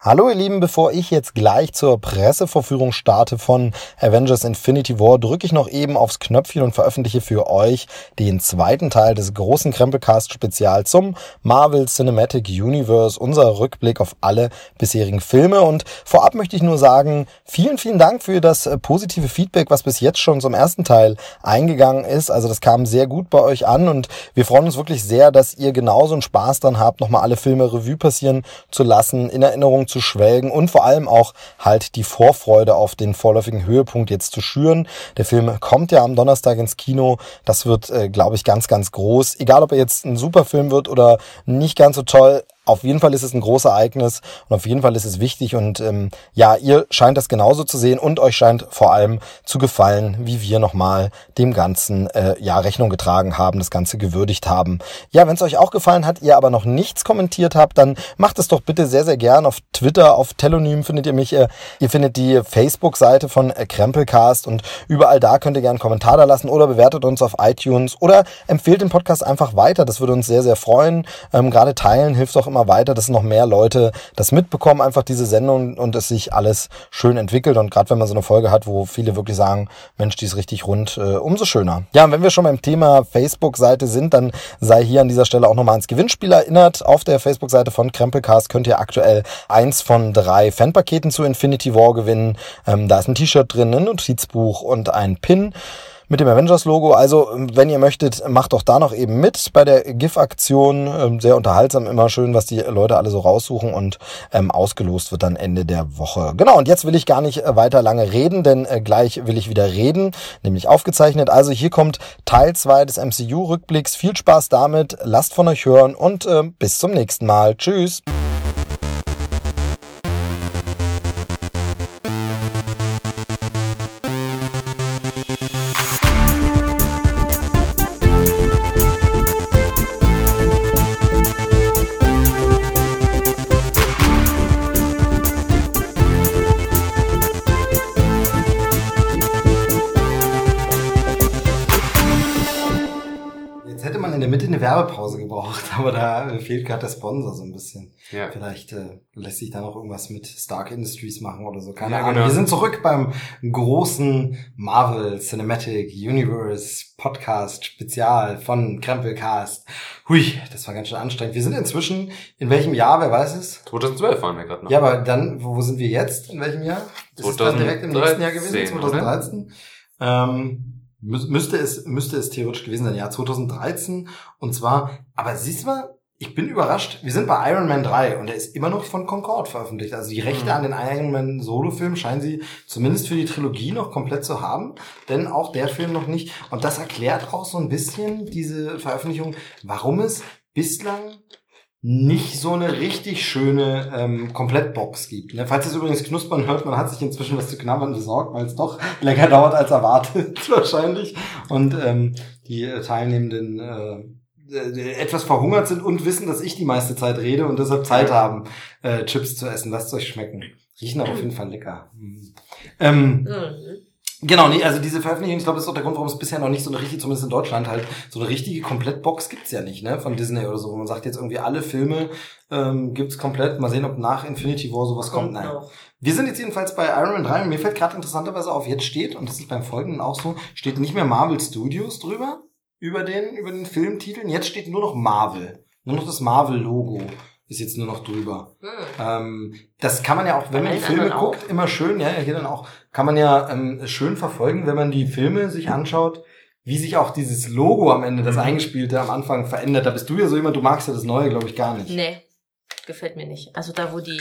Hallo ihr Lieben, bevor ich jetzt gleich zur Pressevorführung starte von Avengers Infinity War, drücke ich noch eben aufs Knöpfchen und veröffentliche für euch den zweiten Teil des großen Krempelcast Spezial zum Marvel Cinematic Universe, unser Rückblick auf alle bisherigen Filme. Und vorab möchte ich nur sagen, vielen, vielen Dank für das äh, positive Feedback, was bis jetzt schon zum ersten Teil eingegangen ist. Also das kam sehr gut bei euch an und wir freuen uns wirklich sehr, dass ihr genauso einen Spaß dran habt, nochmal alle Filme Revue passieren zu lassen, in Erinnerung zu schwelgen und vor allem auch halt die Vorfreude auf den vorläufigen Höhepunkt jetzt zu schüren. Der Film kommt ja am Donnerstag ins Kino. Das wird, äh, glaube ich, ganz, ganz groß. Egal, ob er jetzt ein super Film wird oder nicht ganz so toll auf jeden Fall ist es ein großes Ereignis und auf jeden Fall ist es wichtig und ähm, ja, ihr scheint das genauso zu sehen und euch scheint vor allem zu gefallen, wie wir nochmal dem Ganzen äh, ja Rechnung getragen haben, das Ganze gewürdigt haben. Ja, wenn es euch auch gefallen hat, ihr aber noch nichts kommentiert habt, dann macht es doch bitte sehr, sehr gern. Auf Twitter, auf Telonym findet ihr mich. Äh, ihr findet die Facebook-Seite von äh, Krempelcast und überall da könnt ihr gerne einen Kommentar da lassen oder bewertet uns auf iTunes oder empfehlt den Podcast einfach weiter. Das würde uns sehr, sehr freuen. Ähm, Gerade teilen hilft auch immer immer weiter, dass noch mehr Leute das mitbekommen, einfach diese Sendung und es sich alles schön entwickelt. Und gerade wenn man so eine Folge hat, wo viele wirklich sagen, Mensch, die ist richtig rund, äh, umso schöner. Ja, und wenn wir schon beim Thema Facebook-Seite sind, dann sei hier an dieser Stelle auch nochmal ans Gewinnspiel erinnert. Auf der Facebook-Seite von Krempelcast könnt ihr aktuell eins von drei Fanpaketen zu Infinity War gewinnen. Ähm, da ist ein T-Shirt drin, ein Notizbuch und ein Pin mit dem Avengers-Logo. Also, wenn ihr möchtet, macht doch da noch eben mit bei der GIF-Aktion. Ähm, sehr unterhaltsam, immer schön, was die Leute alle so raussuchen und ähm, ausgelost wird dann Ende der Woche. Genau, und jetzt will ich gar nicht äh, weiter lange reden, denn äh, gleich will ich wieder reden, nämlich aufgezeichnet. Also hier kommt Teil 2 des MCU-Rückblicks. Viel Spaß damit, lasst von euch hören und äh, bis zum nächsten Mal. Tschüss. Werbepause gebraucht, aber da fehlt gerade der Sponsor so ein bisschen. Ja. Vielleicht äh, lässt sich da noch irgendwas mit Stark Industries machen oder so. Keine ja, Ahnung. Genau. Wir sind zurück beim großen Marvel Cinematic Universe Podcast Spezial von Krempelcast. Hui, das war ganz schön anstrengend. Wir sind inzwischen, in welchem Jahr, wer weiß es? 2012 waren wir gerade noch. Ja, aber dann, wo sind wir jetzt? In welchem Jahr? Das 2013, ist dann direkt im nächsten Jahr gewesen, 2013. Ähm, müsste es, müsste es theoretisch gewesen sein, ja, 2013. Und zwar, aber siehst du mal, ich bin überrascht. Wir sind bei Iron Man 3 und der ist immer noch von Concord veröffentlicht. Also die Rechte mhm. an den Iron Man Solo-Film scheinen sie zumindest für die Trilogie noch komplett zu haben, denn auch der Film noch nicht. Und das erklärt auch so ein bisschen diese Veröffentlichung, warum es bislang nicht so eine richtig schöne ähm, Komplettbox gibt. Ne? Falls es übrigens knuspern hört, man hat sich inzwischen was zu knabbern besorgt, weil es doch länger dauert als erwartet wahrscheinlich. Und ähm, die äh, Teilnehmenden äh, äh, etwas verhungert sind und wissen, dass ich die meiste Zeit rede und deshalb Zeit haben, äh, Chips zu essen. Lasst euch schmecken. Riechen aber auf jeden Fall lecker. Mhm. Ähm, mhm. Genau, nee, also diese Veröffentlichung, ich glaube, das ist auch der Grund, warum es bisher noch nicht so eine richtige, zumindest in Deutschland halt, so eine richtige Komplettbox gibt's ja nicht, ne, von Disney oder so, wo man sagt jetzt irgendwie alle Filme ähm, gibt's komplett, mal sehen, ob nach Infinity War sowas kommt. Nein. Auch. Wir sind jetzt jedenfalls bei Iron Man 3 und mir fällt gerade interessanterweise auf, jetzt steht, und das ist beim Folgenden auch so, steht nicht mehr Marvel Studios drüber, über den, über den Filmtiteln, jetzt steht nur noch Marvel. Nur noch das Marvel-Logo ist jetzt nur noch drüber. Hm. Ähm, das kann man ja auch, wenn man die Filme guckt, immer schön, ja, hier dann auch, kann man ja ähm, schön verfolgen, wenn man die Filme sich anschaut, wie sich auch dieses Logo am Ende, das mhm. eingespielte am Anfang verändert. Da bist du ja so jemand, du magst ja das Neue, glaube ich, gar nicht. Nee, gefällt mir nicht. Also da, wo die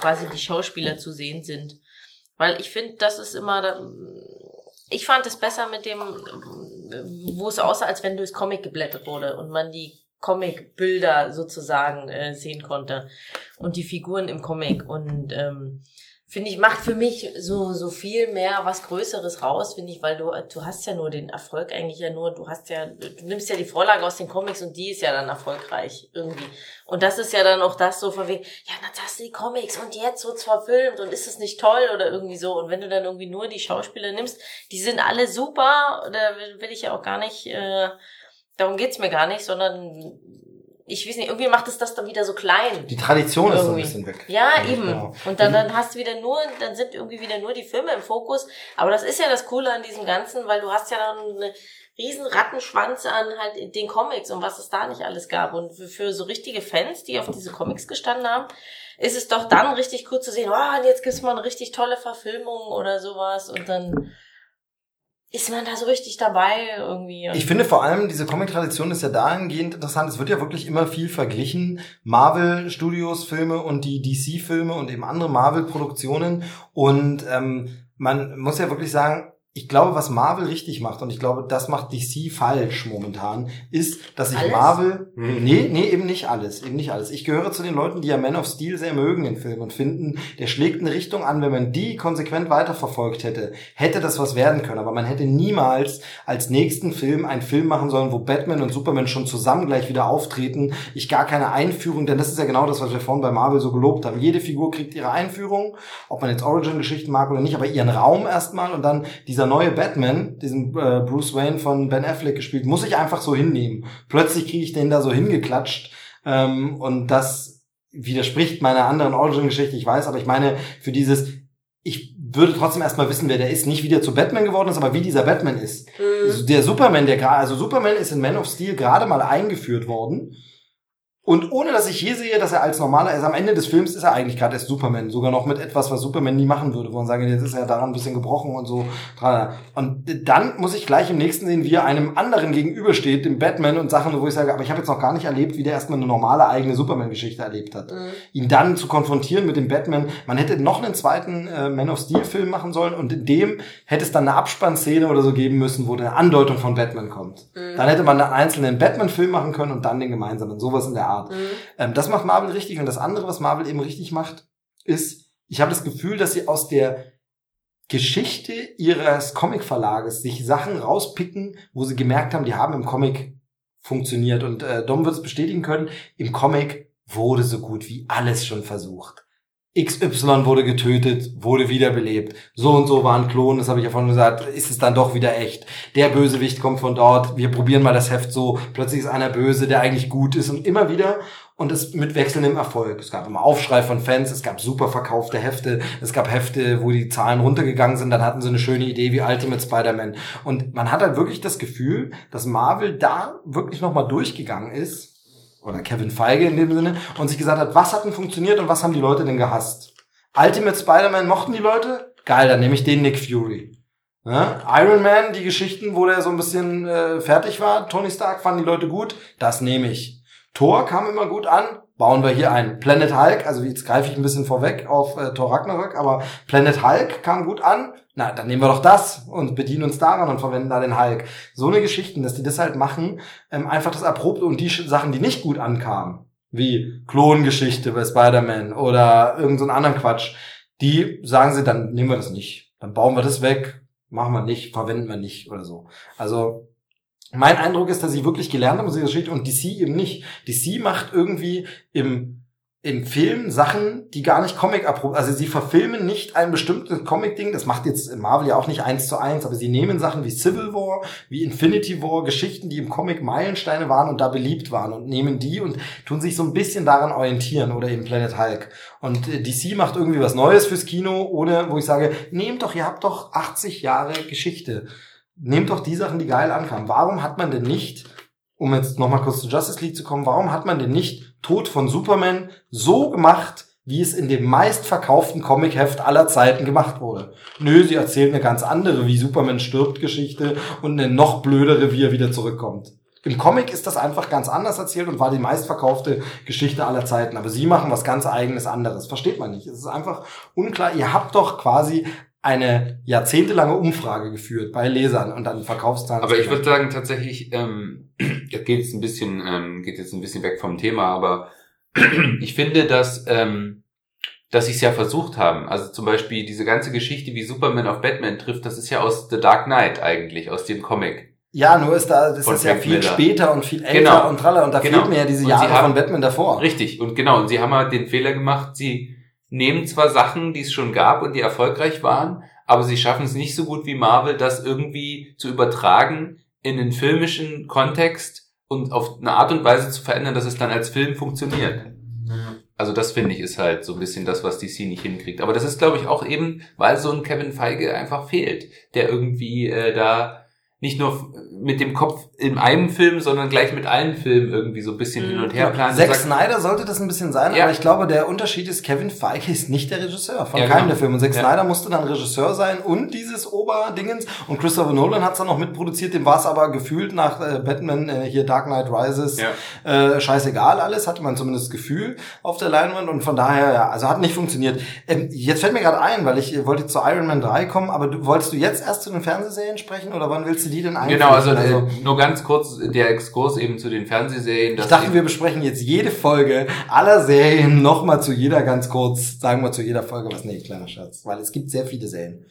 quasi die Schauspieler zu sehen sind. Weil ich finde, das ist immer, ich fand es besser mit dem, wo es aussah, als wenn durchs Comic geblättert wurde und man die Comic-Bilder sozusagen äh, sehen konnte und die Figuren im Comic und ähm, finde ich macht für mich so so viel mehr was Größeres raus finde ich weil du du hast ja nur den Erfolg eigentlich ja nur du hast ja du nimmst ja die Vorlage aus den Comics und die ist ja dann erfolgreich irgendwie. Und das ist ja dann auch das so von wegen ja dann hast du die Comics und jetzt wird's verfilmt und ist es nicht toll oder irgendwie so. Und wenn du dann irgendwie nur die Schauspieler nimmst die sind alle super da will ich ja auch gar nicht äh, darum geht's mir gar nicht, sondern ich weiß nicht, irgendwie macht es das dann wieder so klein. Die Tradition irgendwie. ist so ein bisschen weg. Ja, ja eben. Genau. Und dann, dann hast du wieder nur, dann sind irgendwie wieder nur die Filme im Fokus. Aber das ist ja das Coole an diesem Ganzen, weil du hast ja dann eine riesen Rattenschwanz an halt den Comics und was es da nicht alles gab. Und für, für so richtige Fans, die auf diese Comics gestanden haben, ist es doch dann richtig cool zu sehen, oh, und jetzt gibt's mal eine richtig tolle Verfilmung oder sowas und dann ist man da so richtig dabei irgendwie. Ich finde vor allem, diese Comic-Tradition ist ja dahingehend interessant. Es wird ja wirklich immer viel verglichen. Marvel-Studios-Filme und die DC-Filme und eben andere Marvel-Produktionen. Und ähm, man muss ja wirklich sagen, ich glaube, was Marvel richtig macht, und ich glaube, das macht DC falsch momentan, ist, dass sich Marvel, mhm. nee, nee, eben nicht alles, eben nicht alles. Ich gehöre zu den Leuten, die ja Man of Steel sehr mögen, den Film, und finden, der schlägt eine Richtung an, wenn man die konsequent weiterverfolgt hätte, hätte das was werden können. Aber man hätte niemals als nächsten Film einen Film machen sollen, wo Batman und Superman schon zusammen gleich wieder auftreten, ich gar keine Einführung, denn das ist ja genau das, was wir vorhin bei Marvel so gelobt haben. Jede Figur kriegt ihre Einführung, ob man jetzt Origin-Geschichten mag oder nicht, aber ihren Raum erstmal und dann dieser dieser neue Batman, diesen äh, Bruce Wayne von Ben Affleck gespielt, muss ich einfach so hinnehmen. Plötzlich kriege ich den da so hingeklatscht ähm, und das widerspricht meiner anderen Origin-Geschichte, ich weiß, aber ich meine, für dieses, ich würde trotzdem erstmal wissen, wer der ist, nicht wie der zu Batman geworden ist, aber wie dieser Batman ist. Mhm. Der Superman, der gerade, also Superman ist in Man of Steel gerade mal eingeführt worden und ohne dass ich hier sehe, dass er als normaler, also am Ende des Films ist er eigentlich gerade erst Superman, sogar noch mit etwas, was Superman nie machen würde, wo man sagen, jetzt ist er daran ein bisschen gebrochen und so. Und dann muss ich gleich im nächsten sehen, wie er einem anderen gegenübersteht, dem Batman und Sachen, wo ich sage, aber ich habe jetzt noch gar nicht erlebt, wie der erstmal eine normale eigene Superman-Geschichte erlebt hat. Mhm. Ihn dann zu konfrontieren mit dem Batman, man hätte noch einen zweiten äh, Man of Steel-Film machen sollen und in dem hätte es dann eine Abspannszene oder so geben müssen, wo eine Andeutung von Batman kommt. Mhm. Dann hätte man einen einzelnen Batman-Film machen können und dann den gemeinsamen, sowas in der Art. Art. Mhm. Ähm, das macht Marvel richtig. Und das andere, was Marvel eben richtig macht, ist, ich habe das Gefühl, dass sie aus der Geschichte ihres Comic-Verlages sich Sachen rauspicken, wo sie gemerkt haben, die haben im Comic funktioniert. Und äh, Dom wird es bestätigen können, im Comic wurde so gut wie alles schon versucht. XY wurde getötet, wurde wiederbelebt. So und so war ein Klon, das habe ich ja vorhin gesagt, ist es dann doch wieder echt. Der Bösewicht kommt von dort, wir probieren mal das Heft so, plötzlich ist einer böse, der eigentlich gut ist und immer wieder und es mit wechselndem Erfolg. Es gab immer Aufschrei von Fans, es gab super verkaufte Hefte, es gab Hefte, wo die Zahlen runtergegangen sind, dann hatten sie eine schöne Idee wie Ultimate Spider-Man. Und man hat halt wirklich das Gefühl, dass Marvel da wirklich nochmal durchgegangen ist oder Kevin Feige in dem Sinne, und sich gesagt hat, was hat denn funktioniert und was haben die Leute denn gehasst? Ultimate Spider-Man mochten die Leute? Geil, dann nehme ich den Nick Fury. Ja? Iron Man, die Geschichten, wo der so ein bisschen äh, fertig war, Tony Stark fanden die Leute gut, das nehme ich. Thor kam immer gut an, bauen wir hier ein. Planet Hulk, also jetzt greife ich ein bisschen vorweg auf äh, Thor Ragnarök, aber Planet Hulk kam gut an, na, dann nehmen wir doch das und bedienen uns daran und verwenden da den Hulk. So eine Geschichten, dass die das halt machen, ähm, einfach das Erprobte und die Sachen, die nicht gut ankamen, wie Klongeschichte bei Spider-Man oder irgendeinen so anderen Quatsch, die sagen sie, dann nehmen wir das nicht. Dann bauen wir das weg, machen wir nicht, verwenden wir nicht oder so. Also mein Eindruck ist, dass sie wirklich gelernt haben, diese Geschichte und DC eben nicht. DC macht irgendwie im im Film Sachen, die gar nicht Comic erprobt. Also sie verfilmen nicht ein bestimmtes Comic-Ding. Das macht jetzt Marvel ja auch nicht eins zu eins, aber sie nehmen Sachen wie Civil War, wie Infinity War, Geschichten, die im Comic Meilensteine waren und da beliebt waren und nehmen die und tun sich so ein bisschen daran orientieren oder eben Planet Hulk. Und äh, DC macht irgendwie was Neues fürs Kino, ohne, wo ich sage, nehmt doch, ihr habt doch 80 Jahre Geschichte. Nehmt doch die Sachen, die geil ankamen. Warum hat man denn nicht um jetzt nochmal kurz zu Justice League zu kommen, warum hat man denn nicht Tod von Superman so gemacht, wie es in dem meistverkauften Comic-Heft aller Zeiten gemacht wurde. Nö, sie erzählt eine ganz andere, wie Superman stirbt Geschichte und eine noch blödere, wie er wieder zurückkommt. Im Comic ist das einfach ganz anders erzählt und war die meistverkaufte Geschichte aller Zeiten. Aber sie machen was ganz eigenes anderes. Versteht man nicht. Es ist einfach unklar. Ihr habt doch quasi eine jahrzehntelange Umfrage geführt bei Lesern und dann Verkaufszahlen. Aber ich würde sagen tatsächlich, ähm, geht jetzt ein bisschen, ähm, geht jetzt ein bisschen weg vom Thema, aber ich finde, dass ähm, dass sie es ja versucht haben. Also zum Beispiel diese ganze Geschichte, wie Superman auf Batman trifft, das ist ja aus The Dark Knight eigentlich, aus dem Comic. Ja, nur ist da, das ist ja viel Miller. später und viel älter genau. und traller und da genau. fehlt mir ja diese Jahre haben, von Batman davor. Richtig, und genau, und sie haben halt den Fehler gemacht, sie nehmen zwar Sachen, die es schon gab und die erfolgreich waren, aber sie schaffen es nicht so gut wie Marvel, das irgendwie zu übertragen in den filmischen Kontext und auf eine Art und Weise zu verändern, dass es dann als Film funktioniert. Also das finde ich ist halt so ein bisschen das, was DC nicht hinkriegt. Aber das ist, glaube ich, auch eben, weil so ein Kevin Feige einfach fehlt, der irgendwie äh, da nicht nur mit dem Kopf in einem Film, sondern gleich mit allen Filmen irgendwie so ein bisschen mhm. hin und her planen. Zack Snyder sollte das ein bisschen sein, ja. aber ich glaube, der Unterschied ist, Kevin Feige ist nicht der Regisseur von ja, keinem genau. der Filme. Und Zack ja. Snyder musste dann Regisseur sein und dieses Oberdingens. Und Christopher Nolan hat es dann noch mitproduziert, dem war es aber gefühlt nach äh, Batman, äh, hier Dark Knight Rises, äh, scheißegal alles, hatte man zumindest Gefühl auf der Leinwand und von daher, ja, also hat nicht funktioniert. Ähm, jetzt fällt mir gerade ein, weil ich wollte zu Iron Man 3 kommen, aber du, wolltest du jetzt erst zu den Fernsehserien sprechen oder wann willst du die denn einführen? Genau, also, also äh, nur ganz kurz der Exkurs eben zu den Fernsehserien. Ich dachte, wir besprechen jetzt jede Folge aller Serien nochmal zu jeder ganz kurz, sagen wir zu jeder Folge was. Nee, kleiner Schatz, weil es gibt sehr viele Serien.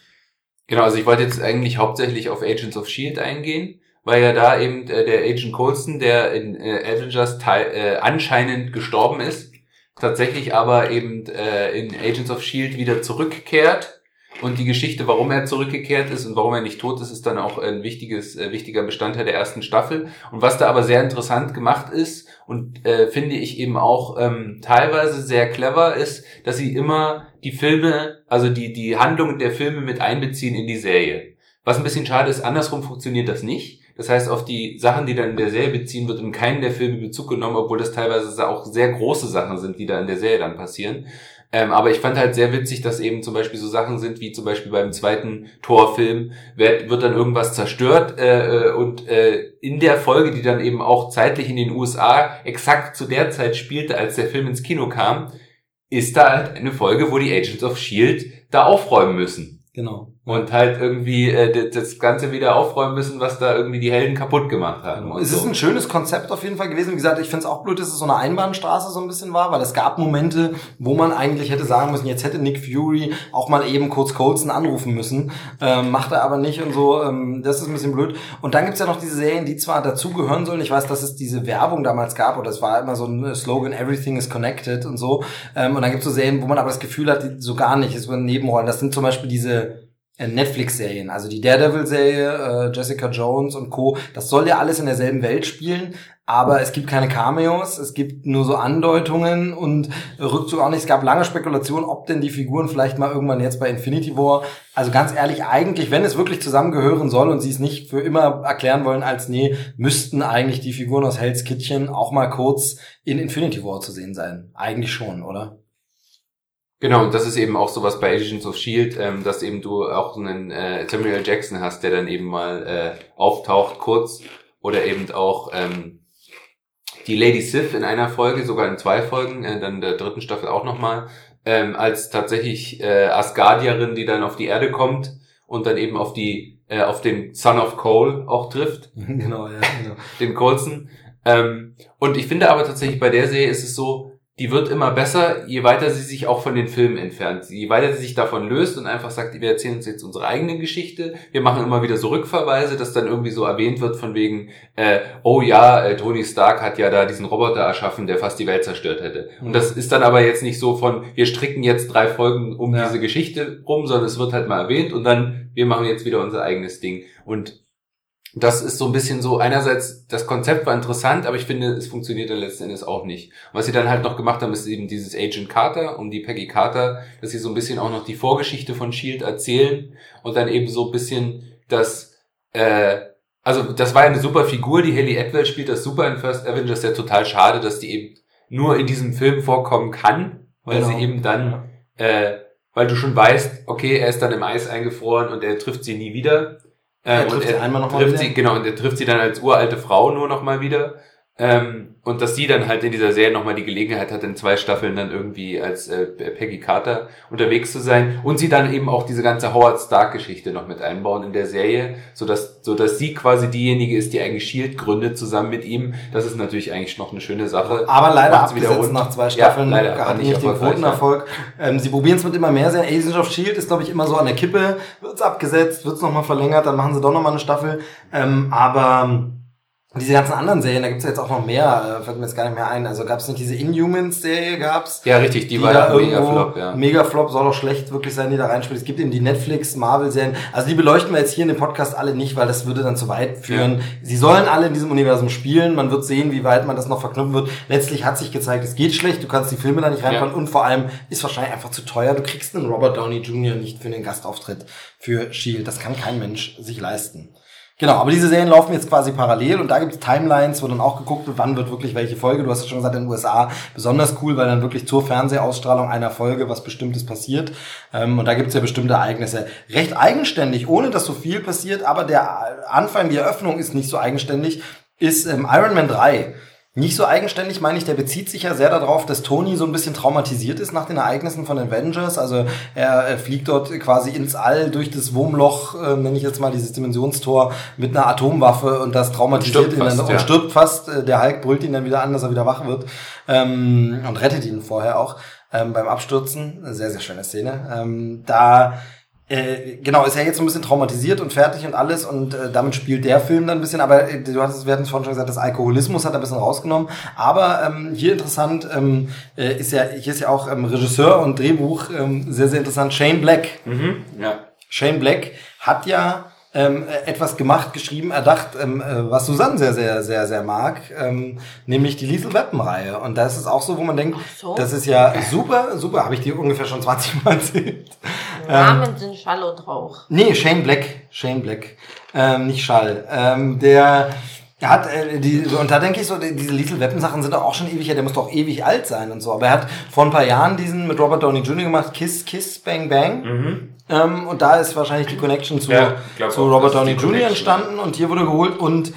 Genau, also ich wollte jetzt eigentlich hauptsächlich auf Agents of S.H.I.E.L.D. eingehen, weil ja da eben äh, der Agent Coulson, der in äh, Avengers teil, äh, anscheinend gestorben ist, tatsächlich aber eben äh, in Agents of S.H.I.E.L.D. wieder zurückkehrt und die Geschichte, warum er zurückgekehrt ist und warum er nicht tot ist, ist dann auch ein wichtiges, äh, wichtiger Bestandteil der ersten Staffel. Und was da aber sehr interessant gemacht ist und äh, finde ich eben auch ähm, teilweise sehr clever ist, dass sie immer die Filme, also die, die Handlungen der Filme mit einbeziehen in die Serie. Was ein bisschen schade ist, andersrum funktioniert das nicht. Das heißt, auf die Sachen, die dann in der Serie beziehen, wird in keinen der Filme Bezug genommen, obwohl das teilweise auch sehr große Sachen sind, die da in der Serie dann passieren. Ähm, aber ich fand halt sehr witzig, dass eben zum Beispiel so Sachen sind, wie zum Beispiel beim zweiten Torfilm wird, wird dann irgendwas zerstört äh, äh, und äh, in der Folge, die dann eben auch zeitlich in den USA exakt zu der Zeit spielte, als der Film ins Kino kam, ist da halt eine Folge, wo die Agents of Shield da aufräumen müssen. Genau und halt irgendwie äh, das Ganze wieder aufräumen müssen, was da irgendwie die Helden kaputt gemacht haben. Es so. ist ein schönes Konzept auf jeden Fall gewesen. Wie gesagt, ich finde es auch blöd, dass es so eine Einbahnstraße so ein bisschen war, weil es gab Momente, wo man eigentlich hätte sagen müssen, jetzt hätte Nick Fury auch mal eben kurz Colson anrufen müssen. Ähm, macht er aber nicht und so. Ähm, das ist ein bisschen blöd. Und dann gibt's ja noch diese Serien, die zwar dazugehören sollen. Ich weiß, dass es diese Werbung damals gab oder es war immer so ein Slogan, Everything is connected und so. Ähm, und dann gibt's so Serien, wo man aber das Gefühl hat, die so gar nicht, es sind Nebenrollen. Das sind zum Beispiel diese äh, Netflix-Serien, also die Daredevil-Serie, äh, Jessica Jones und Co. Das soll ja alles in derselben Welt spielen, aber es gibt keine Cameos, es gibt nur so Andeutungen und Rückzug auch nicht. Es gab lange Spekulationen, ob denn die Figuren vielleicht mal irgendwann jetzt bei Infinity War, also ganz ehrlich, eigentlich, wenn es wirklich zusammengehören soll und sie es nicht für immer erklären wollen als nee, müssten eigentlich die Figuren aus Hell's Kitchen auch mal kurz in Infinity War zu sehen sein. Eigentlich schon, oder? Genau, und das ist eben auch sowas bei Agents of Shield, ähm, dass eben du auch einen äh, Samuel Jackson hast, der dann eben mal äh, auftaucht kurz oder eben auch ähm, die Lady Sif in einer Folge, sogar in zwei Folgen, äh, dann der dritten Staffel auch nochmal, ähm, als tatsächlich äh, Asgardierin, die dann auf die Erde kommt und dann eben auf die äh, auf den Son of Cole auch trifft. genau, ja, genau. Den Coulson. Ähm, und ich finde aber tatsächlich bei der Serie ist es so, die wird immer besser, je weiter sie sich auch von den Filmen entfernt. Je weiter sie sich davon löst und einfach sagt, wir erzählen uns jetzt unsere eigene Geschichte. Wir machen immer wieder so Rückverweise, dass dann irgendwie so erwähnt wird von wegen, äh, oh ja, äh, Tony Stark hat ja da diesen Roboter erschaffen, der fast die Welt zerstört hätte. Mhm. Und das ist dann aber jetzt nicht so von, wir stricken jetzt drei Folgen um ja. diese Geschichte rum, sondern es wird halt mal erwähnt und dann, wir machen jetzt wieder unser eigenes Ding. Und das ist so ein bisschen so, einerseits, das Konzept war interessant, aber ich finde, es funktioniert dann letzten Endes auch nicht. Und was sie dann halt noch gemacht haben, ist eben dieses Agent Carter um die Peggy Carter, dass sie so ein bisschen auch noch die Vorgeschichte von S.H.I.E.L.D. erzählen und dann eben so ein bisschen das, äh, also das war ja eine super Figur, die Haley Atwell spielt das super in First Avengers, ja total schade, dass die eben nur in diesem Film vorkommen kann, weil genau. sie eben dann, äh, weil du schon weißt, okay, er ist dann im Eis eingefroren und er trifft sie nie wieder. Äh, er trifft sie einmal noch mal trifft sie, genau, und er trifft sie dann als uralte Frau nur noch mal wieder. Ähm, und dass sie dann halt in dieser Serie nochmal die Gelegenheit hat, in zwei Staffeln dann irgendwie als äh, Peggy Carter unterwegs zu sein und sie dann eben auch diese ganze Howard Stark-Geschichte noch mit einbauen in der Serie, sodass, sodass sie quasi diejenige ist, die eigentlich Shield gründet zusammen mit ihm. Das ist natürlich eigentlich noch eine schöne Sache. Aber leider abgesetzt nach zwei Staffeln ja, leider hat nicht den Quotenerfolg. Ähm, sie probieren es mit immer mehr Serien. Agents of Shield ist, glaube ich, immer so an der Kippe. Wird's abgesetzt, wird's nochmal verlängert, dann machen sie doch nochmal eine Staffel. Ähm, aber diese ganzen anderen Serien, da gibt's ja jetzt auch noch mehr, äh, fällt mir jetzt gar nicht mehr ein. Also gab's nicht diese Inhumans-Serie, gab's? Ja, richtig, die, Die war ja mega flop, ja. mega Flop, soll auch schlecht wirklich sein, die da reinspielt. Es gibt eben die Netflix, Marvel-Serien. Also die beleuchten wir jetzt hier in dem Podcast alle nicht, weil das würde dann zu weit führen. Sie sollen alle in diesem Universum spielen. Man wird sehen, wie weit man das noch verknüpfen wird. Letztlich hat sich gezeigt, es geht schlecht. Du kannst die Filme da nicht reinfahren. Ja. Und vor allem ist wahrscheinlich einfach zu teuer. Du kriegst einen Robert Downey Jr. nicht für den Gastauftritt für S.H.I.E.L.D. Das kann kein Mensch sich leisten. Genau, aber diese Serien laufen jetzt quasi parallel und da gibt es Timelines, wo dann auch geguckt wird, wann wird wirklich welche Folge. Du hast ja schon gesagt, in den USA besonders cool, weil dann wirklich zur Fernsehausstrahlung einer Folge was Bestimmtes passiert. Ähm, und da gibt es ja bestimmte Ereignisse. Recht eigenständig, ohne dass so viel passiert, aber der Anfang, die Eröffnung ist nicht so eigenständig, ist ähm, Iron Man 3. Nicht so eigenständig, meine ich, der bezieht sich ja sehr darauf, dass Tony so ein bisschen traumatisiert ist nach den Ereignissen von Avengers. Also er, fliegt dort quasi ins All durch das Wurmloch, äh, nenne ich jetzt mal dieses Dimensionstor, mit einer Atomwaffe und das traumatisiert Und ihn stirbt dann fast, und ja. stirbt fast. Äh, Der Hulk brüllt ihn dann wieder an, dass er wieder wach wird ähm, und rettet ihn vorher auch ähm, beim Abstürzen. Sehr, sehr schöne Szene. Ähm, da äh, genau, ist ja jetzt so ein bisschen traumatisiert und fertig und alles und äh, damit spielt der Film dann ein bisschen, aber äh, du hattest, wir hatten es vorhin schon gesagt, das Alkoholismus hat er ein bisschen rausgenommen, aber ähm, hier interessant ähm, äh, ist ja, hier ist ja auch ähm, Regisseur und Drehbuch ähm, sehr, sehr interessant, Shane Black. Mhm, ja. Shane Black hat ja ähm, äh, etwas gemacht, geschrieben, erdacht, ähm, äh, was Susanne sehr, sehr, sehr, sehr mag, ähm, nämlich die Lethal Weapon Reihe. Und das ist auch so, wo man denkt, so. das ist ja super, super, habe ich dir ungefähr schon 20 Mal erzählt. Namen sind Schall und Rauch. Nee, Shane Black. Shane Black. Ähm, nicht Schall. Ähm, der hat, äh, die, und da denke ich so, die- diese Lethal Weapon Sachen sind doch auch schon ewig her, der muss doch ewig alt sein und so. Aber er hat vor ein paar Jahren diesen mit Robert Downey Jr. gemacht, Kiss, Kiss, Bang, Bang. Ähm, und da ist wahrscheinlich die Connection zu, Ja, zu auch, Robert Downey Jr. Entstanden und hier wurde geholt und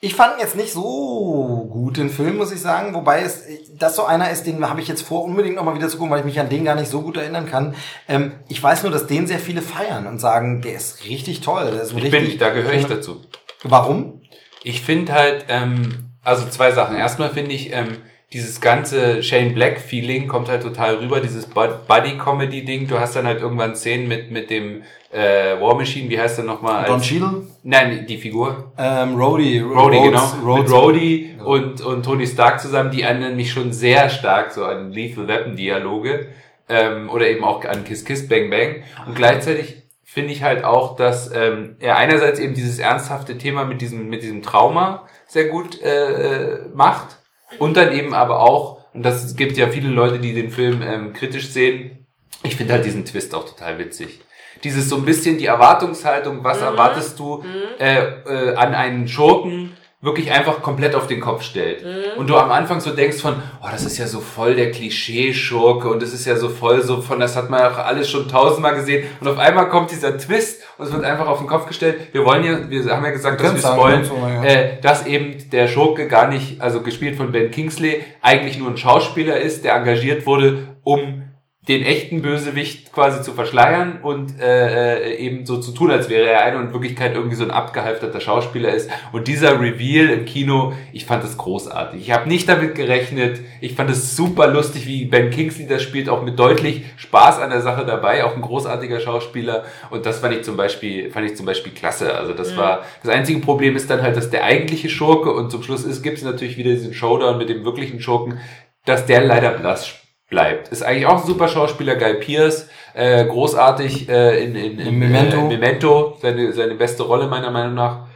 ich fand jetzt nicht so gut den Film, muss ich sagen. Wobei es das so einer ist, den habe ich jetzt vor, unbedingt nochmal wieder zu gucken, weil ich mich an den gar nicht so gut erinnern kann. Ähm, ich weiß nur, dass den sehr viele feiern und sagen, der ist richtig toll. Der ist Ich richtig, bin, da gehöre ich dazu. Warum? Ich finde halt, ähm, also zwei Sachen. Erstmal finde ich, ähm, dieses ganze Shane Black Feeling kommt halt total rüber, dieses Bud- Buddy Comedy Ding. Du hast dann halt irgendwann Szenen mit mit dem äh, War Machine, wie heißt der nochmal? Don Cheadle? Nein, die Figur. Ähm, Rhodey. Rhodey, genau. Rhodes- mit Rhodey und, und Tony Stark zusammen, die erinnern mich schon sehr stark so an Lethal Weapon Dialoge. Ähm, oder eben auch an Kiss Kiss Bang Bang. Und gleichzeitig finde ich halt auch, dass ähm, er einerseits eben dieses ernsthafte Thema mit diesem, mit diesem Trauma sehr gut äh, äh, macht. Und dann eben aber auch, und das gibt ja viele Leute, die den Film ähm, kritisch sehen, ich finde halt diesen Twist auch total witzig. Dieses so ein bisschen die Erwartungshaltung, was erwartest du äh, äh, an einen Schurken, wirklich einfach komplett auf den Kopf stellt. Und du am Anfang so denkst von, oh, das ist ja so voll der Klischee-Schurke und das ist ja so voll so von, das hat man auch alles schon tausendmal gesehen. Und auf einmal kommt dieser Twist und es wird einfach auf den Kopf gestellt. Wir wollen ja, wir haben ja gesagt, Wir dass wir sagen, so, ja. äh, dass eben der Schurke gar nicht, also gespielt von Ben Kingsley, eigentlich nur ein Schauspieler ist, der engagiert wurde, um den echten Bösewicht quasi zu verschleiern und äh, äh, eben so zu tun, als wäre er einer und in Wirklichkeit irgendwie so ein abgehalfterter Schauspieler ist. Und dieser Reveal im Kino, ich fand das großartig. Ich habe nicht damit gerechnet. Ich fand es super lustig, wie Ben Kingsley das spielt, auch mit deutlich Spaß an der Sache dabei, auch ein großartiger Schauspieler. Und das fand ich zum Beispiel, fand ich zum Beispiel klasse. Also das war das einzige Problem ist dann halt, dass der eigentliche Schurke und zum Schluss ist, gibt es natürlich wieder diesen Showdown mit dem wirklichen Schurken, dass der leider blass bleibt. Ist eigentlich auch ein super Schauspieler, Guy Pierce, äh, großartig äh, in, in, in, In Memento. Äh, Memento, seine, seine beste Rolle meiner Meinung nach.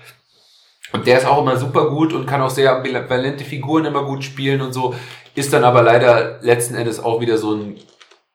Und der ist auch immer super gut und kann auch sehr ambivalente Figuren immer gut spielen und so. Ist dann aber leider letzten Endes auch wieder so ein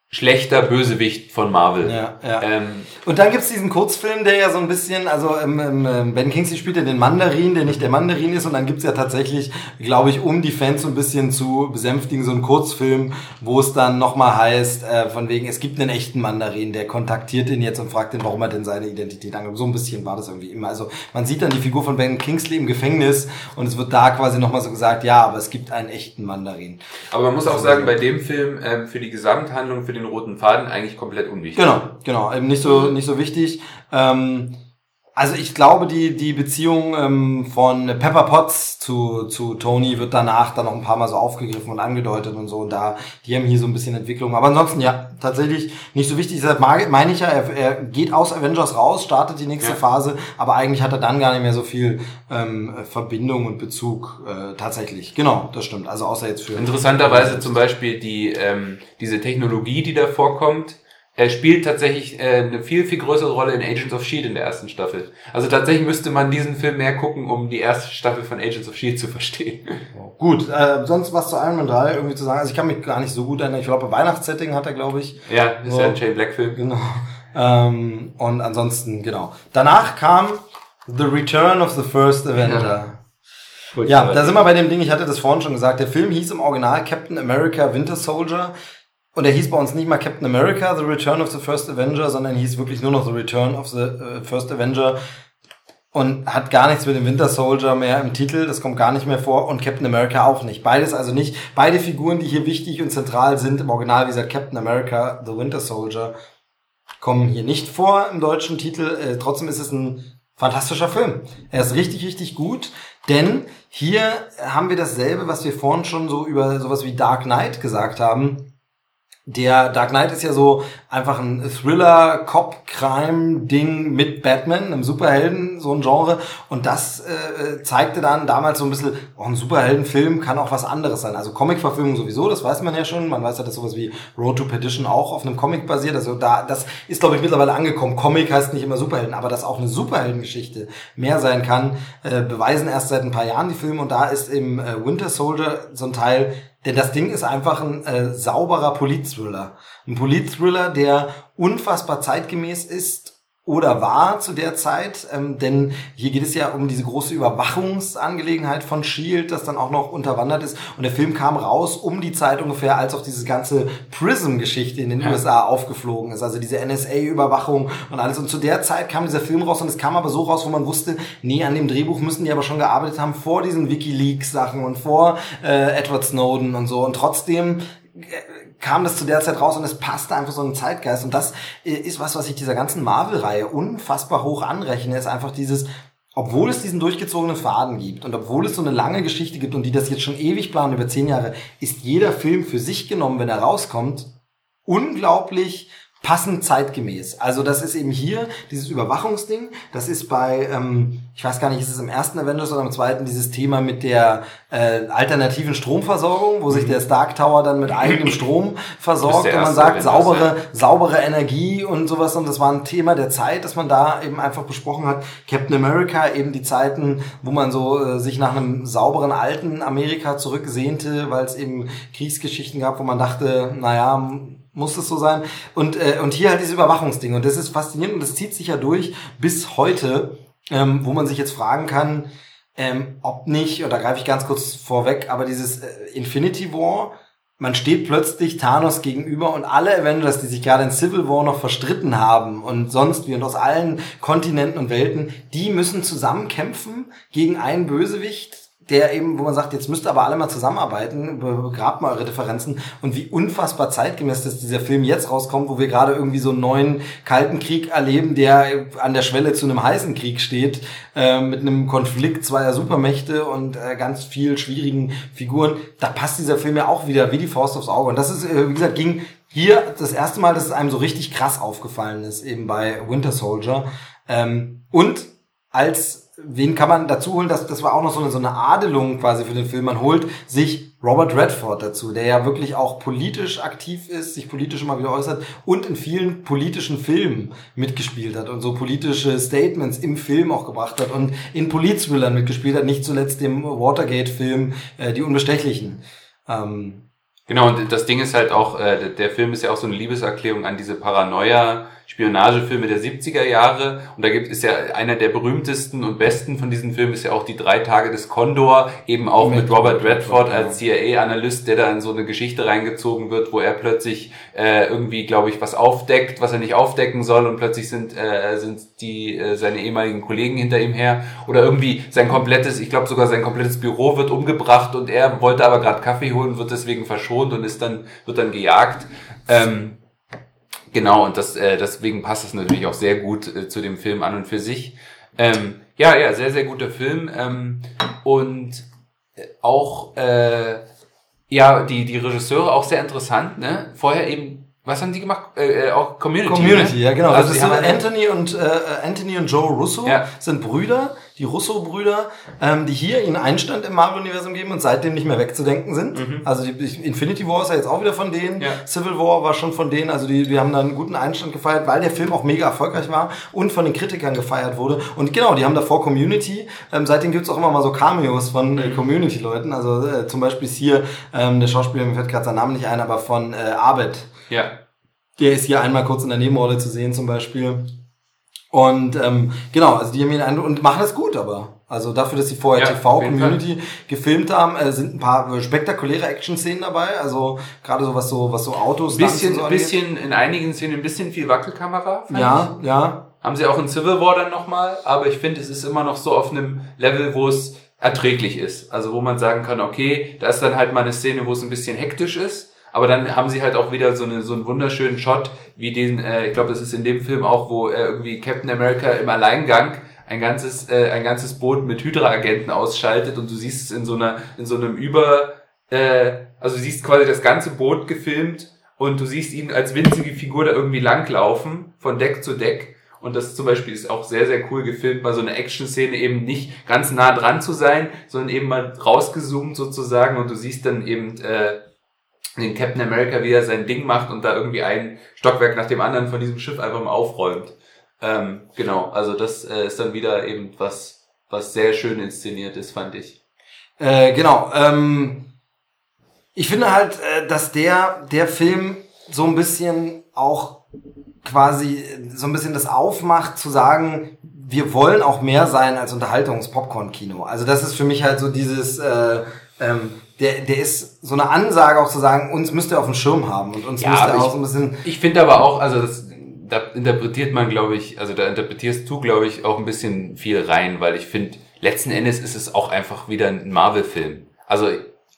schlechter Bösewicht von Marvel. Ja, ja. Ähm, Und dann gibt's diesen Kurzfilm, der ja so ein bisschen, also ähm, ähm, Ben Kingsley spielt ja den Mandarin, der nicht der Mandarin ist. Und dann gibt's ja tatsächlich, glaube ich, um die Fans so ein bisschen zu besänftigen, so einen Kurzfilm, wo es dann nochmal heißt, äh, von wegen, es gibt einen echten Mandarin, der kontaktiert ihn jetzt und fragt ihn, warum er denn seine Identität angibt. So ein bisschen war das irgendwie immer. Also man sieht dann die Figur von Ben Kingsley im Gefängnis und es wird da quasi nochmal so gesagt, ja, aber es gibt einen echten Mandarin. aber man muss auch sagen, bei dem Film ähm, für die Gesamthandlung, für den roten Faden eigentlich komplett unwichtig. Genau, genau, eben nicht so, nicht so wichtig. Ähm, Also ich glaube, die, die Beziehung ähm, von Pepper Potts zu, zu Tony wird danach dann noch ein paar Mal so aufgegriffen und angedeutet und so. Und da, die haben hier so ein bisschen Entwicklung. Aber ansonsten, ja, tatsächlich nicht so wichtig. Deshalb meine ich ja, er, er geht aus Avengers raus, startet die nächste ja. Phase, aber eigentlich hat er dann gar nicht mehr so viel ähm, Verbindung und Bezug äh, tatsächlich. Genau, das stimmt. Also außer jetzt für... Interessanterweise zum Beispiel die, ähm, diese Technologie, die da vorkommt, er spielt tatsächlich äh, eine viel, viel größere Rolle in Agents of S.H.I.E.L.D. in der ersten Staffel. Also tatsächlich müsste man diesen Film mehr gucken, um die erste Staffel von Agents of S.H.I.E.L.D. zu verstehen. Gut, äh, sonst was zu Iron Man 3 irgendwie zu sagen. Also ich kann mich gar nicht so gut erinnern. Ich glaube, Weihnachtssetting hat er, glaube ich. Ja, ist so. ja ein Shane Black Film. Genau. Ähm, und ansonsten, genau. Danach kam The Return of the First Avenger. Ja. Ja, da sind wir bei dem Ding, ich hatte das vorhin schon gesagt, der Film hieß im Original Captain America Winter Soldier und er hieß bei uns nicht mal Captain America, The Return of the First Avenger, sondern hieß wirklich nur noch The Return of the uh, First Avenger und hat gar nichts mit dem Winter Soldier mehr im Titel, das kommt gar nicht mehr vor und Captain America auch nicht. Beides also nicht, beide Figuren, die hier wichtig und zentral sind, im Original, wie gesagt, Captain America, The Winter Soldier, kommen hier nicht vor im deutschen Titel. Äh, trotzdem ist es ein fantastischer Film. Er ist richtig, richtig gut, denn hier haben wir dasselbe, was wir vorhin schon so über sowas wie Dark Knight gesagt haben der Dark Knight ist ja so einfach ein Thriller, Cop, Crime-Ding mit Batman, einem Superhelden, so ein Genre. Und das äh, zeigte dann damals so ein bisschen, auch oh, ein Superheldenfilm kann auch was anderes sein. Also Comic-Verfilmung sowieso, das weiß man ja schon. Man weiß ja, dass sowas wie Road to Petition auch auf einem Comic basiert. Also da, das ist, glaube ich, mittlerweile angekommen. Comic heißt nicht immer Superhelden, aber dass auch eine Superheldengeschichte mehr sein kann, äh, beweisen erst seit ein paar Jahren die Filme. Und da ist im äh, Winter Soldier so ein Teil, denn das Ding ist einfach ein äh, sauberer Politthriller. Ein Politthriller, der unfassbar zeitgemäß ist oder war zu der Zeit, ähm, denn hier geht es ja um diese große Überwachungsangelegenheit von Shield, das dann auch noch unterwandert ist. Und der Film kam raus um die Zeit ungefähr, als auch diese ganze Prism-Geschichte in den ja. USA aufgeflogen ist, also diese NSA-Überwachung und alles. Und zu der Zeit kam dieser Film raus und es kam aber so raus, wo man wusste, nee, an dem Drehbuch müssen die aber schon gearbeitet haben vor diesen WikiLeaks-Sachen und vor äh, Edward Snowden und so. Und trotzdem äh, kam das zu der Zeit raus und es passte einfach so ein Zeitgeist. Und das äh, ist was, was ich dieser ganzen Marvel-Reihe unfassbar hoch anrechne, ist einfach dieses, obwohl es diesen durchgezogenen Faden gibt und obwohl es so eine lange Geschichte gibt und die das jetzt schon ewig planen über zehn Jahre, ist jeder Film für sich genommen, wenn er rauskommt, unglaublich passend zeitgemäß. Also das ist eben hier dieses Überwachungsding. Das ist bei, ähm, ich weiß gar nicht, ist es im ersten Avengers oder im zweiten dieses Thema mit der äh, alternativen Stromversorgung, wo sich mhm. der Stark Tower dann mit eigenem Strom versorgt und man sagt saubere, saubere Energie und sowas. Und das war ein Thema der Zeit, dass man da eben einfach besprochen hat. Captain America, eben die Zeiten, wo man so äh, sich nach einem sauberen alten Amerika zurücksehnte, weil es eben Kriegsgeschichten gab, wo man dachte, naja, muss es so sein. Und, äh, und hier halt diese Überwachungsdinge. Und das ist faszinierend und das zieht sich ja durch bis heute, ähm, wo man sich jetzt fragen kann, ähm, ob nicht, und da greife ich ganz kurz vorweg, aber dieses äh, Infinity War, man steht plötzlich Thanos gegenüber und alle Avengers, die sich gerade in Civil War noch verstritten haben und sonst wie und aus allen Kontinenten und Welten, die müssen zusammenkämpfen gegen einen Bösewicht, der eben, wo man sagt, jetzt müsst ihr aber alle mal zusammenarbeiten, begrabt mal eure Differenzen und wie unfassbar zeitgemäß ist dieser Film jetzt rauskommt, wo wir gerade irgendwie so einen neuen kalten Krieg erleben, der an der Schwelle zu einem heißen Krieg steht, äh, mit einem Konflikt zweier Supermächte und äh, ganz viel schwierigen Figuren. Da passt dieser Film ja auch wieder wie die Faust aufs Auge. Und das ist, äh, wie gesagt, ging hier das erste Mal, dass es einem so richtig krass aufgefallen ist, eben bei Winter Soldier. Ähm, und als wen kann man dazu holen? Das, das war auch noch so eine, so eine Adelung quasi für den Film. Man holt sich Robert Redford dazu, der ja wirklich auch politisch aktiv ist, sich politisch immer wieder äußert und in vielen politischen Filmen mitgespielt hat und so politische Statements im Film auch gebracht hat und in Polizthrillern mitgespielt hat, nicht zuletzt dem Watergate-Film äh, Die Unbestechlichen. Ähm, Genau, und das Ding ist halt auch, äh, der Film ist ja auch so eine Liebeserklärung an diese Paranoia, Spionagefilme der 70er Jahre. Und da gibt es ja einer der berühmtesten und besten von diesen Filmen ist ja auch die drei Tage des Condor, eben auch mit, mit Robert Redford als CIA-Analyst, der da in so eine Geschichte reingezogen wird, wo er plötzlich äh, irgendwie, glaube ich, was aufdeckt, was er nicht aufdecken soll und plötzlich sind, äh, sind die äh, seine ehemaligen Kollegen hinter ihm her. Oder irgendwie sein komplettes, ich glaube sogar sein komplettes Büro wird umgebracht und er wollte aber gerade Kaffee holen, wird deswegen verschont und ist dann, wird dann gejagt. Ähm, Genau, und das, äh, deswegen passt es natürlich auch sehr gut äh, zu dem Film an und für sich. Ähm, ja, ja, sehr, sehr guter Film. Ähm, und auch, äh, ja, die, die Regisseure auch sehr interessant, ne? Vorher eben was haben die gemacht? Äh, äh auch Community. Community, ne? ja genau. Also, also Anthony und äh, Anthony und Joe Russo ja. sind Brüder, die Russo-Brüder, ähm, die hier ihren Einstand im Marvel-Universum geben und seitdem nicht mehr wegzudenken sind. Mhm. Also die, Infinity War ist ja jetzt auch wieder von denen. Ja. Civil War war schon von denen. Also die, die haben da einen guten Einstand gefeiert, weil der Film auch mega erfolgreich war und von den Kritikern gefeiert wurde. Und genau, die haben davor Community. Ähm, seitdem gibt's auch immer mal so Cameos von äh, mhm. Community-Leuten. Also äh, zum Beispiel ist hier ähm, der Schauspieler, mir fällt gerade sein Name nicht ein, aber von äh, Abed. Ja. Der ist hier einmal kurz in der Nebenrolle zu sehen zum Beispiel. Und ähm, genau, also die haben ihn ein und machen das gut, aber also dafür, dass sie vorher ja, TV-Community gefilmt haben, äh, sind ein paar spektakuläre Action-Szenen dabei. Also gerade so was so was so Autos. Bisschen, so bisschen in einigen Szenen ein bisschen viel Wackelkamera. Ja, ich. ja. Haben sie auch in Civil War dann nochmal, aber ich finde, es ist immer noch so auf einem Level, wo es erträglich ist. Also wo man sagen kann, okay, da ist dann halt mal eine Szene, wo es ein bisschen hektisch ist aber dann haben sie halt auch wieder so, eine, so einen wunderschönen Shot, wie den, äh, ich glaube, das ist in dem Film auch, wo äh, irgendwie Captain America im Alleingang ein ganzes, äh, ein ganzes Boot mit Hydra-Agenten ausschaltet und du siehst es in so einer, in so einem Über, äh, also du siehst quasi das ganze Boot gefilmt und du siehst ihn als winzige Figur da irgendwie langlaufen, von Deck zu Deck. Und das zum Beispiel ist auch sehr, sehr cool gefilmt, mal so eine Action-Szene eben nicht ganz nah dran zu sein, sondern eben mal rausgezoomt sozusagen und du siehst dann eben äh, den Captain America wieder sein Ding macht und da irgendwie ein Stockwerk nach dem anderen von diesem Schiff einfach mal aufräumt. Ähm, genau, also das äh, ist dann wieder eben was, was sehr schön inszeniert ist, fand ich. Äh, genau. Ähm, ich finde halt, äh, dass der, der Film so ein bisschen auch quasi so ein bisschen das aufmacht, zu sagen, wir wollen auch mehr sein als Unterhaltungs-Popcorn-Kino. Also das ist für mich halt so dieses, äh, ähm, der, der ist so eine Ansage auch zu sagen, uns müsst ihr auf dem Schirm haben und uns ja, müsst ihr auch so ein bisschen. Ich finde aber auch, also das, da interpretiert man, glaube ich, also da interpretierst du, glaube ich, auch ein bisschen viel rein, weil ich finde, letzten Endes ist es auch einfach wieder ein Marvel-Film. Also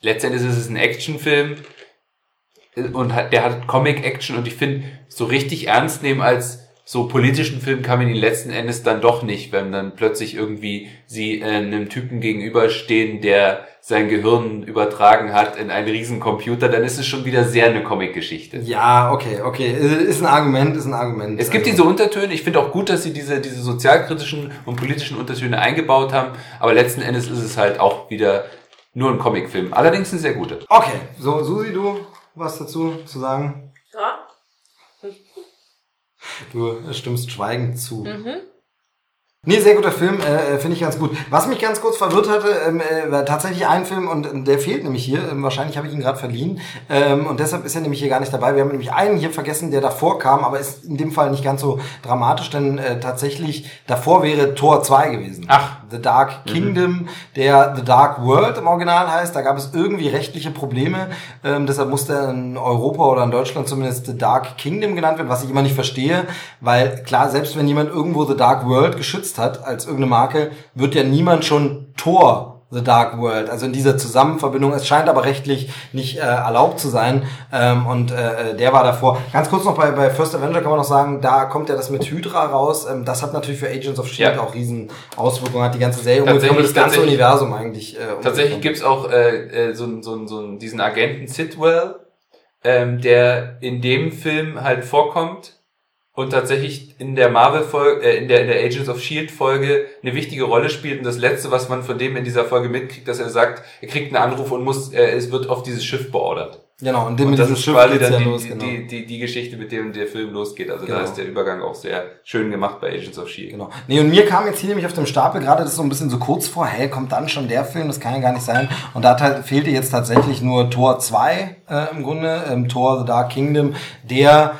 letzten Endes ist es ein Actionfilm und hat, der hat Comic-Action und ich finde, so richtig ernst nehmen als so politischen Film kann man ihn letzten Endes dann doch nicht, wenn dann plötzlich irgendwie sie äh, einem Typen gegenüberstehen, der sein Gehirn übertragen hat in einen riesen Computer, dann ist es schon wieder sehr eine Comic-Geschichte. Ja, okay, okay. Ist ein Argument, ist ein Argument. Es gibt also. diese Untertöne. Ich finde auch gut, dass sie diese, diese sozialkritischen und politischen Untertöne eingebaut haben. Aber letzten Endes ist es halt auch wieder nur ein Comicfilm. Allerdings ein sehr guter. Okay, so, Susi, du was dazu zu sagen? Ja. Du stimmst schweigend zu. Mhm. Nee, sehr guter Film, äh, äh, finde ich ganz gut. Was mich ganz kurz verwirrt hatte, ähm, äh, war tatsächlich ein Film und äh, der fehlt nämlich hier. Ähm, wahrscheinlich habe ich ihn gerade verliehen ähm, und deshalb ist er nämlich hier gar nicht dabei. Wir haben nämlich einen hier vergessen, der davor kam, aber ist in dem Fall nicht ganz so dramatisch, denn äh, tatsächlich davor wäre Tor 2 gewesen. Ach. The Dark mhm. Kingdom, mhm. der The Dark World im Original heißt. Da gab es irgendwie rechtliche Probleme, ähm, deshalb musste er in Europa oder in Deutschland zumindest The Dark Kingdom genannt werden, was ich immer nicht verstehe, weil klar, selbst wenn jemand irgendwo The Dark World geschützt hat als irgendeine Marke, wird ja niemand schon Tor The Dark World. Also in dieser Zusammenverbindung. Es scheint aber rechtlich nicht äh, erlaubt zu sein. Ähm, und äh, der war davor. Ganz kurz noch bei, bei First Avenger kann man noch sagen, da kommt ja das mit Hydra raus. Ähm, das hat natürlich für Agents of Shield ja. auch riesen Auswirkungen, hat die ganze Serie und das ganze Universum eigentlich. Äh, tatsächlich gibt's auch äh, äh, so, so, so diesen Agenten Sidwell, ähm, der in dem Film halt vorkommt und tatsächlich in der Marvel Folge, äh, in der in der Agents of Shield Folge eine wichtige Rolle spielt und das letzte, was man von dem in dieser Folge mitkriegt, dass er sagt, er kriegt einen Anruf und muss, äh, es wird auf dieses Schiff beordert. Genau, und, dem und das ist Schiff quasi dann ja die, los, genau. die, die, die Geschichte, mit dem der Film losgeht. Also genau. da ist der Übergang auch sehr schön gemacht bei Agents of Shield. Genau. Nee, und mir kam jetzt hier nämlich auf dem Stapel gerade das so ein bisschen so kurz vor, hey, kommt dann schon der Film, das kann ja gar nicht sein. Und da fehlte jetzt tatsächlich nur Tor 2 äh, im Grunde, ähm, Tor The Dark Kingdom, der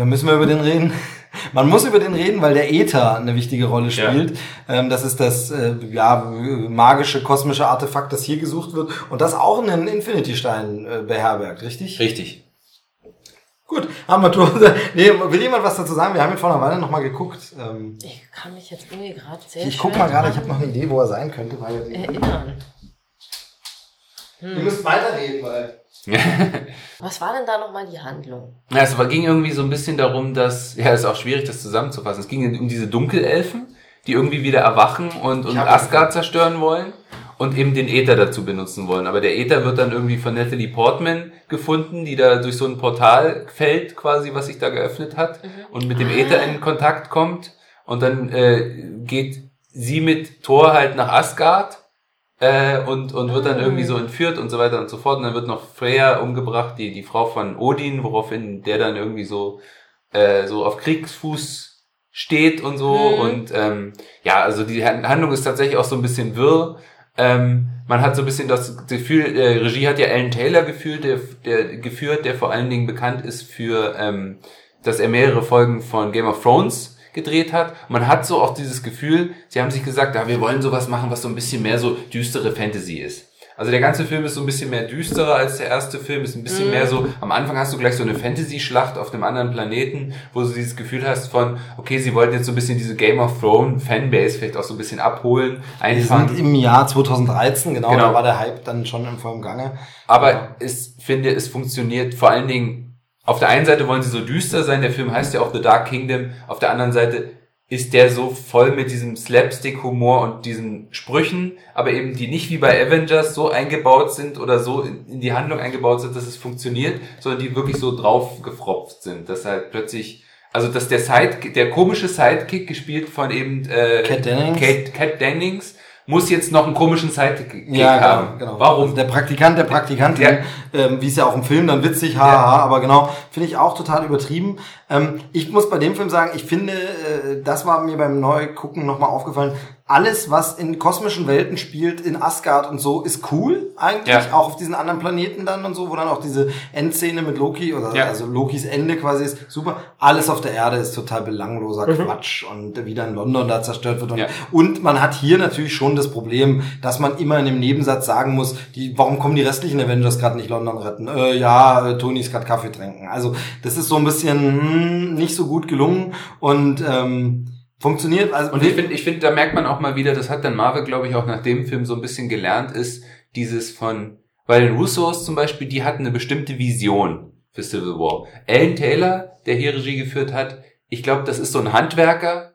da müssen wir über den reden. Man muss über den reden, weil der Äther eine wichtige Rolle spielt. Ja. Ähm, das ist das äh, ja, magische, kosmische Artefakt, das hier gesucht wird und das auch einen Infinity-Stein äh, beherbergt, richtig? Richtig. Gut, haben wir durch. Nee, will jemand was dazu sagen? Wir haben ihn vor einer Weile nochmal geguckt. Ähm, ich kann mich jetzt irgendwie gerade sehr Ich guck mal gerade, ich habe noch eine Idee, wo er sein könnte. Weil Erinnern. Hm. Ihr müsst weiterreden, weil... Was war denn da nochmal die Handlung? Ja, es ging irgendwie so ein bisschen darum, dass, ja, es ist auch schwierig, das zusammenzufassen. Es ging um diese Dunkelelfen, die irgendwie wieder erwachen und, und Asgard zerstören wollen und eben den Äther dazu benutzen wollen. Aber der Äther wird dann irgendwie von Natalie Portman gefunden, die da durch so ein Portal fällt, quasi, was sich da geöffnet hat mhm. und mit dem Äther in Kontakt kommt. Und dann äh, geht sie mit Thor halt nach Asgard äh, und, und wird dann mhm. irgendwie so entführt und so weiter und so fort. Und dann wird noch Freya umgebracht, die, die Frau von Odin, woraufhin der dann irgendwie so, äh, so auf Kriegsfuß steht und so. Mhm. Und ähm, ja, also die Handlung ist tatsächlich auch so ein bisschen wirr. Ähm, man hat so ein bisschen das Gefühl, äh, Regie hat ja Alan Taylor gefühlt, der, der geführt, der vor allen Dingen bekannt ist für, ähm, dass er mehrere Folgen von Game of Thrones gedreht hat. man hat so auch dieses Gefühl, sie haben sich gesagt, ja, wir wollen sowas machen, was so ein bisschen mehr so düstere Fantasy ist. Also der ganze Film ist so ein bisschen mehr düsterer als der erste Film, ist ein bisschen mm. mehr so, am Anfang hast du gleich so eine Fantasy-Schlacht auf einem anderen Planeten, wo du dieses Gefühl hast von, okay, sie wollten jetzt so ein bisschen diese Game of Thrones Fanbase vielleicht auch so ein bisschen abholen, einfangen. Wir sind im Jahr 2013, genau, genau, da war der Hype dann schon im vollen Gange. Aber ja. ich finde, es funktioniert vor allen Dingen, auf der einen Seite wollen sie so düster sein, der Film heißt ja auch The Dark Kingdom, auf der anderen Seite ist der so voll mit diesem Slapstick-Humor und diesen Sprüchen, aber eben die nicht wie bei Avengers so eingebaut sind oder so in die Handlung eingebaut sind, dass es funktioniert, sondern die wirklich so drauf gefropft sind, dass halt plötzlich also dass der Side, der komische Sidekick gespielt von eben äh, Cat Dennings, Kate, Cat Dennings muss jetzt noch einen komischen Sidekick ja, haben. Genau, genau. Warum? Der Praktikant, der Praktikantin, ja. ähm, wie es ja auch im Film dann witzig, haha, ja. aber genau, finde ich auch total übertrieben. Ähm, ich muss bei dem Film sagen, ich finde, äh, das war mir beim Neugucken nochmal aufgefallen, alles, was in kosmischen Welten spielt, in Asgard und so, ist cool eigentlich. Ja. Auch auf diesen anderen Planeten dann und so, wo dann auch diese Endszene mit Loki oder ja. also Lokis Ende quasi ist super. Alles auf der Erde ist total belangloser mhm. Quatsch und wieder in London da zerstört wird. Und, ja. und man hat hier natürlich schon das Problem, dass man immer in dem Nebensatz sagen muss, die, warum kommen die restlichen Avengers gerade nicht London retten? Äh, ja, äh, Tony ist gerade Kaffee trinken. Also das ist so ein bisschen hm, nicht so gut gelungen und ähm, funktioniert. Also und ich finde, ich finde, da merkt man auch mal wieder, das hat dann Marvel, glaube ich, auch nach dem Film so ein bisschen gelernt, ist dieses von, weil den Russos zum Beispiel, die hatten eine bestimmte Vision für Civil War. Alan Taylor, der hier Regie geführt hat, ich glaube, das ist so ein Handwerker,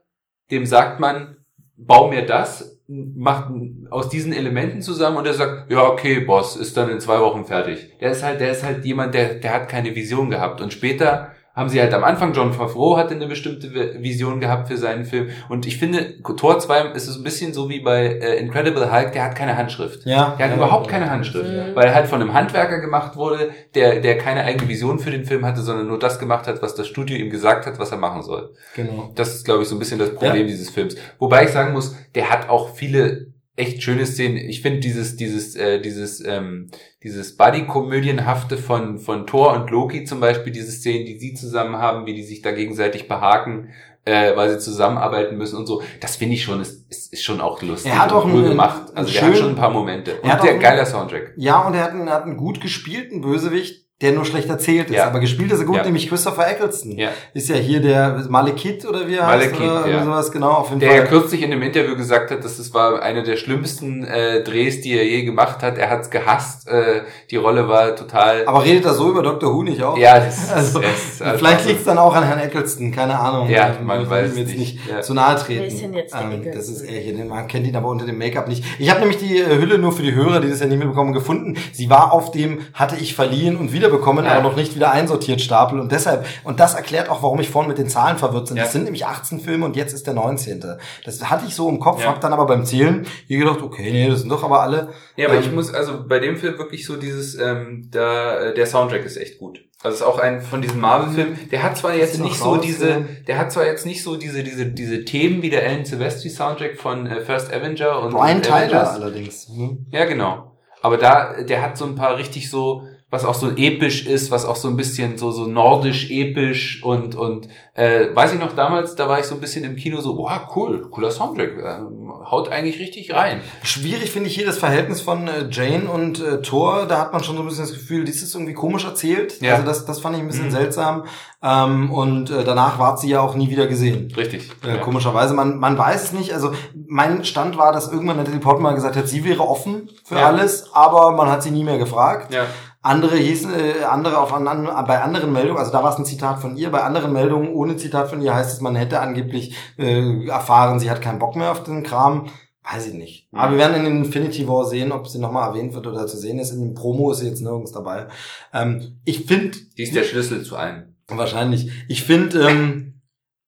dem sagt man, bau mir das, macht aus diesen Elementen zusammen und er sagt, ja, okay, Boss, ist dann in zwei Wochen fertig. Der ist halt, der ist halt jemand, der, der hat keine Vision gehabt. Und später haben sie halt am Anfang, John Favreau hatte eine bestimmte Vision gehabt für seinen Film. Und ich finde, Tor 2 ist es ein bisschen so wie bei äh, Incredible Hulk, der hat keine Handschrift. Ja. Der hat ja, überhaupt keine Handschrift. Ja. Weil er halt von einem Handwerker gemacht wurde, der, der keine eigene Vision für den Film hatte, sondern nur das gemacht hat, was das Studio ihm gesagt hat, was er machen soll. Genau. Das ist, glaube ich, so ein bisschen das Problem ja. dieses Films. Wobei ich sagen muss, der hat auch viele echt schöne Szenen. Ich finde dieses, dieses, äh, dieses, ähm, dieses Buddy-Komödienhafte von, von Thor und Loki zum Beispiel, diese Szenen, die sie zusammen haben, wie die sich da gegenseitig behaken, äh, weil sie zusammenarbeiten müssen und so. Das finde ich schon, ist, ist, ist schon auch lustig. Er hat auch cool gemacht. Also er hat schon ein paar Momente. Und der geiler Soundtrack. Ja, und er hat einen, hat einen gut gespielten Bösewicht, der nur schlecht erzählt ist. Ja. Aber gespielt ist er gut, ja. nämlich Christopher Eccleston. Ja. Ist ja hier der Malekith oder wie er Malekith, heißt. Oder ja. sowas, genau, auf jeden der Fall. Der ja kürzlich in dem Interview gesagt hat, dass es war eine der schlimmsten äh, Drehs, die er je gemacht hat. Er hat's gehasst. Äh, die Rolle war total. Aber redet er so über Dr. Who nicht auch? Ja, das, also, das, also, Vielleicht liegt's dann auch an Herrn Eccleston, keine Ahnung. Ja, man, man weiß jetzt nicht, ja. zu nahe treten. Wer ist denn jetzt ähm, das ist er hier, man kennt ihn aber unter dem Make-up nicht. Ich habe nämlich die äh, Hülle nur für die Hörer, die das ja nicht mitbekommen, gefunden. Sie war auf dem hatte ich verliehen und wiederbekommen, aber noch nicht wieder einsortiert Stapel und deshalb, und das erklärt auch, warum ich vorhin mit den Zahlen verwirrt bin. Ja. Das sind nämlich 18 Filme und jetzt ist der 19. Das hatte ich so im Kopf, ja. hab dann aber beim Zählen hier gedacht, okay, nee, das sind doch aber alle. Ja, aber ähm, ich muss, also bei dem Film wirklich so dieses, ähm, da, äh, der Soundtrack ist echt gut. Also ist auch ein von diesen Marvel-Filmen. Der hat zwar jetzt nicht so diese, der hat zwar jetzt nicht so diese diese diese Themen wie der Alan Silvestri Soundtrack von äh, First Avenger und Brian Tyler allerdings. Hm? Ja genau. Aber da, der hat so ein paar richtig so was auch so episch ist, was auch so ein bisschen so so nordisch episch und und äh, weiß ich noch damals, da war ich so ein bisschen im Kino so, boah, cool, cooler Soundtrack, äh, haut eigentlich richtig rein. Schwierig finde ich hier das Verhältnis von äh, Jane und äh, Thor, da hat man schon so ein bisschen das Gefühl, dies ist irgendwie komisch erzählt. Ja. Also das das fand ich ein bisschen mhm. seltsam ähm, und äh, danach war sie ja auch nie wieder gesehen. Richtig. Äh, ja. Komischerweise, man man weiß es nicht. Also mein Stand war, dass irgendwann Natalie Portman gesagt hat, sie wäre offen für ja. alles, aber man hat sie nie mehr gefragt. Ja. Andere hießen, äh, andere auf an, bei anderen Meldungen, also da war es ein Zitat von ihr, bei anderen Meldungen ohne Zitat von ihr heißt es, man hätte angeblich äh, erfahren, sie hat keinen Bock mehr auf den Kram. Weiß ich nicht. Aber wir werden in Infinity War sehen, ob sie nochmal erwähnt wird oder zu sehen ist. In dem Promo ist sie jetzt nirgends dabei. Ähm, ich finde. Die ist der Schlüssel zu allem. Wahrscheinlich. Ich finde, ähm,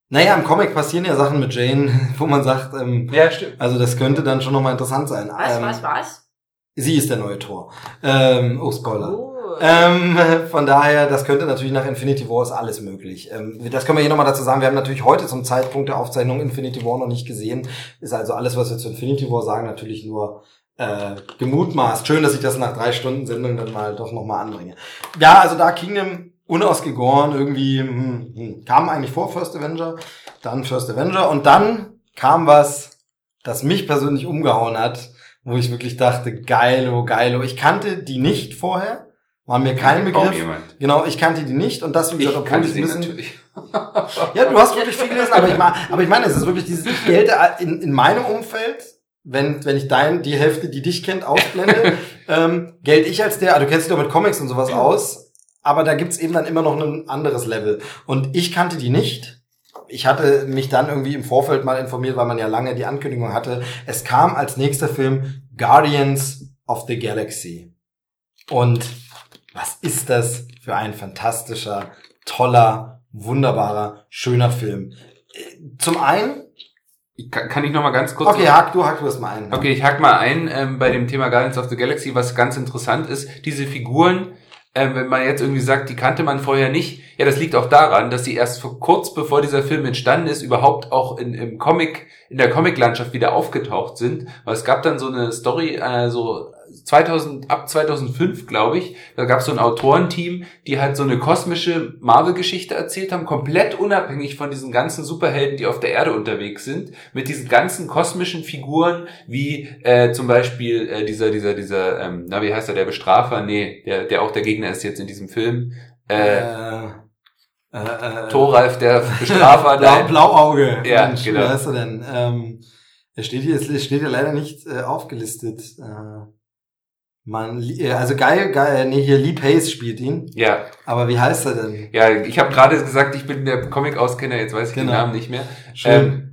naja, im Comic passieren ja Sachen mit Jane, wo man sagt, ähm, Ja, stimmt. also das könnte dann schon nochmal interessant sein. Was, ähm, was, was? Sie ist der neue Tor. Ähm, oh, Spoiler. Oh. Ähm, von daher, das könnte natürlich nach Infinity War ist alles möglich. Ähm, das können wir hier nochmal dazu sagen. Wir haben natürlich heute zum Zeitpunkt der Aufzeichnung Infinity War noch nicht gesehen. Ist also alles, was wir zu Infinity War sagen, natürlich nur äh, gemutmaßt. Schön, dass ich das nach drei Stunden Sendung dann mal doch nochmal anbringe. Ja, also da Kingdom unausgegoren irgendwie hm, hm, kam eigentlich vor First Avenger, dann First Avenger und dann kam was, das mich persönlich umgehauen hat, wo ich wirklich dachte, geilo, geilo. Ich kannte die nicht vorher, war mir kein Begriff. jemand. Genau, ich kannte die nicht und das, wie gesagt, Ich obwohl ich sie ein bisschen, natürlich. ja, du hast wirklich viel gelesen, aber ich, meine, aber ich meine, es ist wirklich dieses, ich gelte in, in meinem Umfeld, wenn, wenn ich dein, die Hälfte, die dich kennt, ausblende, ähm, gelte ich als der, ah, du kennst dich doch mit Comics und sowas aus, aber da gibt's eben dann immer noch ein anderes Level. Und ich kannte die nicht. Ich hatte mich dann irgendwie im Vorfeld mal informiert, weil man ja lange die Ankündigung hatte. Es kam als nächster Film Guardians of the Galaxy. Und was ist das für ein fantastischer, toller, wunderbarer, schöner Film? Äh, Zum einen, Kann, kann ich noch mal ganz kurz... okay, hack du, hack du das mal ein. Okay, ich hack mal ein ähm, bei dem Thema Guardians of the Galaxy, was ganz interessant ist. Diese Figuren, ähm, wenn man jetzt irgendwie sagt, die kannte man vorher nicht, ja, das liegt auch daran, dass sie erst vor kurz bevor dieser Film entstanden ist, überhaupt auch in, im Comic, in der Comic-Landschaft wieder aufgetaucht sind. Weil es gab dann so eine Story, äh, so 2000, ab 2005, glaube ich, da gab es so ein Autorenteam, die halt so eine kosmische Marvel-Geschichte erzählt haben, komplett unabhängig von diesen ganzen Superhelden, die auf der Erde unterwegs sind, mit diesen ganzen kosmischen Figuren, wie äh, zum Beispiel äh, dieser, dieser, dieser, ähm, na wie heißt er, der Bestrafer? Nee, der, der auch der Gegner ist jetzt in diesem Film. Äh, äh, äh, äh, Thoralf, der Bestrafer. Blau. Blauauge. Ja, Mensch, genau. Wer heißt er denn? Ähm, er steht hier, es steht hier leider nicht äh, aufgelistet. Äh, man, äh, also geil, geil, nee, hier Lee Pace spielt ihn. Ja, Aber wie heißt er denn? ja, ich habe gerade gesagt, ich bin der Comic-Auskenner, jetzt weiß ich Genau. den Namen nicht mehr. Schön. Ähm,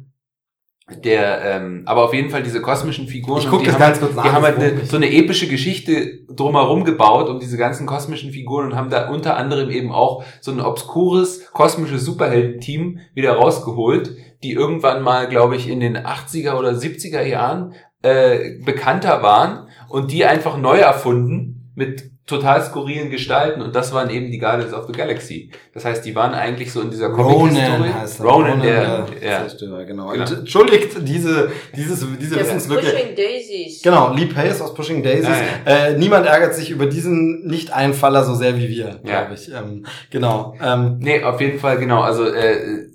der, ähm, aber auf jeden Fall diese kosmischen Figuren. Ich guck die das haben, ganz kurz nach, Die haben halt eine, so eine epische Geschichte drumherum gebaut um diese ganzen kosmischen Figuren und haben da unter anderem eben auch so ein obskures kosmisches Superhelden-Team wieder rausgeholt, die irgendwann mal, glaube ich, in den 80er oder 70er Jahren äh, bekannter waren und die einfach neu erfunden mit total skurrilen Gestalten und das waren eben die Guardians of the Galaxy. Das heißt, die waren eigentlich so in dieser Comic-History. Ronan heißt er. Ronan, der, ja. Zerstörer, genau. Genau. Entschuldigt diese, dieses, diese Wissenslücke. Pushing Daisies. Genau, Lee Pace aus Pushing Daisies. Ah, äh, niemand ärgert sich über diesen Nicht-Einfaller so sehr wie wir, Ja. glaube ich. Ähm, genau. Ähm, Nee, auf jeden Fall, genau. Also, äh,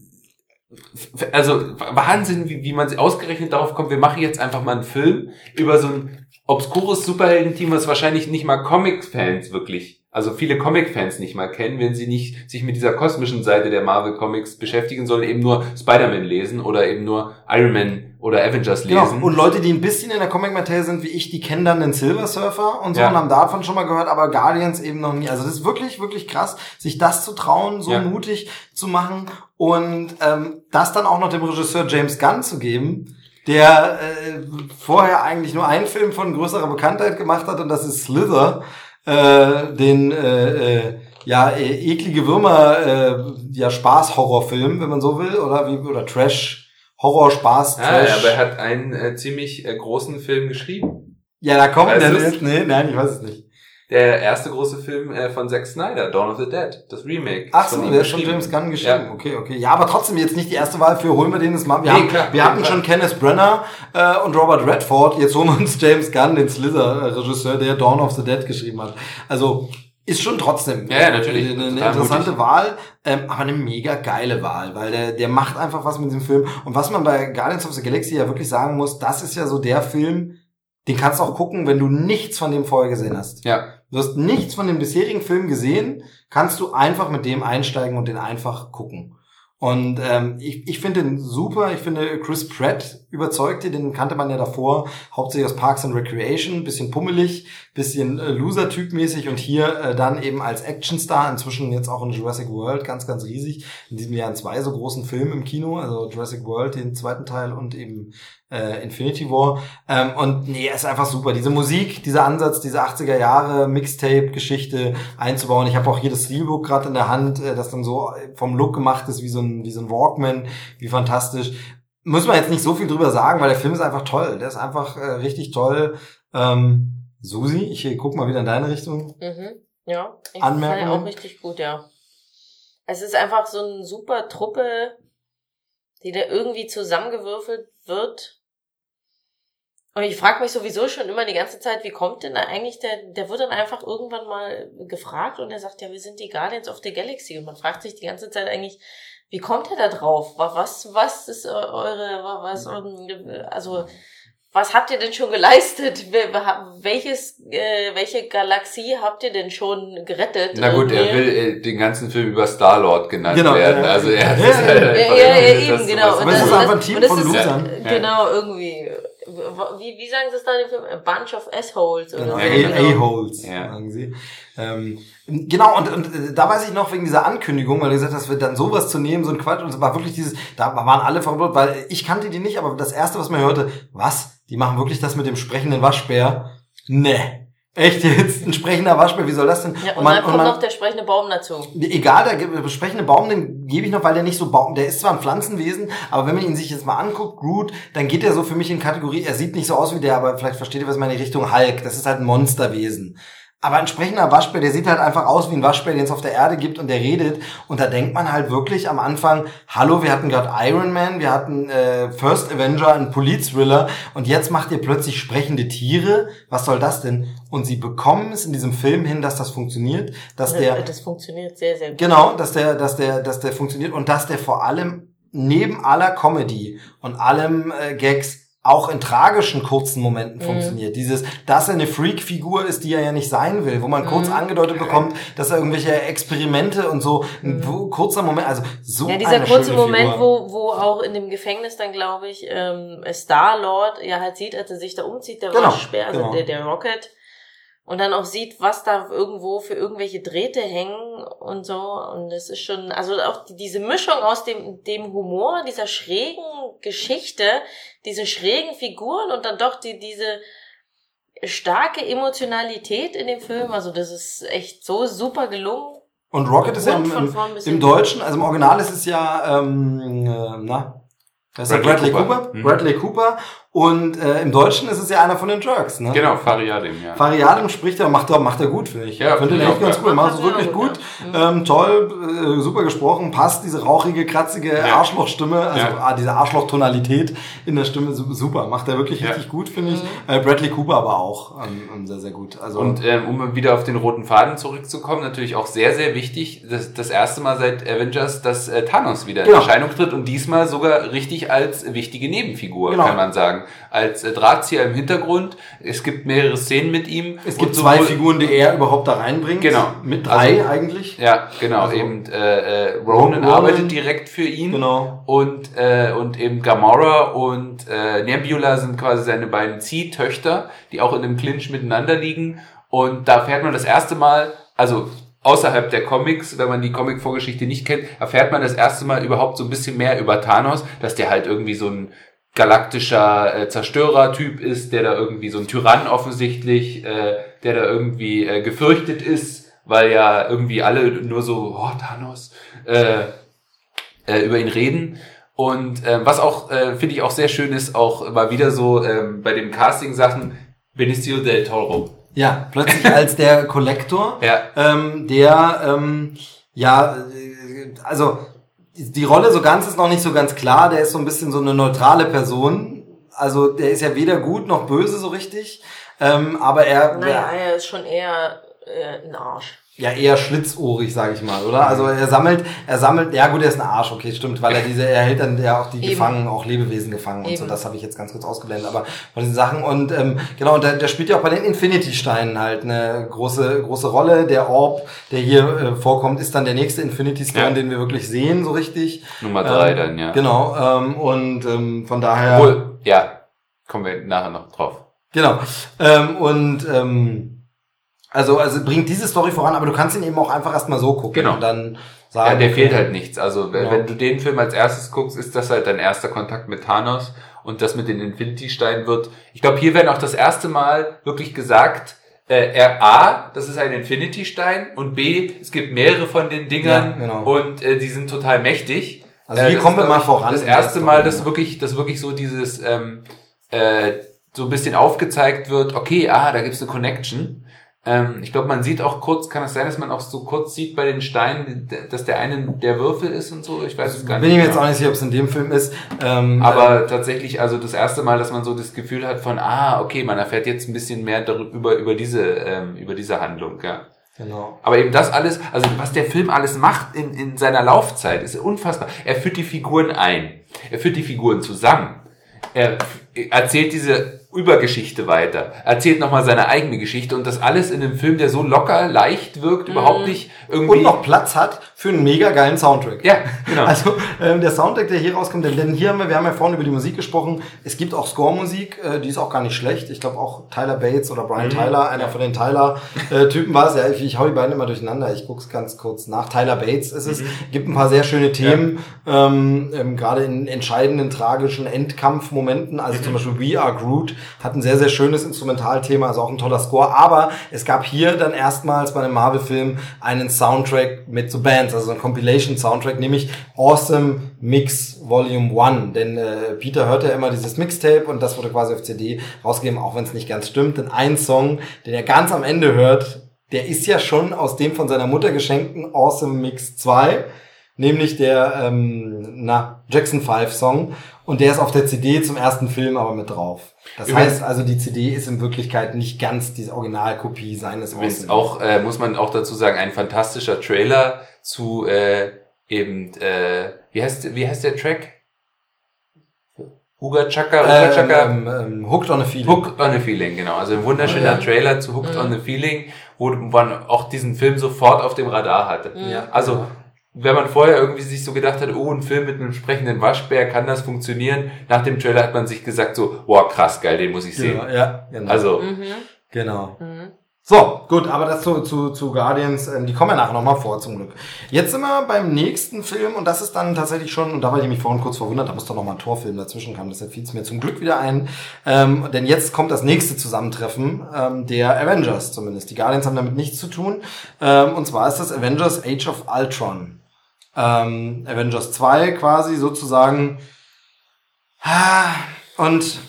also Wahnsinn, wie, wie man ausgerechnet darauf kommt, wir machen jetzt einfach mal einen Film über so ein obskures Superhelden-Team, was wahrscheinlich nicht mal Comic-Fans wirklich, also viele Comic-Fans nicht mal kennen, wenn sie nicht sich mit dieser kosmischen Seite der Marvel-Comics beschäftigen, sondern eben nur Spider-Man lesen oder eben nur Iron Man oder Avengers Genau. lesen. Und Leute, die ein bisschen in der Comic-Materie sind wie ich, die kennen dann den Silver Surfer und so Ja. und haben davon schon mal gehört, aber Guardians eben noch nie. Also das ist wirklich, wirklich krass, sich das zu trauen, so Ja. mutig zu machen und ähm, das dann auch noch dem Regisseur James Gunn zu geben, der äh, vorher eigentlich nur einen Film von größerer Bekanntheit gemacht hat und das ist Slither, äh, den äh, äh, ja äh, eklige Würmer äh, ja Spaß-Horrorfilm, wenn man so will, oder wie oder Trash Horror Spaß ja, Trash. ja, aber er hat einen äh, ziemlich äh, großen Film geschrieben. Ja, da kommt der. Nee, nein, ich weiß es nicht. Der erste große Film äh, von Zack Snyder, Dawn of the Dead, das Remake. Ach so, der ist schon. James Gunn geschrieben. Ja. Okay, okay. Ja, aber trotzdem jetzt nicht die erste Wahl für holen wir den jetzt mal. Wir, Nee, haben, klar, wir hatten jeden schon Kenneth Brenner äh, und Robert Redford. Jetzt holen wir uns James Gunn, den Slither-Regisseur, der Dawn of the Dead geschrieben hat. Also ist schon trotzdem Ja, ja, natürlich. eine, eine interessante mutig. Wahl, ähm, aber eine mega geile Wahl, weil der, der macht einfach was mit diesem Film. Und was man bei Guardians of the Galaxy ja wirklich sagen muss, das ist ja so der Film, den kannst du auch gucken, wenn du nichts von dem vorher gesehen hast. Ja, Du hast nichts von dem bisherigen Film gesehen, kannst du einfach mit dem einsteigen und den einfach gucken. Und ähm, ich, ich finde den super. Ich finde Chris Pratt überzeugte, den kannte man ja davor, hauptsächlich aus Parks and Recreation, bisschen pummelig, bisschen äh, Loser-Typ-mäßig und hier äh, dann eben als Actionstar, inzwischen jetzt auch in Jurassic World, ganz, ganz riesig. In diesem Jahr in zwei so großen Filmen im Kino, also Jurassic World, den zweiten Teil und eben äh, Infinity War. Ähm, und nee, ist einfach super. Diese Musik, dieser Ansatz, diese 80er Jahre Mixtape-Geschichte einzubauen. Ich habe auch hier das Steelbook gerade in der Hand, äh, das dann so vom Look gemacht ist, wie so ein, wie so ein Walkman, wie fantastisch. Muss man jetzt nicht so viel drüber sagen, weil der Film ist einfach toll. Der ist einfach äh, richtig toll. Ähm, Susi, ich guck mal wieder in deine Richtung. Mhm. Ja, ich Anmerkungen? fand auch richtig gut, ja. Es ist einfach so eine super Truppe, die da irgendwie zusammengewürfelt wird. Und ich frage mich sowieso schon immer die ganze Zeit, wie kommt denn da eigentlich der, der wird dann einfach irgendwann mal gefragt und er sagt, ja, wir sind die Guardians of the Galaxy. Und man fragt sich die ganze Zeit eigentlich, wie kommt er da drauf? Was, was ist eure, was, also, was habt ihr denn schon geleistet? Welches, äh, welche Galaxie habt ihr denn schon gerettet? Na gut, er will äh, den ganzen Film über Star-Lord genannt Genau, werden. ja. Also er Ja, ist ja, halt ja. Ja, ja, irgendwie eben, das, genau. Und Aber es ist einfach ein Team und das von ist- Losern. Ja. Genau, irgendwie. Wie, wie sagen sie es da in dem Film? A bunch of assholes oder Genau, so. Genau. A-Holes, Ja. sagen sie. Ähm, genau, und, und äh, da weiß ich noch wegen dieser Ankündigung, weil du gesagt hast, wird dann sowas zu nehmen, so ein Quatsch, und es war wirklich dieses, da waren alle verwirrt, weil ich kannte die nicht, aber das erste, was man hörte, was? Die machen wirklich das mit dem sprechenden Waschbär? Nee. Echt jetzt? Ein sprechender Waschbär, wie soll das denn? Ja, und, man- dann kommt man- noch der sprechende Baum dazu. Egal, der besprechende Baum, den gebe ich noch, weil der nicht so Baum, der ist zwar ein Pflanzenwesen, aber wenn man ihn sich jetzt mal anguckt, Groot, dann geht er so für mich in Kategorie, er sieht nicht so aus wie der, aber vielleicht versteht ihr, was meine, Richtung Hulk. Das ist halt ein Monsterwesen. Aber ein sprechender Waschbär, der sieht halt einfach aus wie ein Waschbär, den es auf der Erde gibt und der redet. Und da denkt man halt wirklich am Anfang, hallo, wir hatten gerade Iron Man, wir hatten äh, First Avenger, einen Polit-Thriller und jetzt macht ihr plötzlich sprechende Tiere. Was soll das denn? Und sie bekommen es in diesem Film hin, dass das funktioniert, dass der das funktioniert sehr, sehr gut. Genau, dass der, dass der, dass der funktioniert und dass der vor allem neben aller Comedy und allem äh, Gags auch in tragischen kurzen Momenten Mhm. funktioniert. Dieses, dass er eine Freak-Figur ist, die er ja nicht sein will, wo man kurz Mhm. angedeutet bekommt, dass er irgendwelche Experimente und so, ein wo- kurzer Moment, also so Ja, dieser eine kurze Moment, Figur. wo, wo auch in dem Gefängnis dann, glaube ich, ähm, Star-Lord ja halt sieht, als er sich da umzieht, der Genau, Waschbär, also genau. der, der Rocket, und dann auch sieht, was da irgendwo für irgendwelche Drähte hängen und so. Und das ist schon, also auch die, diese Mischung aus dem, dem Humor, dieser schrägen Geschichte, diese schrägen Figuren und dann doch die, diese starke Emotionalität in dem Film. Also das ist echt so super gelungen. Und Rocket ist ja im, im, im. Deutschen, also im Original ist es ja, ähm, äh, na, wer ist? Bradley Bradley Cooper. Cooper. Mhm. Bradley Cooper. Und äh, im Deutschen ist es ja einer von den Jerks, ne? Genau, Fariadim, ja. Fariadim spricht er, macht er, macht er gut, finde ich. Ja, finde finde ich echt ganz cool, macht es wirklich gut. ja. Ähm, toll, äh, super gesprochen, passt diese rauchige, kratzige Ja. Arschlochstimme, also Ja. ah, diese Arschlochtonalität in der Stimme, su- super, macht er wirklich Ja. richtig gut, finde ich. Mhm. Äh, Bradley Cooper aber auch ähm, ähm, sehr, sehr gut. Also Und ähm, um wieder auf den roten Faden zurückzukommen, natürlich auch sehr, sehr wichtig, das, das erste Mal seit Avengers, dass äh, Thanos wieder Genau. in Erscheinung tritt und diesmal sogar richtig als wichtige Nebenfigur, Genau. kann man sagen. Als äh, Drahtzieher im Hintergrund. Es gibt mehrere Szenen mit ihm. es gibt zwei Figuren, die er überhaupt da reinbringt. Genau. Mit drei Also- eigentlich. Ja, genau. Also- eben äh, äh, Ronan, Ronan. arbeitet direkt für ihn. Genau. Und, äh, und eben Gamora und äh, Nebula sind quasi seine beiden Ziehtöchter, die auch in einem Clinch miteinander liegen. Und da erfährt man das erste Mal, also außerhalb der Comics, wenn man die Comic-Vorgeschichte nicht kennt, erfährt man das erste Mal überhaupt so ein bisschen mehr über Thanos, dass der halt irgendwie so ein galaktischer äh, Zerstörer-Typ ist, der da irgendwie so ein Tyrann offensichtlich, äh, der da irgendwie äh, gefürchtet ist, weil ja irgendwie alle nur so, oh, Thanos, äh, äh, über ihn reden. Und äh, was auch, äh, finde ich auch sehr schön ist, auch mal wieder so ähm, bei den Casting-Sachen, Benicio del Toro. Ja, plötzlich als der Kollektor. Ja, ähm, der ähm, ja äh, also die Rolle so ganz ist noch nicht so ganz klar. Der ist so ein bisschen so eine neutrale Person. Also der ist ja weder gut noch böse so richtig. Ähm, aber er, Naja, er ist schon eher äh, ein Arsch. Ja eher schlitzohrig, sage ich mal, oder? Also er sammelt, er sammelt, ja gut, er ist ein Arsch, okay, stimmt, weil er diese, er hält dann ja auch die Eben. Gefangenen, auch Lebewesen gefangen und Eben. so, das habe ich jetzt ganz kurz ausgeblendet, aber von diesen Sachen und ähm, genau, und der, der spielt ja auch bei den Infinity-Steinen halt eine große, große Rolle. Der Orb, der hier äh, vorkommt, ist dann der nächste Infinity-Stone, Ja. den wir wirklich sehen, so richtig. Nummer drei Ähm, dann, ja. Genau, ähm, und ähm, von daher... Obwohl, ja, kommen wir nachher noch drauf. Genau. Ähm, und ähm, also, also bringt diese Story voran, aber du kannst ihn eben auch einfach erstmal so gucken Genau. und dann Ja, sagen. der okay, fehlt halt nichts. Also wenn Genau. wenn du den Film als erstes guckst, ist das halt dein erster Kontakt mit Thanos und das mit den Infinity-Steinen wird. Ich glaube, hier werden auch das erste Mal wirklich gesagt, äh, er A, das ist ein Infinity-Stein und B, es gibt mehrere von den Dingern Ja, genau. und äh, die sind total mächtig. Also Äh, hier das kommen wir ist, mal voran Das erste Mal, dass ja. wirklich, dass wirklich so dieses ähm, äh, so ein bisschen aufgezeigt wird, okay, ah, da gibt's eine Connection. Ähm, ich glaube, man sieht auch kurz, kann es sein, dass man auch so kurz sieht bei den Steinen, dass der eine der Würfel ist und so. Ich weiß es gar Bin ich nicht. mir jetzt genau. auch nicht sicher, ob es in dem Film ist. Ähm, Aber tatsächlich, also das erste Mal, dass man so das Gefühl hat von, ah, okay, man erfährt jetzt ein bisschen mehr darüber über diese ähm, über diese Handlung, ja. genau. Aber eben das alles, also was der Film alles macht in, in seiner Laufzeit, ist unfassbar. Er führt die Figuren ein. Er führt die Figuren zusammen. Er erzählt diese Übergeschichte weiter. Erzählt nochmal seine eigene Geschichte und das alles in einem Film, der so locker, leicht wirkt, überhaupt nicht irgendwie. Und noch Platz hat für einen mega geilen Soundtrack. ja, genau. Also ähm, der Soundtrack, der hier rauskommt, denn, denn hier haben wir, wir haben ja vorhin über die Musik gesprochen. Es gibt auch Score-Musik, äh, die ist auch gar nicht schlecht. Ich glaube auch Tyler Bates oder Brian Mhm. Tyler, einer von den Tyler-Typen war es. Ja, ich, ich hau die beiden immer durcheinander. Ich guck's ganz kurz nach. Tyler Bates ist Mhm. es. Gibt ein paar sehr schöne Themen, ähm, ähm, gerade in entscheidenden, tragischen Endkampfmomenten. Also zum Beispiel We Are Groot hat ein sehr, sehr schönes Instrumentalthema, also auch ein toller Score. Aber es gab hier dann erstmals bei einem Marvel-Film einen Soundtrack mit so Bands, also ein Compilation-Soundtrack, nämlich Awesome Mix Volume 1. Denn äh, Peter hört ja immer dieses Mixtape und das wurde quasi auf CD rausgegeben, auch wenn es nicht ganz stimmt. Denn ein Song, den er ganz am Ende hört, der ist ja schon aus dem von seiner Mutter geschenkten Awesome Mix 2 nämlich der ähm, na, Jackson 5 Song und der ist auf der CD zum ersten Film aber mit drauf. Das Übrigens- heißt also, die CD ist in Wirklichkeit nicht ganz diese Originalkopie seines Übrigens Awesome. auch, äh, muss man auch dazu sagen, ein fantastischer Trailer zu äh, eben, äh, wie heißt, wie heißt der Track? Uga Chaka, Uga Chaka. ähm, ähm, ähm, Hooked on a Feeling. Hooked on a Feeling, genau. Also ein wunderschöner Ja. Trailer zu Hooked on a Feeling, wo man auch diesen Film sofort auf dem Radar hatte. Ja, Also. Wenn man vorher irgendwie sich so gedacht hat, oh, ein Film mit einem sprechenden Waschbär, kann das funktionieren? Nach dem Trailer hat man sich gesagt so, wow, krass, geil, den muss ich sehen. ja, ja, genau. Also, Mhm. genau. Mhm. So, gut, aber das zu, zu, zu Guardians, ähm, die kommen ja nachher nochmal vor, zum Glück. Jetzt sind wir beim nächsten Film und das ist dann tatsächlich schon, und da war ich mich vorhin kurz verwundert, da muss doch nochmal ein Torfilm dazwischen kommen, deshalb fiel es mir zum Glück wieder ein. Ähm, denn jetzt kommt das nächste Zusammentreffen ähm, der Avengers zumindest. Die Guardians haben damit nichts zu tun. Ähm, und zwar ist das Avengers Age of Ultron. Ähm, Avengers 2 quasi sozusagen. Ah, Und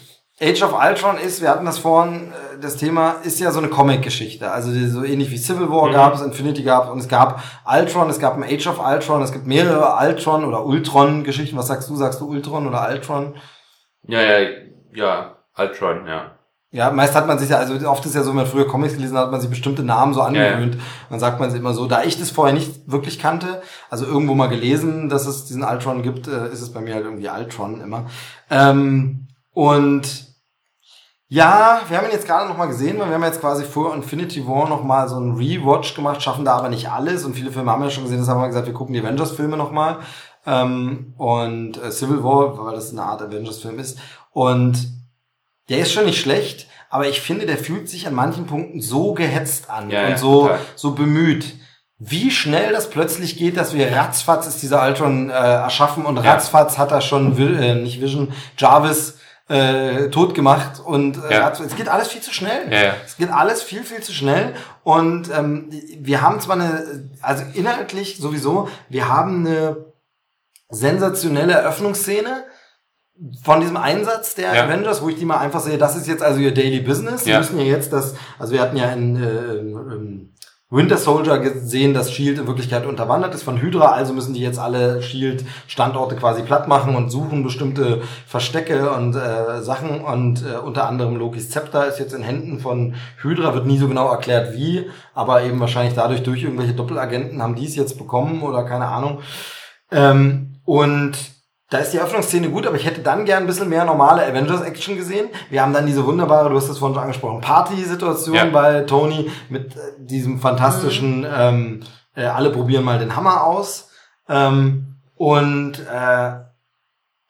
Age of Ultron ist, wir hatten das vorhin, äh, das Thema ist ja so eine Comic-Geschichte. Also so ähnlich wie Civil War Mhm. gab es, Infinity gab es und es gab Ultron, es gab ein Age of Ultron, es gibt mehrere Ultron oder Ultron-Geschichten. Was sagst du? Sagst du Ultron oder Ultron? ja, ja, ja, Ultron, ja. Ja, meist hat man sich ja, also oft ist ja so, wenn man früher Comics gelesen hat, hat man sich bestimmte Namen so angewöhnt. Dann sagt man sich immer so, da ich das vorher nicht wirklich kannte, also irgendwo mal gelesen, dass es diesen Ultron gibt, äh, ist es bei mir halt irgendwie Ultron immer. Ähm, und ja, wir haben ihn jetzt gerade noch mal gesehen, weil wir haben jetzt quasi vor Infinity War noch mal so einen Rewatch gemacht, schaffen da aber nicht alles und viele Filme haben wir schon gesehen, deshalb haben wir gesagt, wir gucken die Avengers-Filme noch mal. Ähm, und äh, Civil War, weil das eine Art Avengers-Film ist. Und der ist schon nicht schlecht, aber ich finde, der fühlt sich an manchen Punkten so gehetzt an Ja, und ja, so, total. so bemüht. Wie schnell das plötzlich geht, dass wir ratzfatz ist dieser Ultron äh, erschaffen und ratzfatz hat er schon, äh, nicht Vision, Jarvis äh, tot gemacht und äh, Ja. es geht alles viel zu schnell. Ja, ja. Es geht alles viel, viel zu schnell und ähm, wir haben zwar eine, also inhaltlich sowieso, wir haben eine sensationelle Eröffnungsszene, von diesem Einsatz der Ja. Avengers, wo ich die mal einfach sehe, das ist jetzt also ihr Daily Business. Sie Ja. müssen ja jetzt das, also wir hatten ja in, äh, ähm, Winter Soldier gesehen, dass Shield in Wirklichkeit unterwandert ist von Hydra, also müssen die jetzt alle Shield Standorte quasi platt machen und suchen bestimmte Verstecke und äh, Sachen und äh, unter anderem Lokis Zepter ist jetzt in Händen von Hydra, wird nie so genau erklärt wie, aber eben wahrscheinlich dadurch durch irgendwelche Doppelagenten haben die es jetzt bekommen oder keine Ahnung. Ähm, und da ist die Eröffnungsszene gut, aber ich hätte dann gern ein bisschen mehr normale Avengers-Action gesehen. Wir haben dann diese wunderbare, du hast das vorhin schon angesprochen, Party-Situation ja. bei Tony mit äh, diesem fantastischen, mhm. ähm, äh, alle probieren mal den Hammer aus. Ähm, und äh,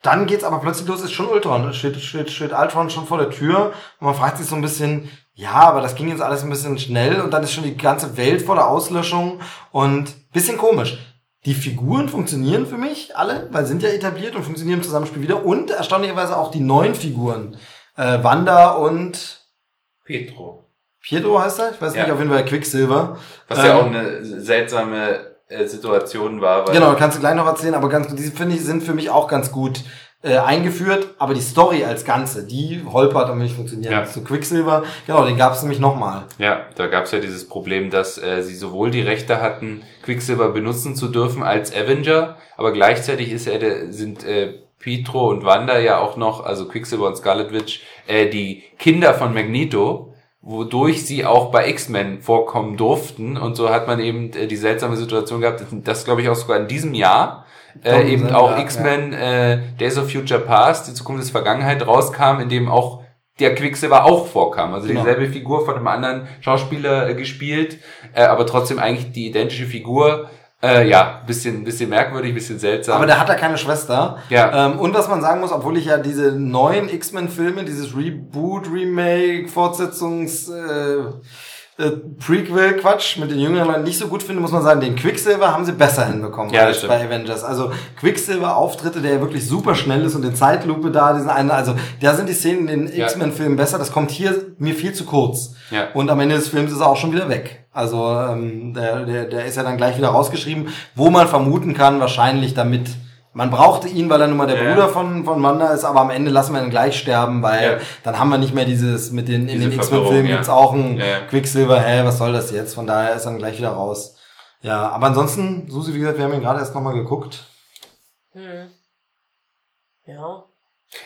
dann geht's aber plötzlich los, ist schon Ultron, steht, steht, steht Ultron schon vor der Tür und man fragt sich so ein bisschen, ja, aber das ging jetzt alles ein bisschen schnell und dann ist schon die ganze Welt voller Auslöschung und bisschen komisch. Die Figuren funktionieren für mich alle, weil sind ja etabliert und funktionieren im Zusammenspiel wieder. Und erstaunlicherweise auch die neuen Figuren. Äh, Wanda und Pietro. Pietro heißt er? Ich weiß ja. nicht, auf jeden Fall Quicksilver. Was ähm, ja auch eine seltsame äh, Situation war. Weil genau, kannst du gleich noch erzählen, aber ganz, die finde ich, sind für mich auch ganz gut äh, eingeführt, aber die Story als Ganze, die holpert und nicht funktioniert. Ja. Zu Quicksilver, genau, den gab es nämlich nochmal. Ja, da gab es ja dieses Problem, dass äh, sie sowohl die Rechte hatten, Quicksilver benutzen zu dürfen als Avenger, aber gleichzeitig ist er der, sind äh, Pietro und Wanda ja auch noch, also Quicksilver und Scarlet Witch, äh, die Kinder von Magneto, wodurch sie auch bei X-Men vorkommen durften. Und so hat man eben äh, die seltsame Situation gehabt, das glaube ich auch sogar in diesem Jahr, äh, eben auch X-Men ja. äh, Days of Future Past, die Zukunft ist Vergangenheit rauskam, in dem auch der Quicksilver auch vorkam. Also genau. dieselbe Figur von einem anderen Schauspieler äh, gespielt, äh, aber trotzdem eigentlich die identische Figur. Äh, ja, bisschen, bisschen merkwürdig, bisschen seltsam. Aber der hat da keine Schwester. Ja. Ähm, und was man sagen muss, obwohl ich ja diese neuen X-Men-Filme, dieses Reboot, Remake, Fortsetzungs, äh, äh, Prequel-Quatsch mit den jüngeren Leuten nicht so gut finde, muss man sagen, den Quicksilver haben sie besser hinbekommen ja, als bei Avengers. Also Quicksilver-Auftritte, der ja wirklich super schnell ist und in Zeitlupe da, diesen einen, also da sind die Szenen in den ja. X-Men-Filmen besser, das kommt hier mir viel zu kurz. Ja. Und am Ende des Films ist er auch schon wieder weg. Also ähm, der, der, der ist ja dann gleich wieder rausgeschrieben, wo man vermuten kann, wahrscheinlich damit man brauchte ihn, weil er nun mal der ja. Bruder von, von Wanda ist, aber am Ende lassen wir ihn gleich sterben, weil ja. dann haben wir nicht mehr dieses, mit den, in Diese den X-Men-Filmen ja. gibt's auch ein. Quicksilver, hä, was soll das jetzt? Von daher ist er dann gleich wieder raus. Ja, aber ansonsten, Susi, wie gesagt, wir haben ihn gerade erst nochmal geguckt. Hm. Ja.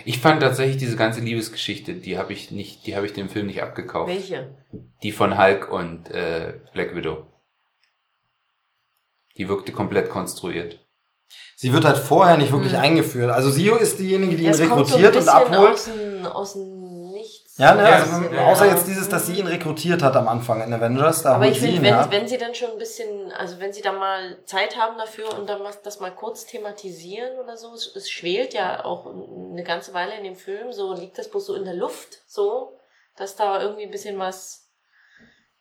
Ich fand tatsächlich diese ganze Liebesgeschichte, die habe ich nicht, die habe ich dem Film nicht abgekauft. Welche? Die von Hulk und äh, Black Widow. Die wirkte komplett konstruiert sie wird halt vorher nicht wirklich mhm. eingeführt. Also Sio ist diejenige, die ihn rekrutiert so und abholt. Aus dem, aus dem Nichts. Ja, ne, also, ja, außer jetzt dieses, dass sie ihn rekrutiert hat am Anfang in Avengers. Da Aber ich finde, wenn, wenn sie dann schon ein bisschen, also wenn sie da mal Zeit haben dafür und dann das mal kurz thematisieren oder so, es schwelt ja auch eine ganze Weile in dem Film, so liegt das bloß so in der Luft, so, dass da irgendwie ein bisschen was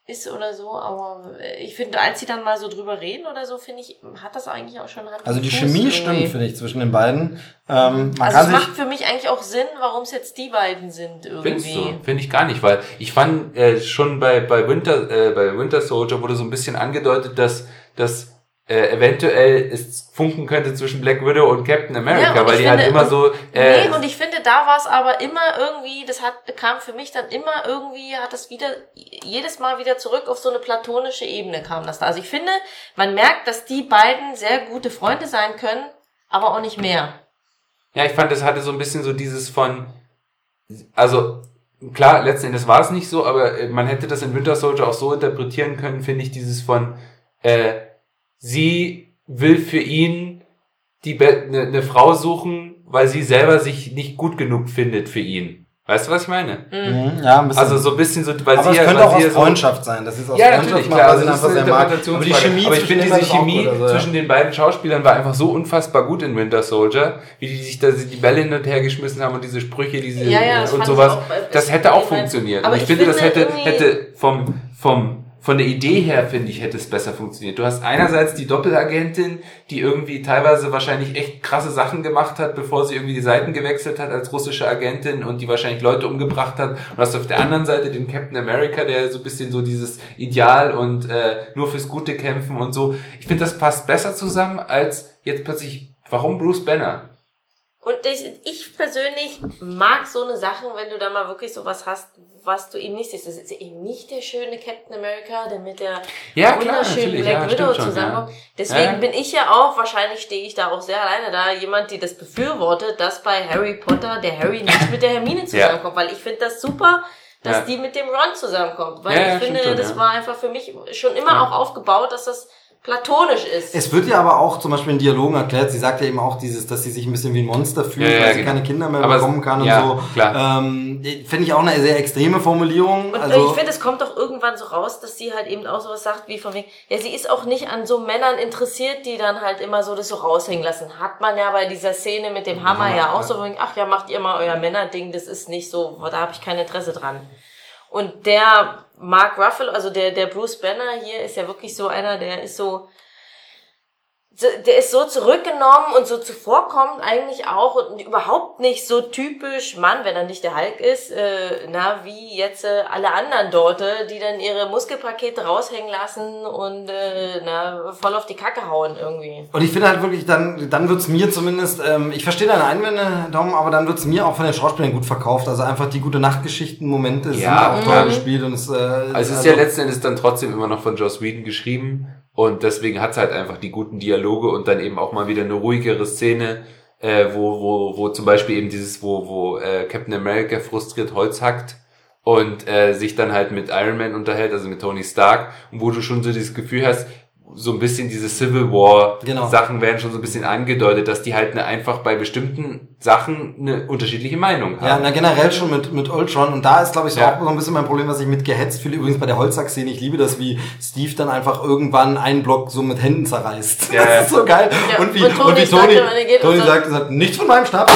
ist oder so, aber ich finde, als sie dann mal so drüber reden oder so, finde ich, hat das eigentlich auch schon Hand Also die Chemie irgendwie. stimmt, finde ich, zwischen den beiden. Ähm, man also es macht für mich eigentlich auch Sinn, warum es jetzt die beiden sind irgendwie. Findest du? Finde ich gar nicht, weil ich fand äh, schon bei bei Winter äh, bei Winter Soldier wurde so ein bisschen angedeutet, dass dass äh, eventuell es funken könnte zwischen Black Widow und Captain America, ja, weil die halt finde, halt immer so. Äh, nee, und ich finde, da war es aber immer irgendwie, das hat kam für mich dann immer irgendwie, hat das wieder jedes Mal wieder zurück auf so eine platonische Ebene kam das da. Also ich finde, man merkt, dass die beiden sehr gute Freunde sein können, aber auch nicht mehr. Ja, ich fand, das hatte so ein bisschen so dieses von, also klar, letzten Endes war es nicht so, aber äh, man hätte das in Winter Soldier auch so interpretieren können, finde ich, dieses von äh, sie will für ihn die eine ne Frau suchen, weil sie selber sich nicht gut genug findet für ihn. Weißt du, was ich meine? Mhm. Ja, ein bisschen. Also so ein bisschen so, weil aber sie es könnte auch aus Freundschaft so, sein. Das ist aus ja, Freundschaft natürlich, klar, also das ist eine Interpretationsfrage. Aber, die Chemie aber ich finde diese Chemie so, zwischen den beiden Schauspielern war einfach so unfassbar gut in Winter Soldier, wie die sich da die Bälle hin und her geschmissen haben und diese Sprüche, diese ja, ja, und sowas. Auch, das hätte auch funktioniert. Aber ich, ich finde, das hätte hätte vom vom von der Idee her, finde ich, hätte es besser funktioniert. Du hast einerseits die Doppelagentin, die irgendwie teilweise wahrscheinlich echt krasse Sachen gemacht hat, bevor sie irgendwie die Seiten gewechselt hat als russische Agentin und die wahrscheinlich Leute umgebracht hat. Und hast auf der anderen Seite den Captain America, der so ein bisschen so dieses Ideal und äh, nur fürs Gute kämpfen und so. Ich finde, das passt besser zusammen als jetzt plötzlich, warum Bruce Banner? Und ich, ich persönlich mag so eine Sachen, wenn du da mal wirklich sowas hast, was du eben nicht siehst. Das ist eben nicht der schöne Captain America, der mit der Ja, wunderschönen Black ja, Widow zusammenkommt. ja. Deswegen bin ich ja auch, wahrscheinlich stehe ich da auch sehr alleine da, jemand, die das befürwortet, dass bei Harry Potter der Harry nicht mit der Hermine zusammenkommt. Weil ich finde das super, dass die mit dem Ron zusammenkommt. Weil ich finde, das war einfach für mich schon immer auch aufgebaut, dass das platonisch ist. Es wird ja aber auch zum Beispiel in Dialogen erklärt, sie sagt ja eben auch dieses, dass sie sich ein bisschen wie ein Monster fühlt, Ja, ja, weil sie genau. keine Kinder mehr Aber bekommen kann ja, und so. klar. Ähm, Finde ich auch eine sehr extreme Formulierung. Und also, ich finde, es kommt doch irgendwann so raus, dass sie halt eben auch sowas sagt, wie von wegen, ja, sie ist auch nicht an so Männern interessiert, die dann halt immer so das so raushängen lassen. Hat man ja bei dieser Szene mit dem Hammer Hammer, ja auch ja. so, von wegen, ach ja, macht ihr mal euer Männerding, das ist nicht so, da habe ich kein Interesse dran. Und der Mark Ruffalo, also der, der Bruce Banner hier ist ja wirklich so einer, der ist so, so- der ist so zurückgenommen und so zuvorkommend eigentlich auch und überhaupt nicht so typisch Mann, wenn er nicht der Hulk ist, äh, na, wie jetzt äh, alle anderen dort, äh, die dann ihre Muskelpakete raushängen lassen und äh, na, voll auf die Kacke hauen irgendwie. Und ich finde halt wirklich, dann, dann wird's mir zumindest, ähm, ich verstehe deine Einwände, Dom, aber dann wird's mir auch von den Schauspielern gut verkauft. Also einfach die gute Nachtgeschichten-Momente sind Ja, auch klar. toll gespielt und es, äh, Also es ist ja letzten Endes dann trotzdem immer noch von Joss Whedon geschrieben und deswegen hat es halt einfach die guten Dialoge und dann eben auch mal wieder eine ruhigere Szene, äh, wo, wo, wo zum Beispiel eben dieses, wo, wo äh, Captain America frustriert Holz hackt und äh, sich dann halt mit Iron Man unterhält, also mit Tony Stark, und wo du schon so dieses Gefühl hast, so ein bisschen diese Civil War Genau. Sachen werden schon so ein bisschen angedeutet, dass die halt eine, einfach bei bestimmten Sachen eine unterschiedliche Meinung haben. Ja, na generell schon mit, mit Ultron. Und da ist, glaube ich, so Ja. auch so ein bisschen mein Problem, was ich mit gehetzt fühle. Übrigens bei der Holzsack-Szene. Ich liebe das, wie Steve dann einfach irgendwann einen Block so mit Händen zerreißt. Ja, das ja. ist so geil. Ja, Und wie, und Tony und wie sagt Tony, geht Tony sagt- sagt, sagt, nichts von meinem Stab.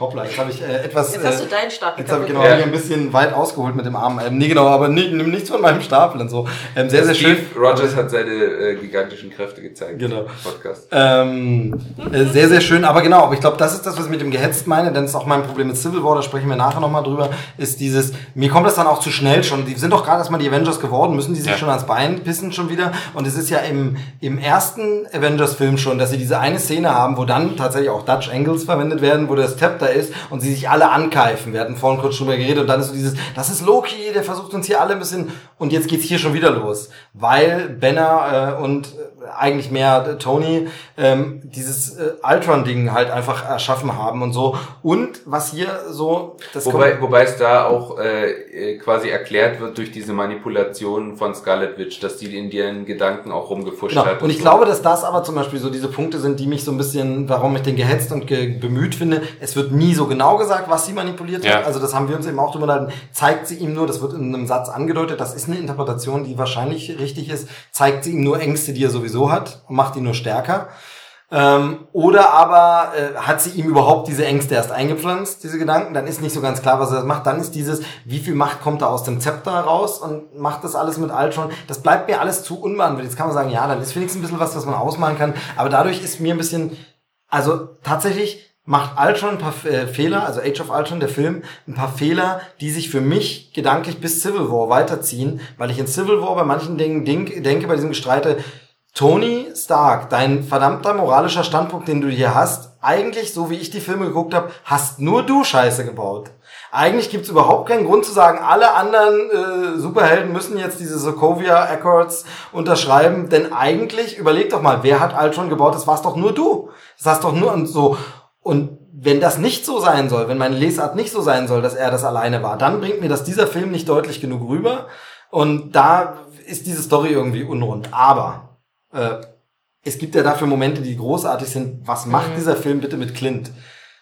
Hoppla, jetzt habe ich äh, etwas... Jetzt hast du äh, deinen Stapel Jetzt habe ich genau hier ein bisschen weit ausgeholt mit dem Arm. Ähm, nee, genau, aber nimm nichts von meinem Stapel und so. Ähm, sehr, sehr Steve schön. Rogers hat seine äh, gigantischen Kräfte gezeigt. Genau. im Podcast. Ähm, äh, sehr, sehr schön. Aber genau, aber ich glaube, das ist das, was ich mit dem gehetzt meine, denn es ist auch mein Problem mit Civil War, da sprechen wir nachher nochmal drüber, ist dieses, mir kommt das dann auch zu schnell schon. Die sind doch gerade erstmal die Avengers geworden, müssen die sich Ja. schon ans Bein pissen schon wieder. Und es ist ja im, im ersten Avengers-Film schon, dass sie diese eine Szene haben, wo dann tatsächlich auch Dutch Angles verwendet werden, wo der Step da ist und sie sich alle ankeifen. Wir hatten vorhin kurz drüber geredet und dann ist so dieses, das ist Loki, der versucht uns hier alle ein bisschen, und jetzt geht's hier schon wieder los. Weil Banner äh, und äh, eigentlich mehr äh, Tony ähm, dieses äh, Ultron-Ding halt einfach erschaffen haben und so. Und was hier so, das Wobei, wobei es da auch äh, äh, quasi erklärt wird durch diese Manipulation von Scarlet Witch, dass die in ihren Gedanken auch rumgefuscht Genau. hat. Und ich so. glaube, dass das aber zum Beispiel so diese Punkte sind, die mich so ein bisschen, warum ich den gehetzt und ge bemüht finde. Es wird nie so genau gesagt, was sie manipuliert Ja. hat. Also das haben wir uns eben auch drüber unterhalten. Zeigt sie ihm nur, das wird in einem Satz angedeutet, das ist eine Interpretation, die wahrscheinlich richtig ist, zeigt sie ihm nur Ängste, die er sowieso hat und macht ihn nur stärker. Ähm, oder aber äh, hat sie ihm überhaupt diese Ängste erst eingepflanzt, diese Gedanken? Dann ist nicht so ganz klar, was er macht. Dann ist dieses, wie viel Macht kommt da aus dem Zepter raus und macht das alles mit Ultron? Das bleibt mir alles zu unbeantwortet. Jetzt kann man sagen, ja, dann ist wenigstens ein bisschen was, was man ausmalen kann. Aber dadurch ist mir ein bisschen, also tatsächlich macht Ultron ein paar äh, Fehler, also Age of Ultron, der Film, ein paar Fehler, die sich für mich gedanklich bis Civil War weiterziehen, weil ich in Civil War bei manchen Dingen denk, denke, bei diesem Gestreite, Tony Stark, dein verdammter moralischer Standpunkt, den du hier hast, eigentlich, so wie ich die Filme geguckt habe, hast nur du Scheiße gebaut. Eigentlich gibt's überhaupt keinen Grund zu sagen, alle anderen äh, Superhelden müssen jetzt diese Sokovia Accords unterschreiben, denn eigentlich, überleg doch mal, wer hat Ultron gebaut? Das war's doch nur du. Das hast doch nur und so. Und wenn das nicht so sein soll, wenn meine Lesart nicht so sein soll, dass er das alleine war, dann bringt mir das dieser Film nicht deutlich genug rüber. Und da ist diese Story irgendwie unrund. Aber äh, es gibt ja dafür Momente, die großartig sind. Was macht dieser Film bitte mit Clint?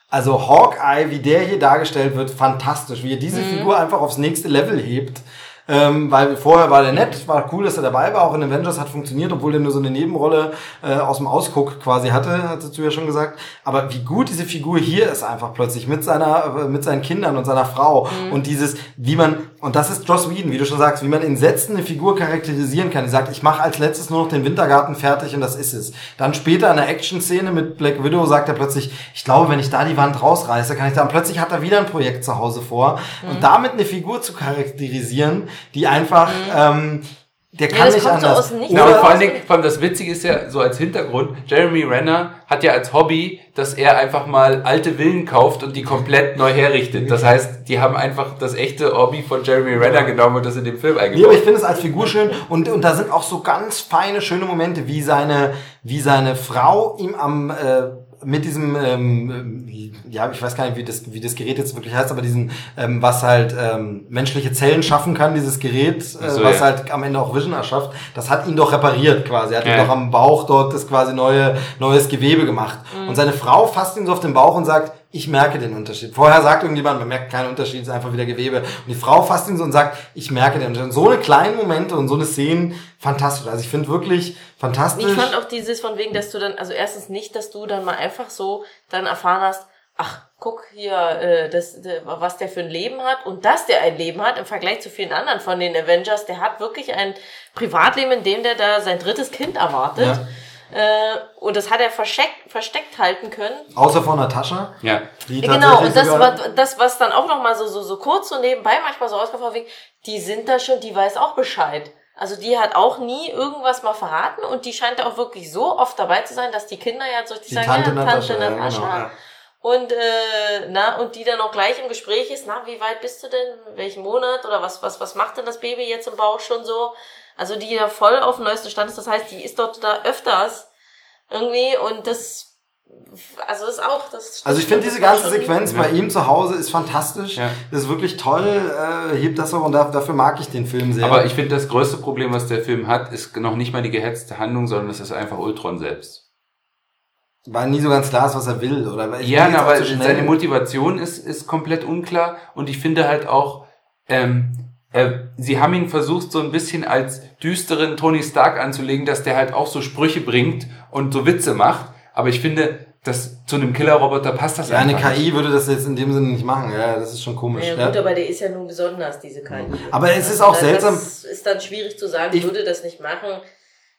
Also Hawkeye, wie der hier dargestellt wird, fantastisch. Wie er diese Figur einfach aufs nächste Level hebt. Ähm, weil vorher war der nett, war cool, dass er dabei war, auch in Avengers hat funktioniert, obwohl der nur so eine Nebenrolle äh, aus dem Ausguck quasi hatte, hattest du ja schon gesagt. Aber wie gut diese Figur hier ist einfach plötzlich mit seiner, äh, mit seinen Kindern und seiner Frau. Und dieses, wie man, und das ist Joss Whedon, wie du schon sagst, wie man in Sätzen eine Figur charakterisieren kann. Die sagt, ich mache als letztes nur noch den Wintergarten fertig und das ist es. Dann später in der Action-Szene mit Black Widow sagt er plötzlich, ich glaube, wenn ich da die Wand rausreiße, kann ich da, und plötzlich hat er wieder ein Projekt zu Hause vor. Und damit eine Figur zu charakterisieren, die einfach, ähm, der Ja, kann das nicht kommt so anders. aus dem Nichts. Genau, und vor allen Dingen, vor allem das Witzige ist ja, so als Hintergrund, Jeremy Renner hat ja als Hobby, dass er einfach mal alte Villen kauft und die komplett neu herrichtet. Das heißt, die haben einfach das echte Hobby von Jeremy Renner genommen und das in den Film Nee, aber eingebaut. ich finde es als Figur schön und, und da sind auch so ganz feine, schöne Momente, wie seine, wie seine Frau ihm am, äh, mit diesem, ähm, ja, ich weiß gar nicht, wie das, wie das Gerät jetzt wirklich heißt, aber diesen, ähm, was halt ähm, menschliche Zellen schaffen kann, dieses Gerät, äh, so, was ja. halt am Ende auch Vision erschafft, das hat ihn doch repariert quasi. Er hat ihm Ja. doch am Bauch dort das quasi neue, neues Gewebe gemacht. Mhm. Und seine Frau fasst ihn so auf den Bauch und sagt, ich merke den Unterschied. Vorher sagt irgendjemand, man merkt keinen Unterschied, es ist einfach wieder Gewebe. Und die Frau fasst ihn so und sagt, ich merke den Unterschied. Und so eine kleinen Momente und so eine Szenen, fantastisch. Also ich finde wirklich fantastisch. Ich fand auch dieses von wegen, dass du dann, also erstens nicht, dass du dann mal einfach so dann erfahren hast, ach, guck hier, äh, das, was der für ein Leben hat und dass der ein Leben hat im Vergleich zu vielen anderen von den Avengers, der hat wirklich ein Privatleben, in dem der da sein drittes Kind erwartet. Äh, und das hat er versteckt, versteckt halten können. Außer vor Natascha. Ja. Die Genau, und das, war, das, was dann auch noch mal so, so, so kurz so nebenbei manchmal so ausgefallen wegen, die sind da schon, die weiß auch Bescheid. Also die hat auch nie irgendwas mal verraten und die scheint auch wirklich so oft dabei zu sein, dass die Kinder ja so Die sagen, Tante ja, Natascha, Tante ja, Natascha. genau, ja. Und äh, na, und die dann auch gleich im Gespräch ist, na, wie weit bist du denn? Welchen Monat? Oder was, was, was macht denn das Baby jetzt im Bauch schon so? Also die da voll auf dem neuesten Stand ist. Das heißt, die ist dort da öfters irgendwie und das also das ist auch das Also ich finde diese war ganze Sequenz bei ihm zu Hause ist fantastisch. Ja. Das ist wirklich toll. Äh, hebt das auch und da, dafür mag ich den Film sehr. Aber ich finde, das größte Problem, was der Film hat, ist noch nicht mal die gehetzte Handlung, sondern es ist einfach Ultron selbst. Weil nie so ganz klar ist, was er will. Oder weil ich Ja, na, schnell. seine Motivation ist, ist komplett unklar und ich finde halt auch, ähm, äh, sie haben ihn versucht, so ein bisschen als düsteren Tony Stark anzulegen, dass der halt auch so Sprüche bringt und so Witze macht. Aber ich finde, dass zu einem Killerroboter passt das Ja, eine einfach KI nicht. würde das jetzt in dem Sinne nicht machen. Ja, das ist schon komisch. Ja, Ja, gut, aber der ist ja nun besonders, diese KI. Aber es ist auch das seltsam- Das ist dann schwierig zu sagen, Ich- würde das nicht machen,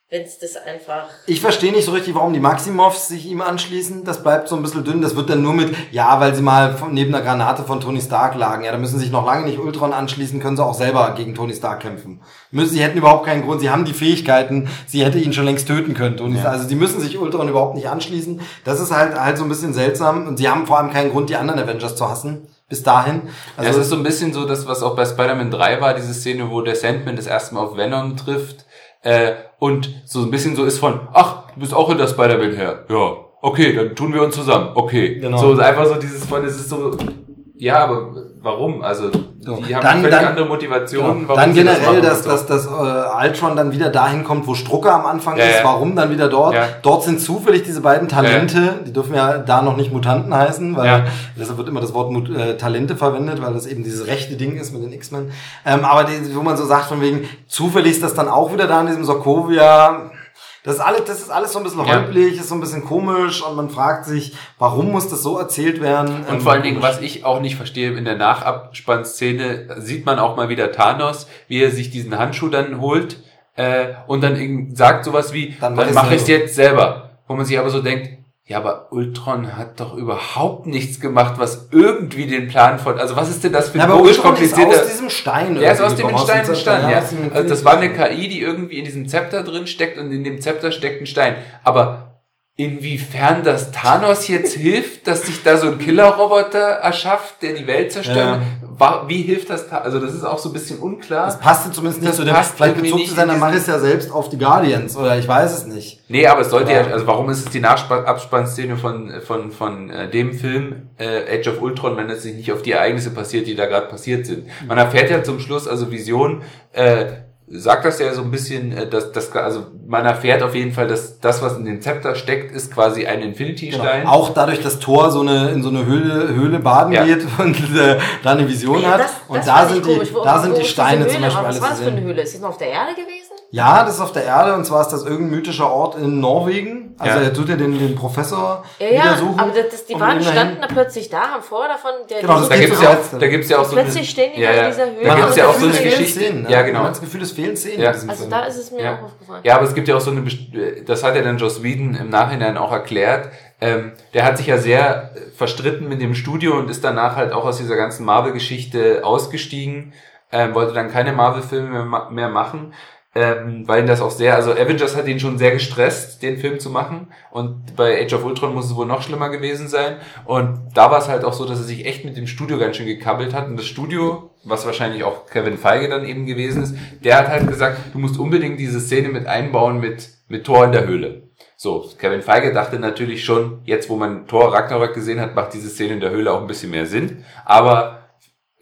wenn es das einfach. Ich verstehe nicht so richtig, warum die Maximovs sich ihm anschließen. Das bleibt so ein bisschen dünn. Das wird dann nur mit, ja, weil sie mal neben der Granate von Tony Stark lagen. Ja, da müssen sie sich noch lange nicht Ultron anschließen, können sie auch selber gegen Tony Stark kämpfen. Müssen, sie hätten überhaupt keinen Grund, sie haben die Fähigkeiten, sie hätte ihn schon längst töten können. Tony Stark. Also sie müssen sich Ultron überhaupt nicht anschließen. Das ist halt, halt so ein bisschen seltsam. Und sie haben vor allem keinen Grund, die anderen Avengers zu hassen. Bis dahin. Also Also es ist so ein bisschen so, das, was auch bei Spider-Man 3 war, diese Szene, wo der Sandman das erste Mal auf Venom trifft äh, und so ein bisschen so ist von, ach, du bist auch in der Spider-Man her. Ja, okay, dann tun wir uns zusammen. Okay. Genau. So einfach so dieses von, es ist so, ja, aber warum? Also So, die haben dann- völlig dann- andere Motivationen. Genau. warum Dann generell, machen dass, so. dass, dass äh, Ultron dann wieder dahin kommt, wo Strucker am Anfang Ja, ist, ja. warum dann wieder dort. Ja. Dort sind zufällig diese beiden Talente, die dürfen ja da noch nicht Mutanten heißen, weil deshalb wird immer das Wort Mut äh, Talente verwendet, weil das eben dieses rechte Ding ist mit den X-Men. Ähm, aber die, wo man so sagt, von wegen, zufällig ist das dann auch wieder da in diesem Sokovia. Das ist alles, das ist alles so ein bisschen Ja. holprig, ist so ein bisschen komisch und man fragt sich, warum muss das so erzählt werden? Und Ähm, vor allen Dingen, was ich auch nicht verstehe, in der Nachabspannszene sieht man auch mal wieder Thanos, wie er sich diesen Handschuh dann holt äh, und dann sagt sowas wie, Dann dann, mach mache ich's ich es jetzt selber. Wo man sich aber so denkt, ja, aber Ultron hat doch überhaupt nichts gemacht, was irgendwie den Plan von, also was ist denn das für Ja, ein logisch komplizierter... aus diesem Stein. Der ist aus dem Stein entstanden, ja. Also das war eine KI, die irgendwie in diesem Zepter drin steckt und in dem Zepter steckt ein Stein. Aber inwiefern das Thanos jetzt hilft, dass sich da so ein Killerroboter erschafft, der die Welt zerstört, wa- wie hilft das? Ta- Also das ist auch so ein bisschen unklar. Das passte zumindest nicht Das zu dem, vielleicht irgendwie bezog nicht zu seiner in diesen- Maris ja selbst auf die Guardians, oder ich weiß es nicht. Nee, aber es sollte ja, Ja. also warum ist es die Nachabspannszene von, von, von äh, dem Film äh, Age of Ultron, wenn es sich nicht auf die Ereignisse passiert, die da gerade passiert sind? Man erfährt ja zum Schluss, also Vision, äh, sagt das ja so ein bisschen, äh, dass das, also man erfährt auf jeden Fall, dass das, was in dem Zepter steckt, ist quasi ein Infinity-Stein. Genau. Auch dadurch, dass Thor so eine, in so eine Höhle, Höhle baden Ja. geht und äh, da eine Vision Ja, hat. das- und das da sind die, komisch. Da sind die Steine zum Beispiel Aber alles Was war das für eine. Höhle? Ist das noch auf der Erde gewesen? Ja, das ist auf der Erde und zwar ist das irgendein mythischer Ort in Norwegen. Also Ja. er tut ja den, den Professor Ja, wieder ja, suchen. aber das, das, die waren standen da plötzlich da, haben vorher davon, der Genau, das Da gibt's ja auch, da gibt's ja auch so Plötzlich stehen die ja, da in ja. dieser Höhle. Da Man gibt's hat ja auch so Gefühl, eine Geschichte. Szenen, ne? Ja, Man genau. hat das Gefühl, es fehlen Szenen Ja. Also Film. da ist es mir Ja. auch aufgefallen. Ja, aber es gibt ja auch so eine, das hat ja dann Joss Whedon im Nachhinein auch erklärt. Ähm, der hat sich ja sehr äh, verstritten mit dem Studio und ist danach halt auch aus dieser ganzen Marvel-Geschichte ausgestiegen, ähm, wollte dann keine Marvel-Filme mehr, mehr machen. Ähm, weil ihn das auch sehr, also Avengers hat ihn schon sehr gestresst, den Film zu machen. Und bei Age of Ultron muss es wohl noch schlimmer gewesen sein. Und da war es halt auch so, dass er sich echt mit dem Studio ganz schön gekabbelt hat. Und das Studio, was wahrscheinlich auch Kevin Feige dann eben gewesen ist, der hat halt gesagt, du musst unbedingt diese Szene mit einbauen mit, mit Thor in der Höhle. So, Kevin Feige dachte natürlich schon, jetzt wo man Thor Ragnarok gesehen hat, macht diese Szene in der Höhle auch ein bisschen mehr Sinn, aber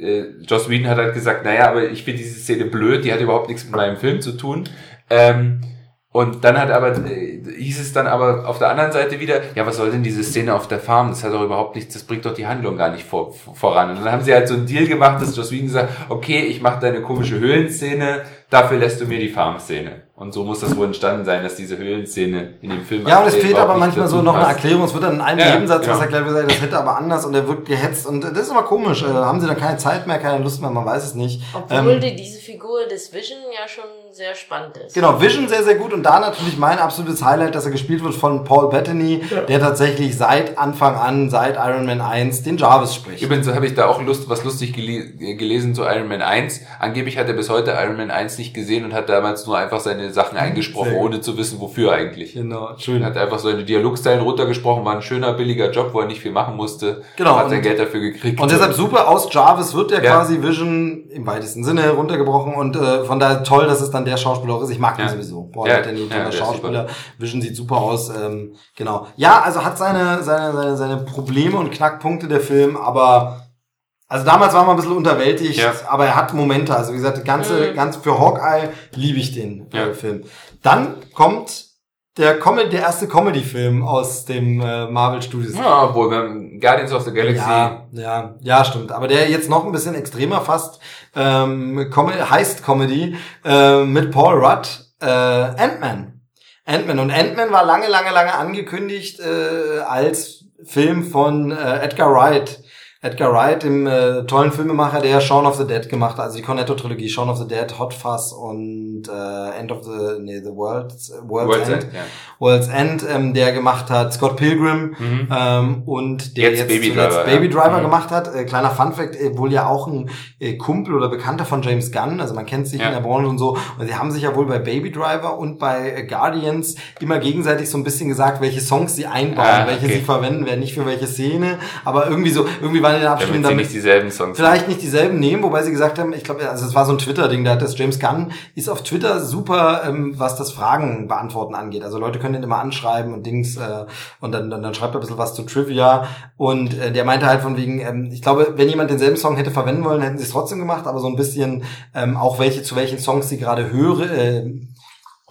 äh, Joss Whedon hat halt gesagt, naja, aber ich finde diese Szene blöd, die hat überhaupt nichts mit meinem Film zu tun. Ähm, und dann hat aber, äh, hieß es dann aber auf der anderen Seite wieder, ja, was soll denn diese Szene auf der Farm? Das hat doch überhaupt nichts, das bringt doch die Handlung gar nicht vor, voran. Und dann haben sie halt so einen Deal gemacht, dass Joss Whedon sagt, okay, ich mache deine komische Höhlenszene, dafür lässt du mir die Farm-Szene. Und so muss das wohl entstanden sein, dass diese Höhlenszene in dem Film. Ja, und es fehlt aber manchmal so noch eine Erklärung. Es wird dann in einem ja, Nebensatz genau. was erklärt, wird, das hätte aber anders und er wird gehetzt. Und das ist aber komisch. Äh, haben sie dann keine Zeit mehr, keine Lust mehr, man weiß es nicht. Obwohl ähm, diese Figur des Vision ja schon sehr spannend ist. Genau, Vision sehr, sehr gut. Und da natürlich mein absolutes Highlight, dass er gespielt wird von Paul Bettany, ja. der tatsächlich seit Anfang an, seit Iron Man 1, den Jarvis spricht. Übrigens habe ich da auch Lust, was lustig gele gelesen zu Iron Man 1. Angeblich hat er bis heute Iron Man 1 nicht gesehen und hat damals nur einfach seine Sachen eingesprochen, ohne zu wissen, wofür eigentlich. Genau, schön. Hat einfach seine Dialogsteilen runtergesprochen, war ein schöner, billiger Job, wo er nicht viel machen musste. Genau. Hat sein Geld dafür gekriegt. Und deshalb super, aus Jarvis wird der ja. quasi Vision im weitesten Sinne runtergebrochen und äh, von daher toll, dass es dann der Schauspieler auch ist. Ich mag ja. ihn sowieso. Paul ja, toller ja, Schauspieler. Vision sieht super aus. Ähm, genau. Ja, also hat seine, seine, seine, seine Probleme und Knackpunkte der Film, aber also damals war man ein bisschen unterwältigt, ja. aber er hat Momente. Also wie gesagt, ganze, mhm. ganz für Hawkeye liebe ich den ja. äh, Film. Dann kommt der, Com der erste Comedy-Film aus dem äh, Marvel Studios. Ja, obwohl wir haben Guardians of the Galaxy. Ja, ja, ja, stimmt. Aber der jetzt noch ein bisschen extremer fast ähm, Com heißt Comedy äh, mit Paul Rudd, äh, Ant-Man. Ant-Man. Und Ant-Man war lange, lange, lange angekündigt äh, als Film von äh, Edgar Wright Edgar Wright, dem äh, tollen Filmemacher, der Shaun of the Dead gemacht hat, also die Cornetto-Trilogie, Shaun of the Dead, Hot Fuzz und äh, End of the, nee, the World's, World's, World's End, End ja. World's End, ähm, der gemacht hat Scott Pilgrim mhm. ähm, und der jetzt, jetzt Baby Driver, Baby Driver ja. gemacht hat. Äh, kleiner Funfact, äh, wohl ja auch ein äh, Kumpel oder Bekannter von James Gunn, also man kennt sich ja. in der Branche und so, und sie haben sich ja wohl bei Baby Driver und bei äh, Guardians immer gegenseitig so ein bisschen gesagt, welche Songs sie einbauen, ah, welche sie verwenden, wer nicht für welche Szene, aber irgendwie so, irgendwie war in den Abstimmungen damit, nicht dieselben Songs vielleicht nicht dieselben nehmen, wobei sie gesagt haben, ich glaube, also es war so ein Twitter-Ding, da hat das James Gunn ist auf Twitter super, ähm, was das Fragen beantworten angeht. Also Leute können ihn immer anschreiben und Dings äh, und dann, dann, dann schreibt er ein bisschen was zu Trivia und äh, der meinte halt von wegen, ähm, ich glaube, wenn jemand denselben Song hätte verwenden wollen, hätten sie es trotzdem gemacht, aber so ein bisschen ähm, auch welche zu welchen Songs sie gerade höre, äh,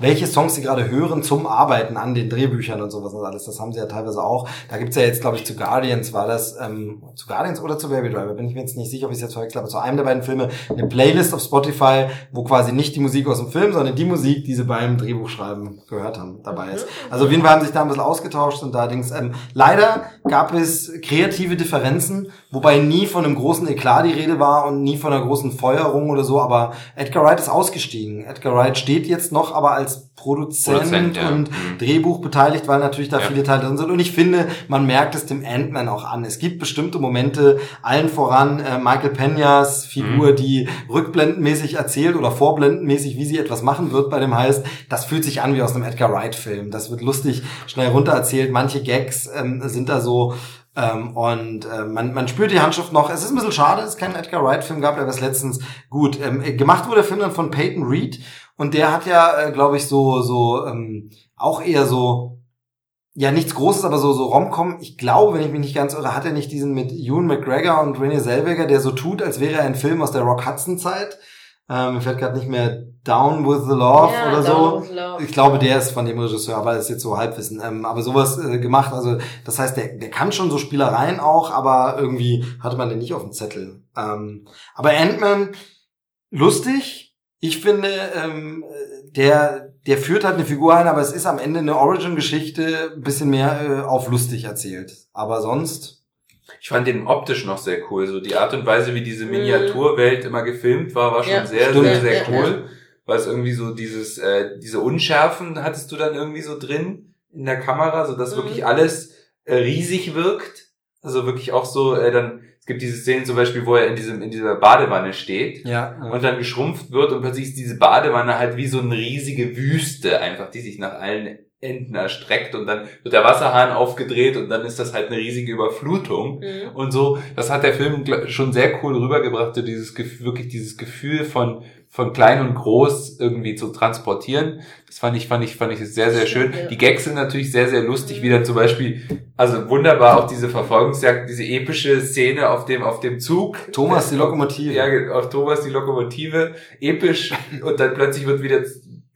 welche Songs sie gerade hören zum Arbeiten an den Drehbüchern und sowas und alles. Das haben sie ja teilweise auch. Da gibt's ja jetzt, glaube ich, zu Guardians war das, ähm, zu Guardians oder zu Baby Driver, bin ich mir jetzt nicht sicher, ob ich es jetzt verwechsel, aber zu einem der beiden Filme eine Playlist auf Spotify, wo quasi nicht die Musik aus dem Film, sondern die Musik, die sie beim Drehbuchschreiben gehört haben, dabei ist. Mhm. Also auf jeden Fall haben sich da ein bisschen ausgetauscht und allerdings, ähm, leider gab es kreative Differenzen, wobei nie von einem großen Eklat die Rede war und nie von einer großen Feuerung oder so, aber Edgar Wright ist ausgestiegen. Edgar Wright steht jetzt noch aber als als Produzent, Produzent ja. und mhm. Drehbuch beteiligt, weil natürlich da ja. viele Teile drin sind. Und ich finde, man merkt es dem Ant-Man auch an. Es gibt bestimmte Momente, allen voran äh, Michael Peñas Figur, mhm. die rückblendenmäßig erzählt oder vorblendenmäßig, wie sie etwas machen wird bei dem heißt, das fühlt sich an wie aus einem Edgar Wright-Film. Das wird lustig schnell runter erzählt. Manche Gags ähm, sind da so ähm, und äh, man, man spürt die Handschrift noch. Es ist ein bisschen schade, dass es keinen Edgar Wright-Film gab, der was letztens gut. Ähm, gemacht wurde der Film dann von Peyton Reed und der hat ja, äh, glaube ich, so, so, ähm, auch eher so, ja, nichts Großes, aber so, so Romcom. Ich glaube, wenn ich mich nicht ganz irre, hat er nicht diesen mit Ewan McGregor und Renee Zellweger, der so tut, als wäre er ein Film aus der Rock Hudson Zeit. Ähm, mir fällt gerade nicht mehr Down with the Love ja, oder so. Love. Ich glaube, der ist von dem Regisseur, aber das ist jetzt so Halbwissen. Ähm, aber sowas äh, gemacht, also das heißt, der, der kann schon so Spielereien auch, aber irgendwie hatte man den nicht auf dem Zettel. Ähm, aber Ant-Man, lustig, ich finde, ähm, der, der führt halt eine Figur ein, aber es ist am Ende eine Origin-Geschichte, ein bisschen mehr äh, auf lustig erzählt. Aber sonst. Ich fand den optisch noch sehr cool. So die Art und Weise, wie diese Miniaturwelt immer gefilmt war, war schon ja, sehr, stimmt. sehr, sehr cool. Weil es irgendwie so dieses, äh, diese Unschärfen hattest du dann irgendwie so drin in der Kamera, so dass mhm. wirklich alles äh, riesig wirkt. Also wirklich auch so, äh, dann gibt diese Szenen zum Beispiel, wo er in diesem, in dieser Badewanne steht. Ja. ja. Und dann geschrumpft wird und plötzlich ist diese Badewanne halt wie so eine riesige Wüste einfach, die sich nach allen Enden erstreckt und dann wird der Wasserhahn aufgedreht und dann ist das halt eine riesige Überflutung Mhm. und so. Das hat der Film schon sehr cool rübergebracht, so dieses wirklich dieses Gefühl von von klein und groß irgendwie zu transportieren. Das fand ich, fand ich, fand ich sehr, sehr schön. Die Gags sind natürlich sehr, sehr lustig, Mhm. wie dann zum Beispiel, also wunderbar auch diese Verfolgungsjagd, diese epische Szene auf dem, auf dem Zug. Thomas, die Lokomotive. Ja, auf Thomas die Lokomotive, episch und dann plötzlich wird wieder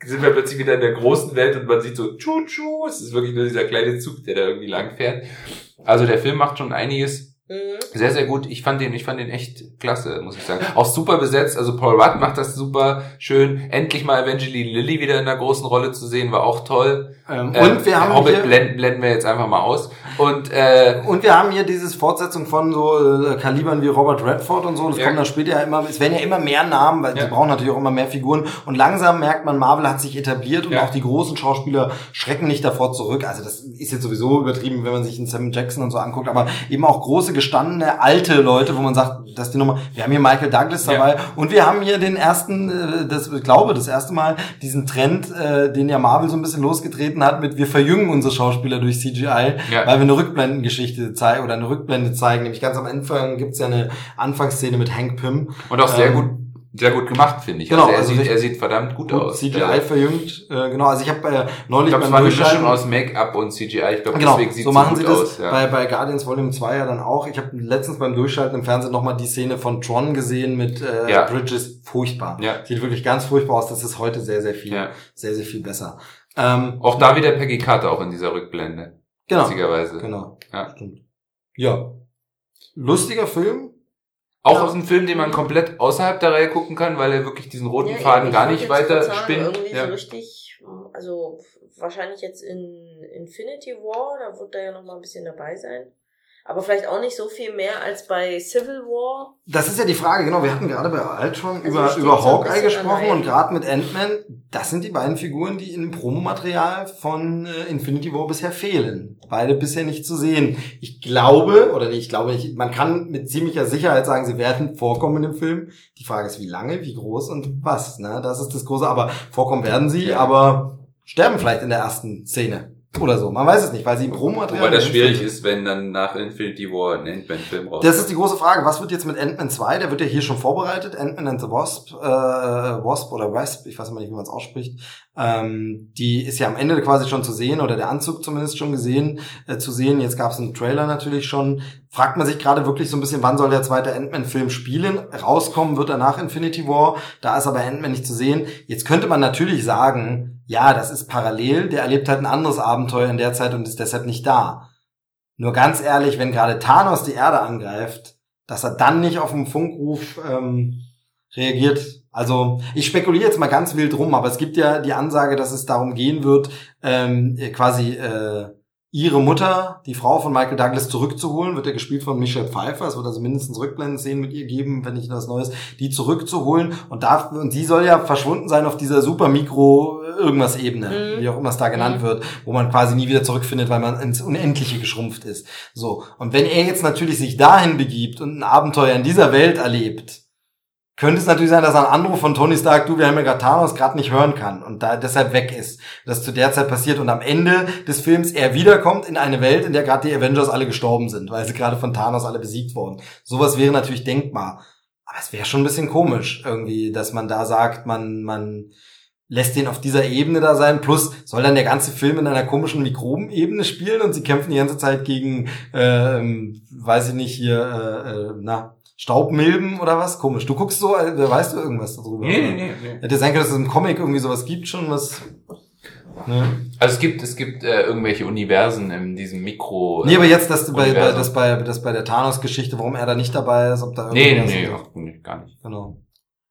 sind wir plötzlich wieder in der großen Welt und man sieht so tschu tschu, es ist wirklich nur dieser kleine Zug, der da irgendwie lang fährt. Also der Film macht schon einiges Mhm. Sehr sehr gut. Ich fand den ich fand den echt klasse, muss ich sagen. Auch super besetzt, also Paul Rudd macht das super schön. Endlich mal Evangeline Lilly wieder in einer großen Rolle zu sehen, war auch toll. Ähm, Ähm, und wir haben Hobbit hier, blenden, blenden wir jetzt einfach mal aus und äh, und wir haben hier dieses Fortsetzung von so äh, Kalibern wie Robert Redford und so. Das Ja. kommt dann später ja immer, es werden ja immer mehr Namen, weil Ja. sie brauchen natürlich auch immer mehr Figuren. Und langsam merkt man, Marvel hat sich etabliert und Ja. auch die großen Schauspieler schrecken nicht davor zurück. Also das ist jetzt sowieso übertrieben, wenn man sich einen Sam Jackson und so anguckt, aber eben auch große, gestandene, alte Leute, wo man sagt, das ist die Nummer. Wir haben hier Michael Douglas Ja. dabei und wir haben hier den ersten, äh, das ich glaube, das erste Mal diesen Trend, äh, den ja Marvel so ein bisschen losgetreten hat mit wir verjüngen unsere Schauspieler durch CGI, Ja. weil wir eine Rückblendengeschichte zeigen oder eine Rückblende zeigen. Nämlich ganz am Anfang gibt's ja eine Anfangsszene mit Hank Pym. und auch sehr Ähm, gut sehr gut gemacht, finde ich. genau, also er, also sieht, er sieht verdammt gut, Gut, aus. CGI Ja. verjüngt. Äh, genau, also ich habe äh, Ich neulich glaube, es beim war eine Mischung aus Make-up und CGI. Ich glaube, Genau, deswegen sieht so es machen gut sie das aus. Ja. bei, bei Guardians Volume 2 ja dann auch. Ich habe letztens beim Durchschalten im Fernsehen nochmal die Szene von Tron gesehen mit äh, Ja. Bridges. Furchtbar. Ja. Sieht wirklich ganz furchtbar aus. Das ist heute sehr, sehr viel, Ja. sehr, sehr viel besser. Ähm, Auch da wieder Peggy Carter auch in dieser Rückblende. genau. Witzigerweise. Genau. Ja. Stimmt. Ja. Lustiger Film. Auch Ja. aus einem Film, den man komplett außerhalb der Reihe gucken kann, weil er wirklich diesen roten Ja, Faden gar ich nicht weiter sagen, spinnt. Irgendwie Ja. so richtig, also wahrscheinlich jetzt in Infinity War, da wird er ja noch mal ein bisschen dabei sein. Aber vielleicht auch nicht so viel mehr als bei Civil War. Das ist ja die Frage, genau. Wir hatten gerade bei Ultron Also über, über Hawkeye gesprochen und gerade mit Ant-Man. Das sind die beiden Figuren, die im Promomaterial von äh, Infinity War bisher fehlen. Beide bisher nicht zu sehen. Ich glaube, oder nee, ich glaube nicht, man kann mit ziemlicher Sicherheit sagen, sie werden vorkommen im Film. Die Frage ist, wie lange, wie groß und was. Ne? Das ist das Große. Aber vorkommen werden sie, aber sterben vielleicht in der ersten Szene. Oder so. Man weiß es nicht, weil sie im Promomaterial... Wobei das schwierig ist, wenn dann nach Infinity War ein Ant-Man-Film rauskommt. Das ist die große Frage. Was wird jetzt mit Ant-Man 2? Der wird ja hier schon vorbereitet. Ant-Man and the Wasp, äh, Wasp oder Wasp, ich weiß immer nicht, wie man es ausspricht. Ähm, die ist ja am Ende quasi schon zu sehen oder der Anzug zumindest schon gesehen, äh, zu sehen. Jetzt gab es einen Trailer natürlich schon. Fragt man sich gerade wirklich so ein bisschen, wann soll der zweite Ant-Man-Film spielen? Rauskommen wird er nach Infinity War. Da ist aber Ant-Man nicht zu sehen. Jetzt könnte man natürlich sagen, ja, das ist parallel. Der erlebt halt ein anderes Abenteuer in der Zeit und ist deshalb nicht da. Nur ganz ehrlich, wenn gerade Thanos die Erde angreift, dass er dann nicht auf den Funkruf ähm, reagiert. Also ich spekuliere jetzt mal ganz wild rum, aber es gibt ja die Ansage, dass es darum gehen wird, ähm, quasi äh, ihre Mutter, die Frau von Michael Douglas, zurückzuholen. Wird ja gespielt von Michelle Pfeiffer. Es wird also mindestens Rückblenden-Szenen mit ihr geben, wenn nicht was Neues. Die zurückzuholen und darf, und die soll ja verschwunden sein auf dieser super Mikro irgendwas Ebene, Mhm. wie auch immer es da genannt Mhm. wird, wo man quasi nie wieder zurückfindet, weil man ins Unendliche geschrumpft ist. So. Und wenn er jetzt natürlich sich dahin begibt und ein Abenteuer in dieser Welt erlebt, könnte es natürlich sein, dass ein Anruf von Tony Stark, du, wir haben ja gerade Thanos, gerade nicht hören kann und da deshalb weg ist. Das zu der Zeit passiert und am Ende des Films er wiederkommt in eine Welt, in der gerade die Avengers alle gestorben sind, weil sie gerade von Thanos alle besiegt wurden. Sowas wäre natürlich denkbar. Aber es wäre schon ein bisschen komisch irgendwie, dass man da sagt, man, man lässt den auf dieser Ebene da sein. Plus soll dann der ganze Film in einer komischen Mikrobenebene spielen und sie kämpfen die ganze Zeit gegen, ähm, weiß ich nicht, hier, äh, äh, na, Staubmilben oder was? Komisch. Du guckst so, äh, weißt du irgendwas darüber? Nee, nee, nee, nee. Hätte sein können, dass es im Comic irgendwie sowas gibt schon, was. Ne? Also es gibt, es gibt äh, irgendwelche Universen in diesem Mikro. Nee, aber jetzt, dass du bei, bei, das bei, das bei der Thanos-Geschichte, warum er da nicht dabei ist, ob da Nee, nee, irgendwas- nee, ach, nee, gar nicht. Genau.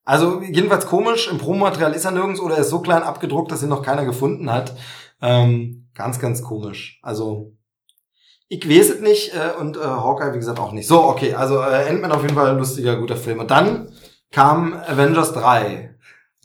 Also jedenfalls komisch, im Promomaterial ist er nirgends oder er ist so klein abgedruckt, dass ihn noch keiner gefunden hat. Ähm, ganz, ganz komisch. Also ich weiß es nicht äh, und äh, Hawkeye, wie gesagt, auch nicht. So, okay, also äh, Ant-Man auf jeden Fall ein lustiger, guter Film. Und dann kam Avengers 3.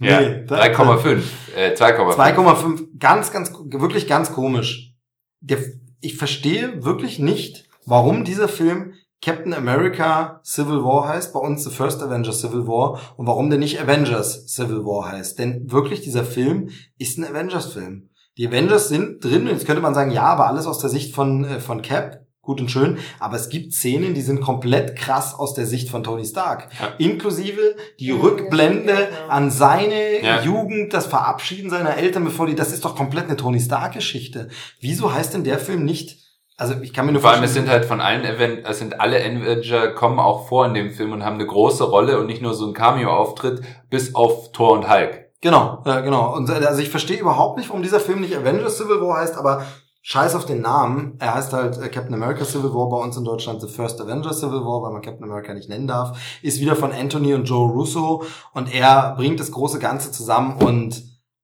Ja, Nee, da- 3,5, äh, 2,5. 2,5, ganz, ganz, wirklich ganz komisch. Der, ich verstehe wirklich nicht, warum dieser Film Captain America Civil War heißt, bei uns The First Avengers Civil War und warum denn nicht Avengers Civil War heißt. Denn wirklich dieser Film ist ein Avengers-Film. Die Avengers sind drin jetzt könnte man sagen, ja, aber alles aus der Sicht von, äh, von Cap, gut und schön, aber es gibt Szenen, die sind komplett krass aus der Sicht von Tony Stark. Ja. Inklusive die Rückblende ja, an seine Ja. Jugend, das Verabschieden seiner Eltern, bevor die, das ist doch komplett eine Tony Stark-Geschichte. Wieso heißt denn der Film nicht, also ich kann mir nur Vor allem, es vorstellen- sind halt von allen Event, es sind alle Avenger kommen auch vor in dem Film und haben eine große Rolle und nicht nur so ein Cameo-Auftritt bis auf Thor und Hulk. Genau, ja, genau. Und äh, also ich verstehe überhaupt nicht, warum dieser Film nicht Avengers Civil War heißt, aber scheiß auf den Namen. Er heißt halt äh, Captain America Civil War, bei uns in Deutschland The First Avengers Civil War, weil man Captain America nicht nennen darf. Ist wieder von Anthony und Joe Russo und er bringt das große Ganze zusammen und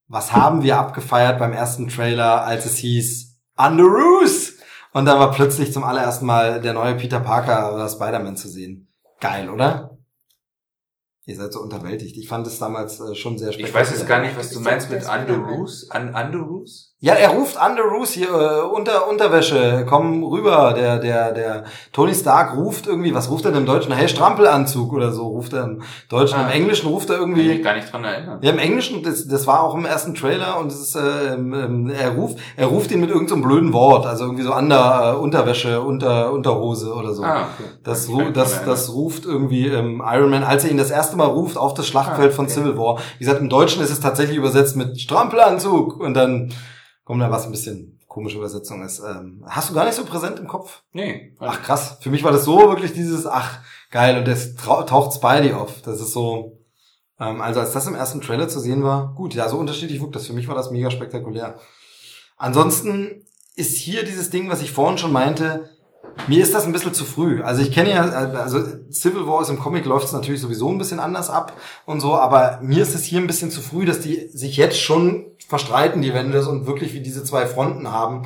was haben wir abgefeiert beim ersten Trailer, als es hieß Underoos? Und dann war plötzlich zum allerersten Mal der neue Peter Parker oder Spider-Man zu sehen. Geil, oder? Ihr seid so unterwältigt. Ich fand es damals äh, schon sehr Ich weiß jetzt gar nicht, was du meinst mit Underoos. An Underoos? Ja, er ruft Underoos hier, äh, unter Unterwäsche, komm rüber. Der, der, der Tony Stark ruft irgendwie, was ruft er denn im Deutschen? Hey, Strampelanzug oder so, ruft er im Deutschen. Ah. Im Englischen ruft er Kann ich mich irgendwie. gar nicht dran erinnern. Ja, im Englischen, das, das war auch im ersten Trailer und es ist, äh, ähm, er ruft, er ruft ihn mit irgendeinem so blöden Wort, also irgendwie so Under, äh, Unterwäsche, unter, Unterhose oder so. Ah, okay. Das, ru das, das ruft irgendwie ähm, Iron Man, als er ihn das erste Mal ruft, auf das Schlachtfeld Ah, von okay. Civil War. Wie gesagt, im Deutschen ist es tatsächlich übersetzt mit Strampelanzug und dann kommt da was ein bisschen komische Übersetzung ist. Ähm, hast du gar nicht so präsent im Kopf? Nee. Ach krass, für mich war das so wirklich dieses, ach geil, und das taucht Spidey auf. Das ist so, ähm, also als das im ersten Trailer zu sehen war, gut, ja, so unterschiedlich wirkt das. Für mich war das mega spektakulär. Ansonsten ist hier dieses Ding, was ich vorhin schon meinte, mir ist das ein bisschen zu früh. Also ich kenne ja, also Civil War ist im Comic läuft es natürlich sowieso ein bisschen anders ab und so, aber mir ist es hier ein bisschen zu früh, dass die sich jetzt schon verstreiten, die Avengers, und wirklich wie diese zwei Fronten haben.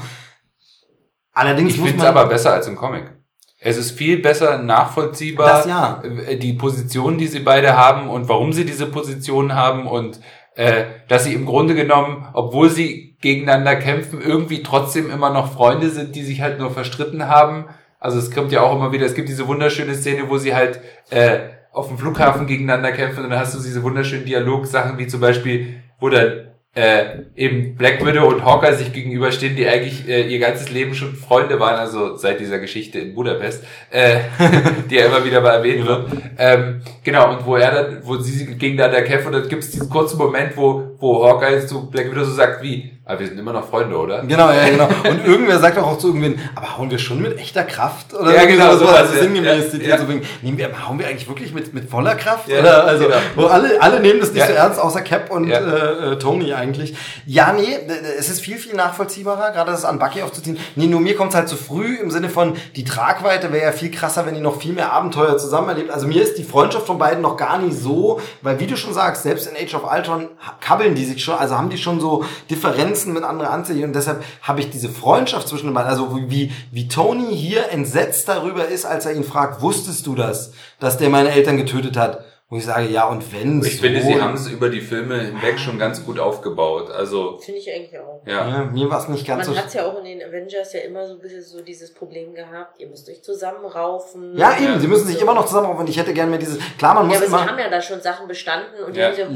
Allerdings Ich finde es aber besser als im Comic. Es ist viel besser nachvollziehbar, Das ja. äh, die Position, die sie beide haben und warum sie diese Position haben und äh, dass sie im Grunde genommen, obwohl sie gegeneinander kämpfen, irgendwie trotzdem immer noch Freunde sind, die sich halt nur verstritten haben. Also es kommt ja auch immer wieder, es gibt diese wunderschöne Szene, wo sie halt äh, auf dem Flughafen gegeneinander kämpfen und dann hast du diese wunderschönen Dialogsachen, wie zum Beispiel, wo dann äh, eben Black Widow und Hawkeye sich gegenüberstehen, die eigentlich äh, ihr ganzes Leben schon Freunde waren, also seit dieser Geschichte in Budapest, äh, die ja immer wieder mal erwähnt wird. Ähm, genau, und wo er dann, wo sie gegeneinander kämpfen, und dann gibt es diesen kurzen Moment, wo, wo Hawkeye zu Black Widow so sagt wie, aber wir sind immer noch Freunde, oder? Genau, ja, genau. Und irgendwer sagt doch auch zu irgendwen, aber hauen wir schon mit echter Kraft? Oder Ja, genau, so, also ja. sinngemäß Ja, ja. so wegen, nehmen wir, hauen wir eigentlich wirklich mit, mit voller Kraft? Ja, oder? Also, genau. wo alle, alle nehmen das nicht so ernst, außer Cap und äh, äh, Tony eigentlich. Ja, nee, es ist viel, viel nachvollziehbarer, gerade das an Bucky aufzuziehen. Nee, nur mir kommt es halt zu früh im Sinne von, die Tragweite wäre ja viel krasser, wenn die noch viel mehr Abenteuer zusammen erlebt. Also mir ist die Freundschaft von beiden noch gar nicht so, weil wie du schon sagst, selbst in Age of Ultron kabbeln die sich schon, also haben die schon so Differenzen mit anderen Ansichten und deshalb habe ich diese Freundschaft zwischen den beiden, also wie, wie Tony hier entsetzt darüber ist, als er ihn fragt, wusstest du das, dass der meine Eltern getötet hat? Wo ich sage, ja und wenn Ich so, finde, sie haben es über die Filme hinweg schon ganz gut aufgebaut. Also, Finde ich eigentlich auch. ja. ja, mir war es nicht ganz Man so hat ja auch in den Avengers ja immer so ein bisschen so dieses Problem gehabt, ihr müsst euch zusammenraufen. Ja, eben, Ja. sie müssen sich immer noch zusammenraufen und ich hätte gerne mehr dieses, klar, man Ja, muss aber sie immer, haben ja da schon Sachen bestanden und die Ja. sie ja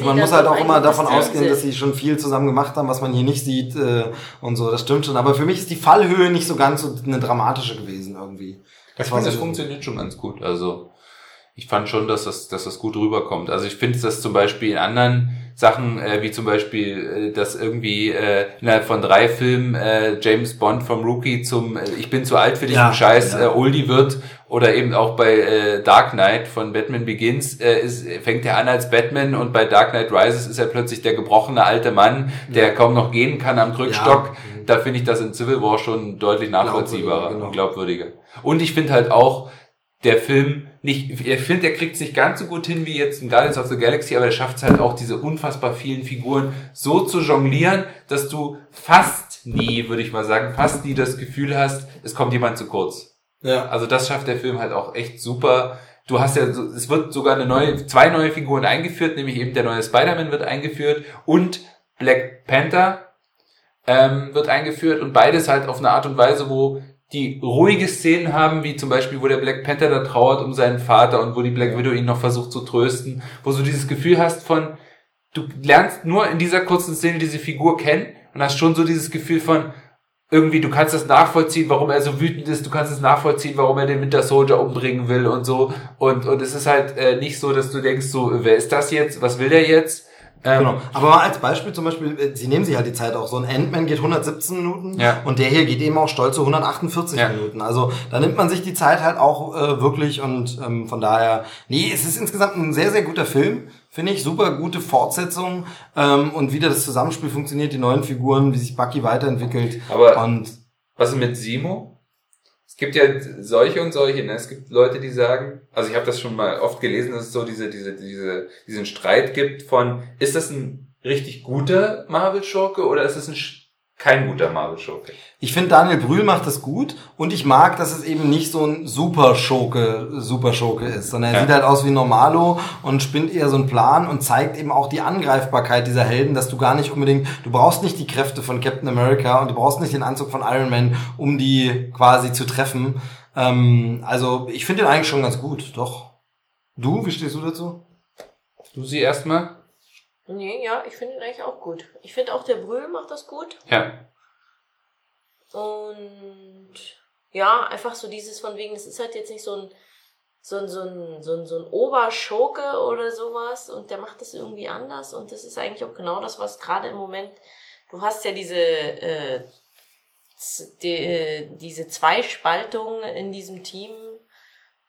weil man sie muss halt auch immer davon das ausgehen, sind. dass sie schon viel zusammen gemacht haben, was man hier nicht sieht äh, und so, das stimmt schon, aber für mich ist die Fallhöhe nicht so ganz so eine dramatische gewesen irgendwie. Ich war finde, das so- funktioniert schon ganz gut. Also ich fand schon, dass das, dass das gut rüberkommt. Also ich finde das zum Beispiel in anderen Sachen, äh, wie zum Beispiel, äh, dass irgendwie äh, innerhalb von drei Filmen äh, James Bond vom Rookie zum äh, Ich bin zu alt für diesen Ja, Scheiß ja. äh, Oldie wird oder eben auch bei äh, Dark Knight von Batman Begins äh, ist, fängt er an als Batman und bei Dark Knight Rises ist er plötzlich der gebrochene alte Mann, der kaum noch gehen kann am Krückstock. Ja. Da finde ich das in Civil War schon deutlich nachvollziehbarer Glaubwürdiger, genau. und glaubwürdiger. Und ich finde halt auch, der Film nicht, ich finde, der kriegt es nicht ganz so gut hin wie jetzt in Guardians of the Galaxy, aber er schafft es halt auch, diese unfassbar vielen Figuren so zu jonglieren, dass du fast nie, würde ich mal sagen, fast nie das Gefühl hast, es kommt jemand zu kurz. Ja. Also das schafft der Film halt auch echt super. Du hast ja, so- es wird sogar eine neue, zwei neue Figuren eingeführt, nämlich eben der neue Spider-Man wird eingeführt und Black Panther ähm, wird eingeführt und beides halt auf eine Art und Weise, wo die ruhige Szenen haben, wie zum Beispiel, wo der Black Panther da trauert um seinen Vater und wo die Black Widow ihn noch versucht zu trösten, wo du dieses Gefühl hast von, du lernst nur in dieser kurzen Szene diese Figur kennen und hast schon so dieses Gefühl von, irgendwie, du kannst das nachvollziehen, warum er so wütend ist, du kannst es nachvollziehen, warum er den Winter Soldier umbringen will und so. Und, und es ist halt äh, nicht so, dass du denkst, so, wer ist das jetzt? Was will der jetzt? Ähm, genau. Aber mal als Beispiel zum Beispiel, äh, sie nehmen sich halt die Zeit auch. So ein Ant-Man geht 117 Minuten ja. und der hier geht eben auch stolze 148 ja. Minuten. Also da nimmt man sich die Zeit halt auch äh, wirklich und ähm, von daher, nee, es ist insgesamt ein sehr, sehr guter Film. Finde ich super gute Fortsetzung ähm, und wie das Zusammenspiel funktioniert, die neuen Figuren, wie sich Bucky weiterentwickelt. Aber und was ist mit Simo? Es gibt ja solche und solche. Ne? Es gibt Leute, die sagen, also ich habe das schon mal oft gelesen, dass es so diese, diese, diese, diesen Streit gibt von, ist das ein richtig guter Marvel-Schurke oder ist es ein kein guter Marvel-Schurke. Ich finde, Daniel Brühl macht das gut und ich mag, dass es eben nicht so ein Super-Schurke, Super-Schurke ist, sondern er ja. sieht halt aus wie Normalo und spinnt eher so einen Plan und zeigt eben auch die Angreifbarkeit dieser Helden, dass du gar nicht unbedingt, du brauchst nicht die Kräfte von Captain America und du brauchst nicht den Anzug von Iron Man, um die quasi zu treffen. Ähm, also ich finde den eigentlich schon ganz gut, doch. Du, wie stehst du dazu? Du sie erstmal? Nee, ja, ich finde ihn eigentlich auch gut. Ich finde auch der Brühl macht das gut. Ja. Und ja, einfach so dieses von wegen, es ist halt jetzt nicht so ein so ein, so ein, so ein, so ein Oberschurke oder sowas und der macht das irgendwie anders und das ist eigentlich auch genau das, was gerade im Moment, du hast ja diese, äh, die, äh, diese Zweispaltung in diesem Team,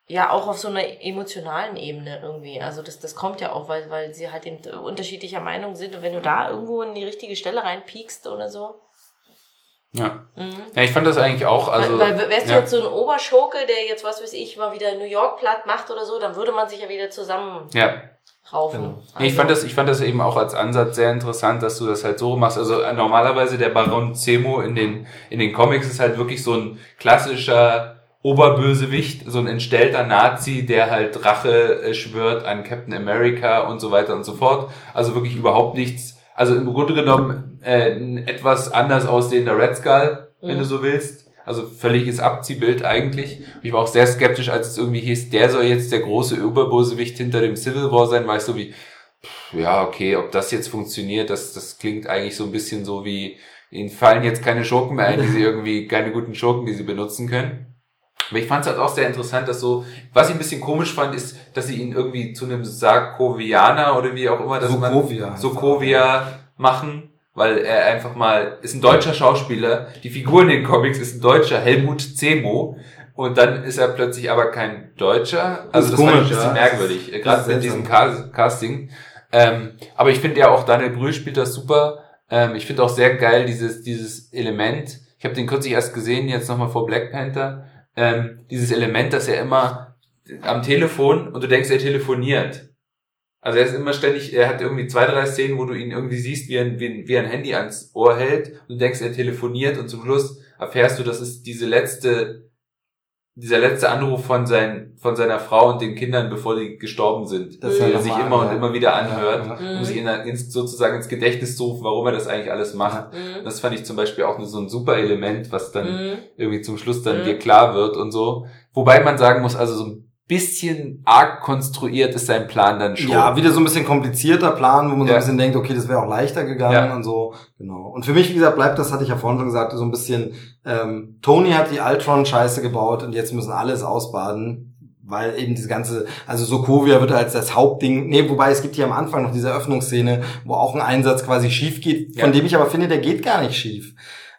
ja auch auf so einer emotionalen Ebene irgendwie. Also das, das kommt ja auch, weil, weil sie halt eben unterschiedlicher Meinung sind. Und wenn du da irgendwo in die richtige Stelle reinpiekst oder so. Ja. Mhm. Ja, ich fand das eigentlich auch. Also, weil, weil wärst ja. du jetzt so ein Oberschurke, der jetzt, was weiß ich, mal wieder New York platt macht oder so, dann würde man sich ja wieder zusammen ja. raufen. Genau. Also. Ich fand das, ich fand das eben auch als Ansatz sehr interessant, dass du das halt so machst. Also äh, normalerweise der Baron Zemo in den, in den Comics ist halt wirklich so ein klassischer Oberbösewicht, so ein entstellter Nazi, der halt Rache äh, schwört an Captain America und so weiter und so fort. Also wirklich überhaupt nichts. Also im Grunde genommen äh, ein etwas anders aussehender Red Skull, mhm. wenn du so willst. Also völliges Abziehbild eigentlich. Ich war auch sehr skeptisch, als es irgendwie hieß, der soll jetzt der große Oberbösewicht hinter dem Civil War sein, weil ich so wie, pff, ja, okay, ob das jetzt funktioniert, das, das klingt eigentlich so ein bisschen so wie, ihnen fallen jetzt keine Schurken mehr ein, die sie irgendwie, keine guten Schurken, die sie benutzen können. Aber ich fand es halt auch sehr interessant, dass so, was ich ein bisschen komisch fand, ist, dass sie ihn irgendwie zu einem Sarkovianer oder wie auch immer das Sokovia. man Sokovia machen, weil er einfach mal ist ein deutscher Schauspieler, die Figur in den Comics ist ein deutscher Helmut Zemo und dann ist er plötzlich aber kein Deutscher. Also das, das fand ich ein bisschen ja. merkwürdig, gerade mit diesem Casting. Ähm, aber ich finde ja auch Daniel Brühl spielt das super. Ähm, ich finde auch sehr geil dieses dieses Element. Ich habe den kürzlich erst gesehen, jetzt nochmal vor Black Panther ähm, dieses Element, dass er immer am Telefon und du denkst, er telefoniert. Also er ist immer ständig, er hat irgendwie zwei, drei Szenen, wo du ihn irgendwie siehst, wie er, wie, wie ein Handy ans Ohr hält und du denkst, er telefoniert und zum Schluss erfährst du, das ist diese letzte dieser letzte Anruf von, sein, von seiner Frau und den Kindern, bevor die gestorben sind, dass er sich immer und immer wieder anhört, ja, ja. um sich in, ins, sozusagen ins Gedächtnis zu rufen, warum er das eigentlich alles macht. Mhm. Das fand ich zum Beispiel auch so ein super Element, was dann mhm. irgendwie zum Schluss dann mhm. dir klar wird und so. Wobei man sagen muss, also so ein bisschen arg konstruiert ist sein Plan dann schon. Ja, wieder so ein bisschen komplizierter Plan, wo man ja. so ein bisschen denkt, okay, das wäre auch leichter gegangen ja. und so. Genau. Und für mich, wie gesagt, bleibt das, hatte ich ja vorhin schon gesagt, so ein bisschen, ähm, Tony hat die Ultron-Scheiße gebaut und jetzt müssen alles ausbaden. Weil eben diese ganze, also Sokovia wird als das Hauptding, nee, wobei es gibt hier am Anfang noch diese Öffnungsszene, wo auch ein Einsatz quasi schief geht, von ja. dem ich aber finde, der geht gar nicht schief.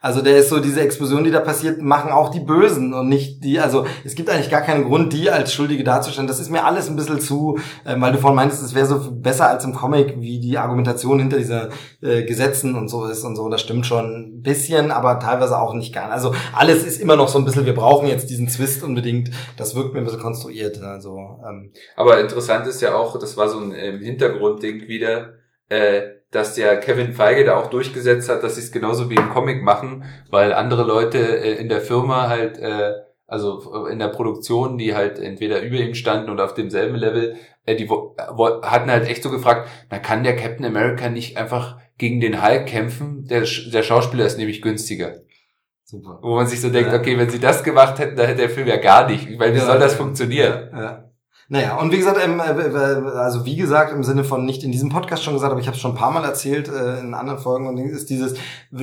Also der ist so, diese Explosion, die da passiert, machen auch die Bösen und nicht die, also es gibt eigentlich gar keinen Grund, die als Schuldige darzustellen. Das ist mir alles ein bisschen zu, äh, weil du vorhin meintest, es wäre so besser als im Comic, wie die Argumentation hinter dieser äh, Gesetzen und so ist und so. Das stimmt schon ein bisschen, aber teilweise auch nicht gar. Also alles ist immer noch so ein bisschen, wir brauchen jetzt diesen Twist unbedingt. Das wirkt mir ein bisschen konstruiert. Also, ähm. Aber interessant ist ja auch, das war so ein ähm, Hintergrundding wieder, äh, dass der Kevin Feige da auch durchgesetzt hat, dass sie es genauso wie im Comic machen, weil andere Leute äh, in der Firma halt, äh, also in der Produktion, die halt entweder über ihm standen oder auf demselben Level, äh, die hatten halt echt so gefragt, na kann der Captain America nicht einfach gegen den Hulk kämpfen? Der, der Schauspieler ist nämlich günstiger. Super. Wo man sich so denkt, ja. okay, wenn sie das gemacht hätten, dann hätte der Film ja gar nicht. Weil wie ja, soll das funktionieren? Ja. Naja, und wie gesagt, ähm, äh, also wie gesagt, im Sinne von nicht in diesem Podcast schon gesagt, aber ich habe es schon ein paar Mal erzählt äh, in anderen Folgen und ist dieses,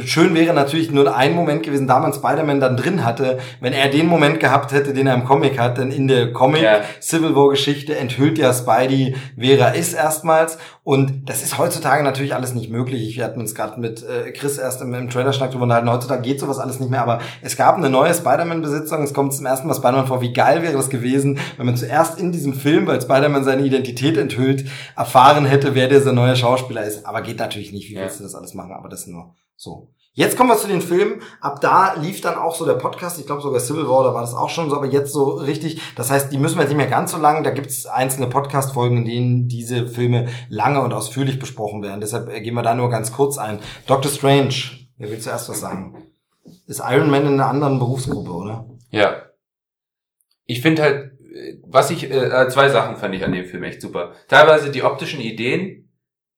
schön wäre natürlich nur ein Moment gewesen, da man Spider-Man dann drin hatte, wenn er den Moment gehabt hätte, den er im Comic hat, denn in der Comic ja. Civil War Geschichte enthüllt ja Spidey, wer er ist erstmals und das ist heutzutage natürlich alles nicht möglich. Ich hatte uns gerade mit äh, Chris erst im, im Trailer-Schnack drüber unterhalten, heutzutage geht sowas alles nicht mehr, aber es gab eine neue Spider-Man-Besitzung, es kommt zum ersten Mal Spider-Man vor, wie geil wäre das gewesen, wenn man zuerst in diesem Film, weil Spider-Man seine Identität enthüllt, erfahren hätte, wer dieser neue Schauspieler ist. Aber geht natürlich nicht. Wie willst du das alles machen? Aber das nur so. Jetzt kommen wir zu den Filmen. Ab da lief dann auch so der Podcast. Ich glaube sogar Civil War, da war das auch schon so, aber jetzt so richtig. Das heißt, die müssen wir jetzt nicht mehr ganz so lang. Da gibt es einzelne Podcast-Folgen, in denen diese Filme lange und ausführlich besprochen werden. Deshalb äh, gehen wir da nur ganz kurz ein. Doctor Strange, wer will zuerst was sagen? Ist Iron Man in einer anderen Berufsgruppe, oder? Ja. Ich finde halt, was ich, äh, zwei Sachen fand ich an dem Film echt super. Teilweise die optischen Ideen.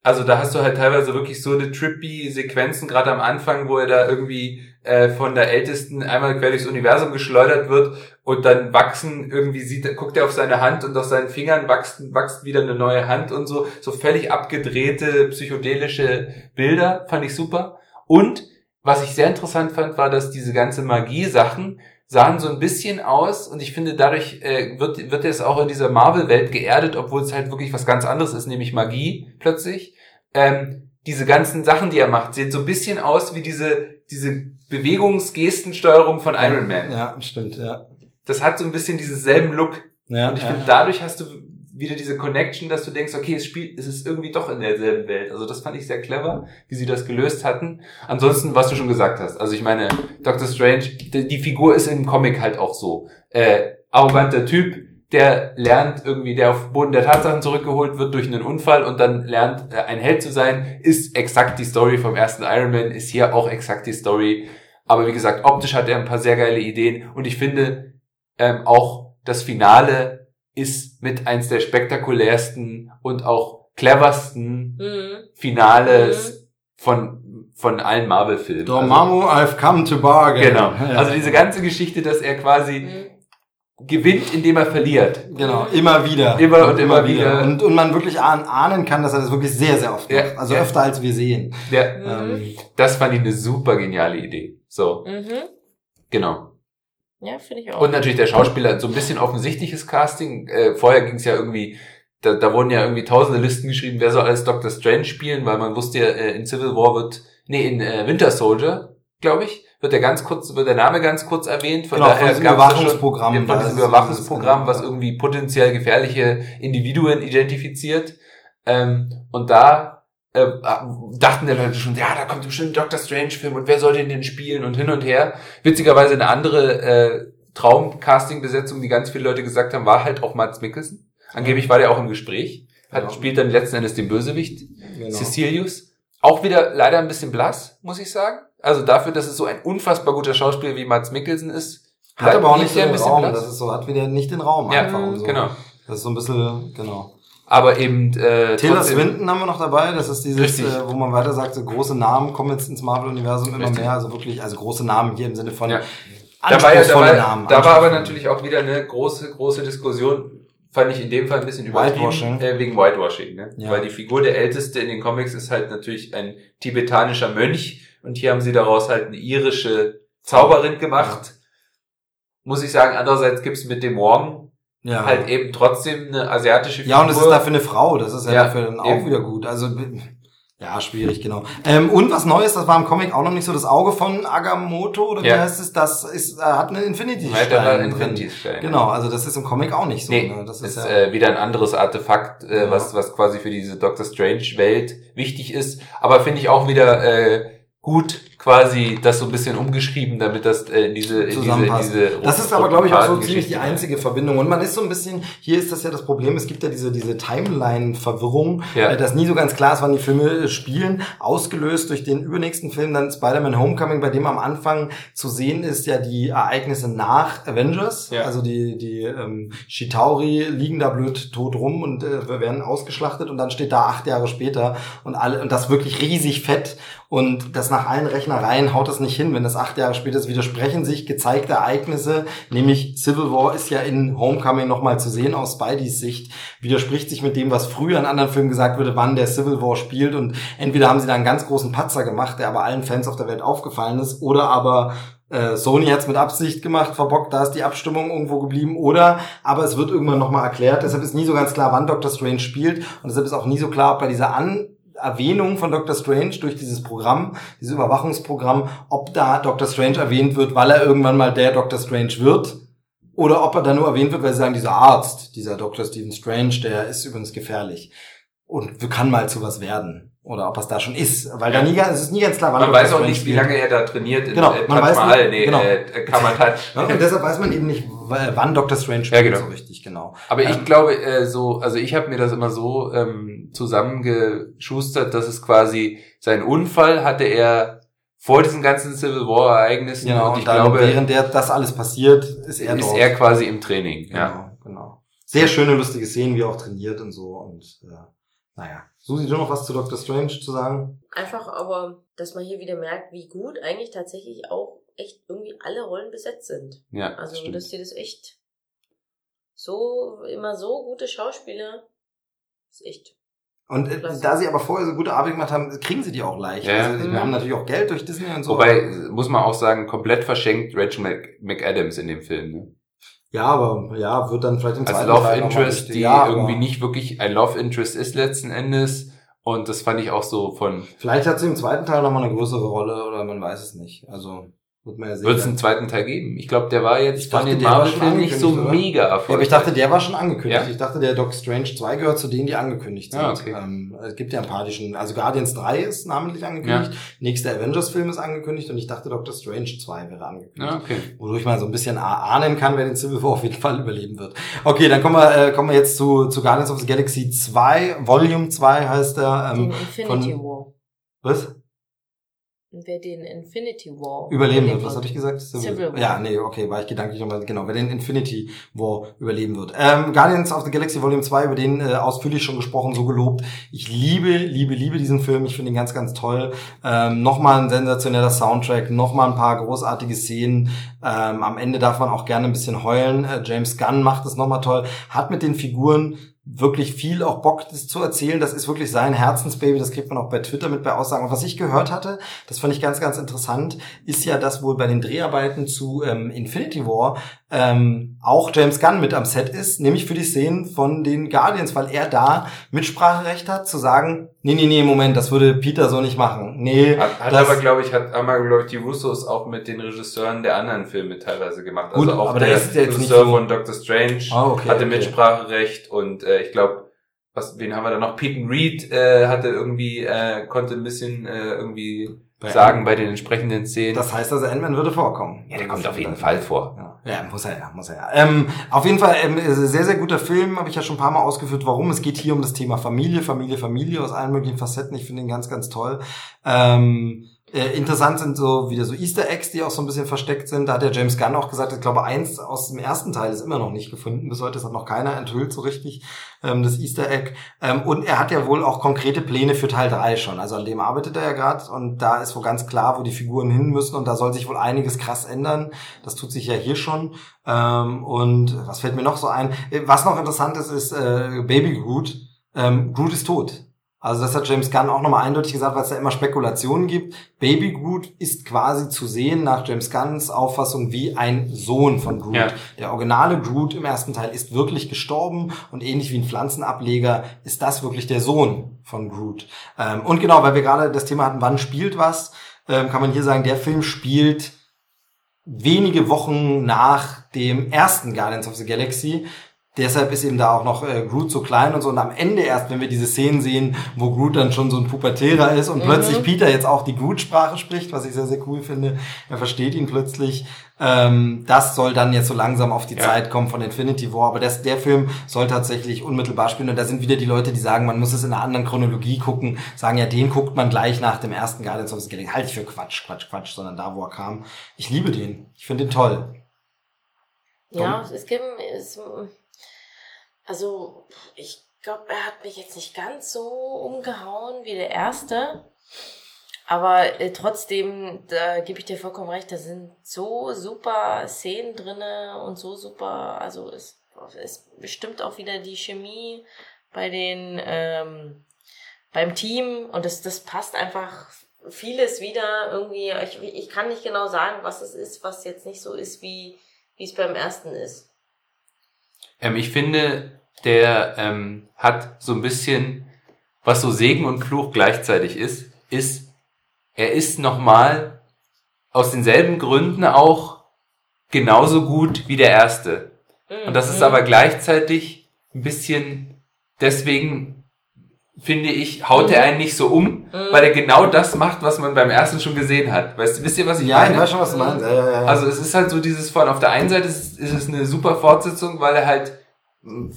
Also da hast du halt teilweise wirklich so eine trippy Sequenzen, gerade am Anfang, wo er da irgendwie äh, von der Ältesten einmal quer durchs Universum geschleudert wird und dann wachsen, irgendwie sieht, guckt er auf seine Hand und aus seinen Fingern wächst, wächst wieder eine neue Hand und so, so völlig abgedrehte psychedelische Bilder, fand ich super. Und was ich sehr interessant fand, war, dass diese ganze Magie-Sachen sahen so ein bisschen aus und ich finde, dadurch äh, wird, wird es auch in dieser Marvel-Welt geerdet, obwohl es halt wirklich was ganz anderes ist, nämlich Magie plötzlich. Ähm, diese ganzen Sachen, die er macht, sehen so ein bisschen aus wie diese, diese Bewegungsgestensteuerung von Iron Man. Ja, stimmt, ja. Das hat so ein bisschen diesen selben Look. Ja, und ich ja. finde, dadurch hast du wieder diese Connection, dass du denkst, okay, es spielt, es ist irgendwie doch in derselben Welt. Also das fand ich sehr clever, wie sie das gelöst hatten. Ansonsten, was du schon gesagt hast. Also ich meine, Doctor Strange, die, Figur ist im Comic halt auch so. Äh, arroganter Typ, der lernt irgendwie, der auf Boden der Tatsachen zurückgeholt wird durch einen Unfall und dann lernt, äh, ein Held zu sein, ist exakt die Story vom ersten Iron Man, ist hier auch exakt die Story. Aber wie gesagt, optisch hat er ein paar sehr geile Ideen und ich finde ähm, auch das Finale ist mit eins der spektakulärsten und auch cleversten mhm. Finales mhm. von von allen Marvel-Filmen. Dormammu, also, I've come to bargain. Genau. Ja. Also diese ganze Geschichte, dass er quasi mhm. gewinnt, indem er verliert. Genau, immer wieder. Immer und, und immer, wieder. wieder. Und, und man wirklich ahnen kann, dass er das wirklich sehr, sehr oft macht. also ja. öfter als wir sehen. Ja. Ähm. Das fand ich eine super geniale Idee. So. Mhm. Genau. Ja, finde ich auch. Und natürlich der Schauspieler, so ein bisschen offensichtliches Casting. Äh, vorher ging es ja irgendwie, da, da wurden ja irgendwie tausende Listen geschrieben, wer soll alles Doctor Strange spielen, weil man wusste ja, äh, in Civil War wird, nee, in äh, Winter Soldier, glaube ich, wird der ganz kurz, wird der Name ganz kurz erwähnt. Von genau, daher von Überwachungsprogramm. Schon, von diesem Überwachungsprogramm, was irgendwie potenziell gefährliche Individuen identifiziert. Ähm, und da äh, dachten die Leute schon, ja, da kommt bestimmt ein Doctor Strange-Film und wer soll den denn spielen und hin und her. Witzigerweise eine andere äh, Traum-Casting-Besetzung, die ganz viele Leute gesagt haben, war halt auch Mats Mikkelsen. Angeblich war der auch im Gespräch. Hat, genau. Spielt dann letzten Endes den Bösewicht, genau. Cecilius. Auch wieder leider ein bisschen blass, muss ich sagen. Also dafür, dass es so ein unfassbar guter Schauspieler wie Mats Mikkelsen ist. Hat aber auch nicht den Raum. Blass. Das ist so, hat wieder nicht den Raum ja, einfach. Und so. Genau. Das ist so ein bisschen, genau. Aber eben äh, Taylor Swinton haben wir noch dabei. Das ist dieses, äh, wo man weiter sagt, so große Namen kommen jetzt ins Marvel-Universum immer richtig. mehr. Also wirklich, also große Namen hier im Sinne von ja. da war ja, da war, Namen. Da war aber natürlich auch wieder eine große, große Diskussion. Fand ich in dem Fall ein bisschen übertrieben. Whitewashing. Äh, wegen Whitewashing. Ne? Ja. Weil die Figur der Älteste in den Comics ist halt natürlich ein tibetanischer Mönch. Und hier haben sie daraus halt eine irische Zauberin gemacht. Muss ich sagen, andererseits gibt's mit dem Wong ja. halt eben trotzdem eine asiatische Figur. Ja, und das ist dafür eine Frau, das ist ja, ja dafür dann auch eben. wieder gut. Also ja, schwierig, genau. Ähm, und was Neues, das war im Comic auch noch nicht so, das Auge von Agamotto, oder wie ja. heißt es, das ist, äh, hat eine Infinity-Stein Infinity drin. Genau, also das ist im Comic auch nicht so. Nee, ne? Das ist, ist ja äh, wieder ein anderes Artefakt, äh, ja. was, was quasi für diese Doctor Strange-Welt wichtig ist. Aber finde ich auch wieder äh, gut quasi das so ein bisschen umgeschrieben, damit das äh, in diese, in diese, in diese Das ist aber, glaube ich, auch so ziemlich die einzige Verbindung. Und man ist so ein bisschen, hier ist das ja das Problem, es gibt ja diese, diese Timeline-Verwirrung, ja. äh, dass nie so ganz klar ist, wann die Filme spielen, ausgelöst durch den übernächsten Film, dann Spider-Man Homecoming, bei dem am Anfang zu sehen ist ja die Ereignisse nach Avengers. Ja. Also die, die ähm, Shitauri liegen da blöd tot rum und äh, werden ausgeschlachtet und dann steht da acht Jahre später und alle, und das wirklich riesig fett und das nach allen Rechnern vornherein haut das nicht hin, wenn das acht Jahre später ist, widersprechen sich gezeigte Ereignisse, nämlich Civil War ist ja in Homecoming nochmal zu sehen aus Spideys Sicht, widerspricht sich mit dem, was früher in anderen Filmen gesagt wurde, wann der Civil War spielt. Und entweder haben sie da einen ganz großen Patzer gemacht, der aber allen Fans auf der Welt aufgefallen ist, oder aber äh, Sony hat es mit Absicht gemacht, verbockt, da ist die Abstimmung irgendwo geblieben, oder aber es wird irgendwann nochmal erklärt, deshalb ist nie so ganz klar, wann Doctor Strange spielt. Und deshalb ist auch nie so klar, ob bei dieser An Erwähnung von Dr. Strange durch dieses Programm, dieses Überwachungsprogramm, ob da Dr. Strange erwähnt wird, weil er irgendwann mal der Dr. Strange wird, oder ob er da nur erwähnt wird, weil sie sagen, dieser Arzt, dieser Dr. Stephen Strange, der ist übrigens gefährlich und kann mal zu was werden. Oder ob es da schon ist, weil da nie, es ist nie ganz klar, wann Man weiß auch nicht, wie lange er da trainiert in genau, äh, man weiß Mahal, nee, genau. äh, Kamatat. ja, und deshalb weiß man eben nicht, wann Dr. Strange ja, genau. so richtig, genau. Aber ähm, ich glaube, äh, so, also ich habe mir das immer so ähm, zusammengeschustert, dass es quasi sein Unfall hatte er vor diesen ganzen Civil War Ereignissen genau, und ich und glaube, während der das alles passiert, ist er ist dort. er quasi im Training. Genau, ja. genau. Sehr schöne, lustige Szenen, wie er auch trainiert und so und äh, naja. Susi, du noch was zu Doctor Strange zu sagen? Einfach aber, dass man hier wieder merkt, wie gut eigentlich tatsächlich auch echt irgendwie alle Rollen besetzt sind. Ja. Also, stimmt. dass die das echt so, immer so gute Schauspieler, ist echt. Und äh, da sie aber vorher so gute Arbeit gemacht haben, kriegen sie die auch leicht. Ja. Also, wir mhm. haben natürlich auch Geld durch Disney und so. Wobei, muss man auch sagen, komplett verschenkt Rachel McAdams in dem Film. Ne? Ja, aber ja, wird dann vielleicht im zweiten Als Love Teil Interest, die ja, irgendwie nicht wirklich ein Love Interest ist letzten Endes. Und das fand ich auch so von. Vielleicht hat sie im zweiten Teil nochmal eine größere Rolle oder man weiß es nicht. Also. Wird man ja sehen. Wird es einen zweiten Teil geben? Ich glaube, der war jetzt ich von den Marvel-Filmen nicht so oder? mega erfolgreich. Ja, aber ich dachte, der war schon angekündigt. Ja? Ich dachte, der Doc Strange 2 gehört zu denen, die angekündigt sind. Ja, okay. ähm, es gibt ja ein paar, die schon, also Guardians 3 ist namentlich angekündigt, ja. nächster Avengers-Film ist angekündigt und ich dachte, Doctor Strange 2 wäre angekündigt. Ja, okay. Wodurch man so ein bisschen ahnen kann, wer den Civil War auf jeden Fall überleben wird. Okay, dann kommen wir, äh, kommen wir jetzt zu, zu Guardians of the Galaxy 2, Volume 2 heißt der. Ähm, Infinity von, War. Was? Wer den Infinity War überleben wird. Was hatte ich gesagt? Civil War. Ja, nee, okay, war ich gedanklich nochmal, genau, wer den Infinity War überleben wird. Ähm, Guardians of the Galaxy Volume 2, über den äh, ausführlich schon gesprochen, so gelobt. Ich liebe, liebe, liebe diesen Film. Ich finde ihn ganz, ganz toll. Ähm, nochmal ein sensationeller Soundtrack, nochmal ein paar großartige Szenen. Ähm, am Ende darf man auch gerne ein bisschen heulen. Äh, James Gunn macht es nochmal toll. Hat mit den Figuren wirklich viel auch Bock, das zu erzählen. Das ist wirklich sein Herzensbaby. Das kriegt man auch bei Twitter mit bei Aussagen. Und was ich gehört hatte, das fand ich ganz, ganz interessant, ist ja, dass wohl bei den Dreharbeiten zu ähm, Infinity War ähm, auch James Gunn mit am Set ist, nämlich für die Szenen von den Guardians, weil er da Mitspracherecht hat, zu sagen, nee, nee, nee, Moment, das würde Peter so nicht machen. Nee. Hat, hat aber, glaube ich, hat einmal, glaube ich, die Russos auch mit den Regisseuren der anderen Filme teilweise gemacht. Also Gut, auch aber der, der Regisseur von Doctor Strange oh, okay, hatte okay. Mitspracherecht und äh, ich glaube, was, wen haben wir da noch? Peyton Reed äh, hatte irgendwie, äh, konnte ein bisschen äh, irgendwie bei sagen bei den entsprechenden Szenen. Das heißt also, Ant-Man würde vorkommen. Ja, der kommt auf jeden Fall vor. Ja, ja muss er ja, muss er ja. Ähm, auf jeden Fall ähm, sehr, sehr guter Film, habe ich ja schon ein paar Mal ausgeführt, warum. Es geht hier um das Thema Familie, Familie, Familie aus allen möglichen Facetten. Ich finde ihn ganz, ganz toll. Ähm, äh, interessant sind so wieder so Easter Eggs, die auch so ein bisschen versteckt sind. Da hat der James Gunn auch gesagt, ich glaube, eins aus dem ersten Teil ist immer noch nicht gefunden. Bis heute das hat noch keiner enthüllt so richtig, ähm, das Easter Egg. Ähm, und er hat ja wohl auch konkrete Pläne für Teil 3 schon. Also an dem arbeitet er ja gerade und da ist wohl ganz klar, wo die Figuren hin müssen und da soll sich wohl einiges krass ändern. Das tut sich ja hier schon. Ähm, und was fällt mir noch so ein? Äh, was noch interessant ist, ist äh, Baby Groot. Ähm, Groot ist tot. Also das hat James Gunn auch nochmal eindeutig gesagt, weil es da immer Spekulationen gibt. Baby Groot ist quasi zu sehen nach James Gunns Auffassung wie ein Sohn von Groot. Ja. Der originale Groot im ersten Teil ist wirklich gestorben und ähnlich wie ein Pflanzenableger ist das wirklich der Sohn von Groot. Ähm, und genau, weil wir gerade das Thema hatten, wann spielt was, ähm, kann man hier sagen, der Film spielt wenige Wochen nach dem ersten Guardians of the Galaxy. Deshalb ist eben da auch noch äh, Groot so klein und so. Und am Ende erst, wenn wir diese Szenen sehen, wo Groot dann schon so ein Pubertärer ist und mhm. plötzlich Peter jetzt auch die Groot-Sprache spricht, was ich sehr, sehr cool finde. Er versteht ihn plötzlich. Ähm, das soll dann jetzt so langsam auf die ja. Zeit kommen von Infinity War. Aber das, der Film soll tatsächlich unmittelbar spielen. Und da sind wieder die Leute, die sagen, man muss es in einer anderen Chronologie gucken. Sagen ja, den guckt man gleich nach dem ersten Guardians of the Galaxy. Halte ich für Quatsch, Quatsch, Quatsch, sondern da, wo er kam. Ich liebe den. Ich finde den toll. Ja, es gibt... Es, also, ich glaube, er hat mich jetzt nicht ganz so umgehauen wie der erste. Aber äh, trotzdem, da gebe ich dir vollkommen recht, da sind so super Szenen drinne und so super, also es, es bestimmt auch wieder die Chemie bei den ähm, beim Team und das, das passt einfach vieles wieder irgendwie. Ich, ich kann nicht genau sagen, was es ist, was jetzt nicht so ist, wie, wie es beim ersten ist. Ähm, ich finde, der ähm, hat so ein bisschen, was so Segen und Fluch gleichzeitig ist, ist, er ist nochmal aus denselben Gründen auch genauso gut wie der erste. Und das ist mhm. aber gleichzeitig ein bisschen, deswegen finde ich, haut er mhm. einen nicht so um, mhm. weil er genau das macht, was man beim ersten schon gesehen hat. Weißt du, wisst ihr, was ich ja, meine? Ja, ich weiß schon, was du meinst. Ja, ja, ja. Also es ist halt so dieses von, auf der einen Seite ist, ist es eine super Fortsetzung, weil er halt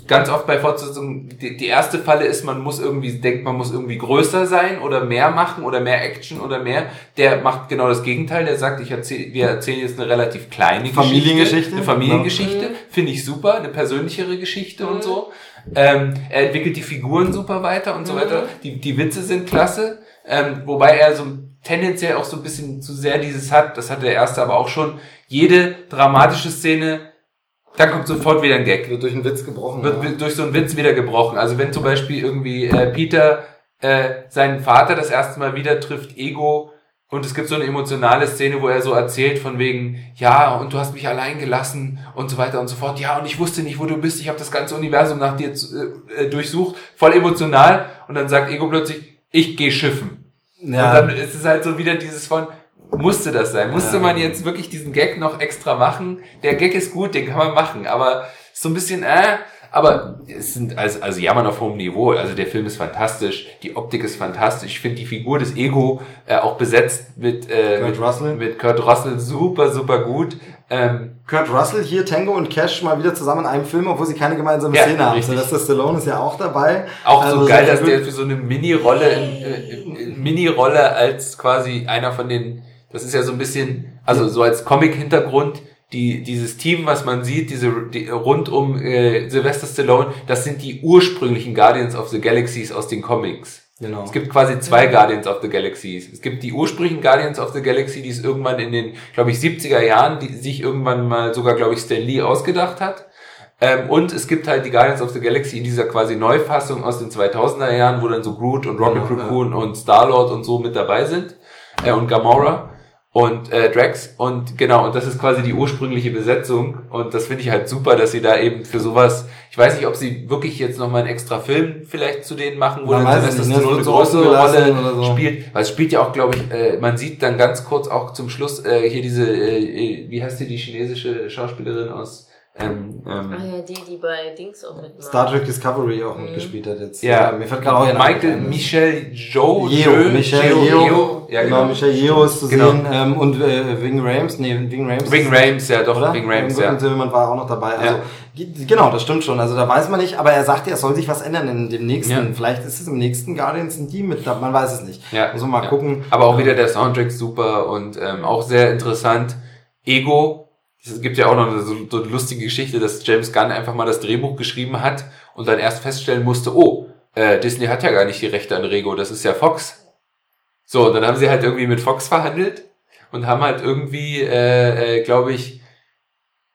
ganz oft bei Fortsetzungen, die, die erste Falle ist, man muss irgendwie, denkt, man muss irgendwie größer sein oder mehr machen oder mehr Action oder mehr. Der macht genau das Gegenteil. Der sagt, ich erzähl, wir erzählen jetzt eine relativ kleine Familiengeschichte. Geschichte, eine Familiengeschichte. Ja. Finde ich super. Eine persönlichere Geschichte mhm. und so. Ähm, er entwickelt die Figuren super weiter und so mhm. weiter. Die, die Witze sind klasse. Ähm, wobei er so tendenziell auch so ein bisschen zu sehr dieses hat, das hat der erste aber auch schon, jede dramatische Szene dann kommt sofort wieder ein Gag. Wird durch einen Witz gebrochen. Wird ja. durch so einen Witz wieder gebrochen. Also wenn zum Beispiel irgendwie äh, Peter äh, seinen Vater das erste Mal wieder trifft, Ego, und es gibt so eine emotionale Szene, wo er so erzählt von wegen, ja, und du hast mich allein gelassen und so weiter und so fort. Ja, und ich wusste nicht, wo du bist. Ich habe das ganze Universum nach dir äh, äh, durchsucht. Voll emotional. Und dann sagt Ego plötzlich, ich gehe schiffen. Ja. Und dann ist es halt so wieder dieses von, musste das sein? Musste ja. man jetzt wirklich diesen Gag noch extra machen? Der Gag ist gut, den kann man machen, aber so ein bisschen, äh, aber es sind also, also jammern auf hohem Niveau. Also der Film ist fantastisch, die Optik ist fantastisch. Ich finde die Figur des Ego äh, auch besetzt mit äh, Kurt mit, Russell. mit Kurt Russell super super gut. Ähm, Kurt Russell hier Tango und Cash mal wieder zusammen in einem Film, obwohl sie keine gemeinsame ja, Szene haben. Sylvester Stallone ist ja auch dabei. Auch also so geil, dass der für so eine Mini-Rolle, äh, Mini-Rolle als quasi einer von den das ist ja so ein bisschen, also so als Comic-Hintergrund, die, dieses Team, was man sieht, diese die, rund um äh, Sylvester Stallone, das sind die ursprünglichen Guardians of the Galaxies aus den Comics. Genau. Es gibt quasi zwei ja. Guardians of the Galaxies. Es gibt die ursprünglichen Guardians of the Galaxy, die es irgendwann in den, glaube ich, 70er Jahren, die sich irgendwann mal sogar, glaube ich, Stan Lee ausgedacht hat. Ähm, und es gibt halt die Guardians of the Galaxy in dieser quasi Neufassung aus den 2000er Jahren, wo dann so Groot und Rocket genau, Raccoon ja. und Star-Lord und so mit dabei sind. Äh, und Gamora und äh, Drax und genau und das ist quasi die ursprüngliche Besetzung und das finde ich halt super, dass sie da eben für sowas, ich weiß nicht, ob sie wirklich jetzt noch mal einen extra Film vielleicht zu denen machen, wo man dann das nicht, ne? so eine größere Rolle so. spielt, weil es spielt ja auch, glaube ich, äh, man sieht dann ganz kurz auch zum Schluss äh, hier diese, äh, wie heißt die, die chinesische Schauspielerin aus ähm, ähm, ah ja, die, die bei Dings auch mitmachen. Star Trek Discovery auch mhm. mitgespielt hat jetzt. Ja, mir fällt gerade auch Michael, Michel Joe, Yeo, Michel Yeo, ja, genau. genau, Michel Yeo ist zu genau. sehen, ähm, und äh, Wing Rames, nee, Wing Rames. Wing Rames, ja doch, oder? Wing Rames, ja. Silverman war auch noch dabei, also, ja. genau, das stimmt schon, also da weiß man nicht, aber er sagt ja, es soll sich was ändern in dem nächsten, ja. vielleicht ist es im nächsten Guardians ein Team mit, man weiß es nicht. Ja. Muss man mal ja. gucken. Aber auch wieder der Soundtrack super und ähm, auch sehr interessant. Ego, es gibt ja auch noch so, so eine lustige Geschichte, dass James Gunn einfach mal das Drehbuch geschrieben hat und dann erst feststellen musste, oh, äh, Disney hat ja gar nicht die Rechte an Rego, das ist ja Fox. So, und dann haben sie halt irgendwie mit Fox verhandelt und haben halt irgendwie, äh, äh, glaube ich,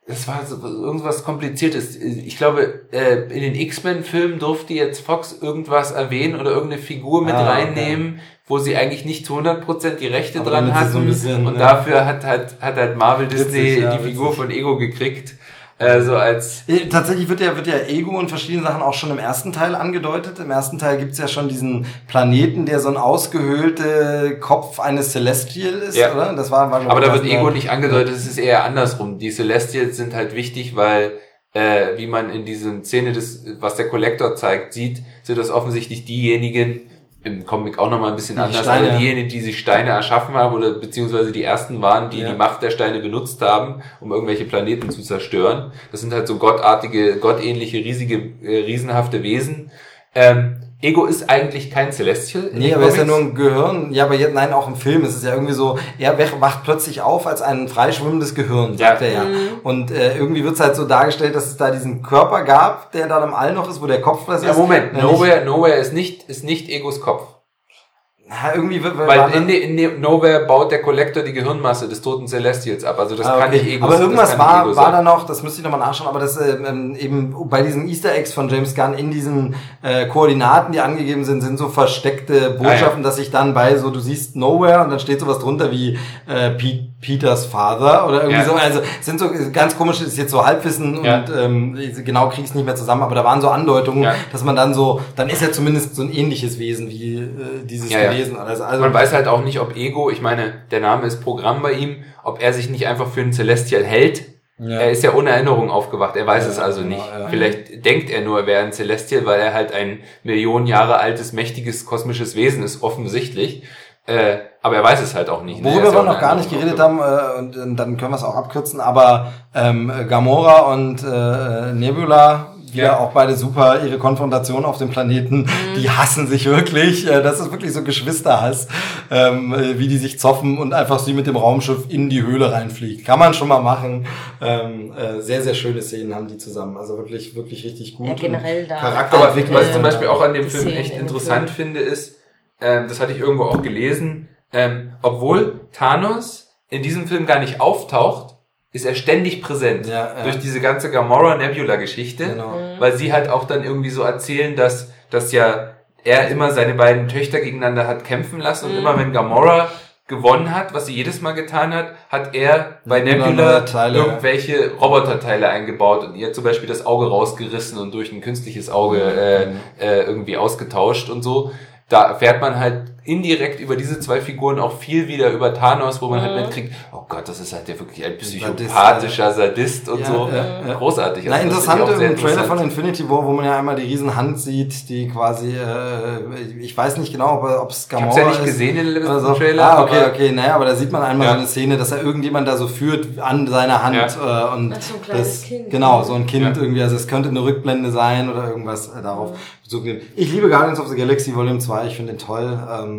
das war so irgendwas kompliziertes. Ich glaube, äh, in den X-Men-Filmen durfte jetzt Fox irgendwas erwähnen oder irgendeine Figur mit ah, reinnehmen, okay wo sie eigentlich nicht zu 100% die Rechte Aber dran hatten. So bisschen, und ne? dafür hat, hat, hat halt Marvel Disney ja, die Figur von Ego gekriegt. Also als äh, Tatsächlich wird ja, wird ja Ego und verschiedene Sachen auch schon im ersten Teil angedeutet. Im ersten Teil gibt's ja schon diesen Planeten, der so ein ausgehöhlte Kopf eines Celestial ist, ja. oder? Das war, war Aber da wird Ego nicht angedeutet, es ist eher andersrum. Die Celestials sind halt wichtig, weil äh, wie man in diesen Szene des, was der Kollektor zeigt, sieht, sind das offensichtlich diejenigen, im Comic auch nochmal ein bisschen die anders. Steine. Aber diejenigen, die sich Steine erschaffen haben oder beziehungsweise die ersten waren, die ja. die Macht der Steine benutzt haben, um irgendwelche Planeten zu zerstören. Das sind halt so gottartige, gottähnliche, riesige, äh, riesenhafte Wesen. Ähm, Ego ist eigentlich kein Celestial. Nee, aber er ist ja nur ein Gehirn. Ja, aber jetzt, nein, auch im Film ist es ja irgendwie so, er wacht plötzlich auf als ein freischwimmendes Gehirn, sagt ja. er ja. Mhm. Und äh, irgendwie wird es halt so dargestellt, dass es da diesen Körper gab, der dann im All noch ist, wo der Kopf das ja, ist. Ja, Moment, Nowhere, Nowhere ist nicht, ist nicht Egos Kopf. Ja, irgendwie Weil in, in, in Nowhere baut der Collector die Gehirnmasse des toten Celestials ab. Also das Ah, kann okay. nicht Ego Aber irgendwas kann war, Ego war da noch, das müsste ich nochmal nachschauen, aber das ähm, ähm, eben bei diesen Easter Eggs von James Gunn in diesen äh, Koordinaten, die angegeben sind, sind so versteckte Botschaften, dass ich dann bei so, du siehst Nowhere und dann steht sowas drunter wie äh, Pete, Peters Father oder irgendwie Ja. so. Also sind so ganz komisch, ist jetzt so Halbwissen Ja. und ähm, genau krieg ich nicht mehr zusammen, aber da waren so Andeutungen, Ja. dass man dann so, dann ist er zumindest so ein ähnliches Wesen wie äh, dieses gewesen. Also, also Man weiß halt auch nicht, ob Ego, ich meine, der Name ist Programm bei ihm, ob er sich nicht einfach für einen Celestial hält. Er ist ja ohne Erinnerung aufgewacht, er weiß es also genau, nicht. Vielleicht denkt er nur, er wäre ein Celestial, weil er halt ein Millionen Jahre altes, mächtiges, kosmisches Wesen ist, offensichtlich. Äh, aber er weiß es halt auch nicht. ne? Er Worüber ist ja wir noch gar nicht geredet haben, äh, und, und dann können wir es auch abkürzen, aber ähm, Gamora und äh, Nebula, wieder Ja. auch beide super, ihre Konfrontation auf dem Planeten, die hassen sich wirklich. Äh, das ist wirklich so Geschwisterhass, ähm, äh, wie die sich zoffen und einfach sie mit dem Raumschiff in die Höhle reinfliegt. Kann man schon mal machen. Ähm, äh, sehr, sehr schöne Szenen haben die zusammen. Also wirklich, wirklich richtig gut. Ja, generell da. Aber Charakterentwicklung. was ich zum Beispiel auch an dem Die Film echt interessant Film. finde, ist, ähm, das hatte ich irgendwo auch gelesen, ähm, obwohl Thanos in diesem Film gar nicht auftaucht, ist er ständig präsent. Ja, ja. Durch diese ganze Gamora-Nebula-Geschichte. Genau. Mhm. Weil sie halt auch dann irgendwie so erzählen, dass, dass ja er immer seine beiden Töchter gegeneinander hat kämpfen lassen und Mhm. immer wenn Gamora gewonnen hat, was sie jedes Mal getan hat, hat er bei Nebula Nebula irgendwelche Roboterteile eingebaut und ihr zum Beispiel das Auge rausgerissen und durch ein künstliches Auge äh, äh, irgendwie ausgetauscht und so. Da erfährt man halt indirekt über diese zwei Figuren auch viel wieder über Thanos, wo man halt Mhm. mitkriegt, oh Gott, das ist halt der wirklich ein Sadist, psychopathischer Sadist und Ja, so. ja, ja. Großartig. Na, Also das interessant ich im Trailer interessant. von Infinity War, wo man ja einmal die Riesenhand sieht, die quasi, äh, ich weiß nicht genau, ob es Ich Gamora hab's ja nicht ist gesehen in dem so. Trailer. Ah, okay, aber- okay, naja, aber da sieht man einmal Ja. so eine Szene, dass er irgendjemand da so führt an seiner Hand Ja. äh, und Ach, so ein kleines das, Kind. genau, so ein Kind Ja. irgendwie, also es könnte eine Rückblende sein oder irgendwas äh, darauf Bezug nehmen. Ich liebe Guardians of the Galaxy Volume 2, ich finde den toll, ähm,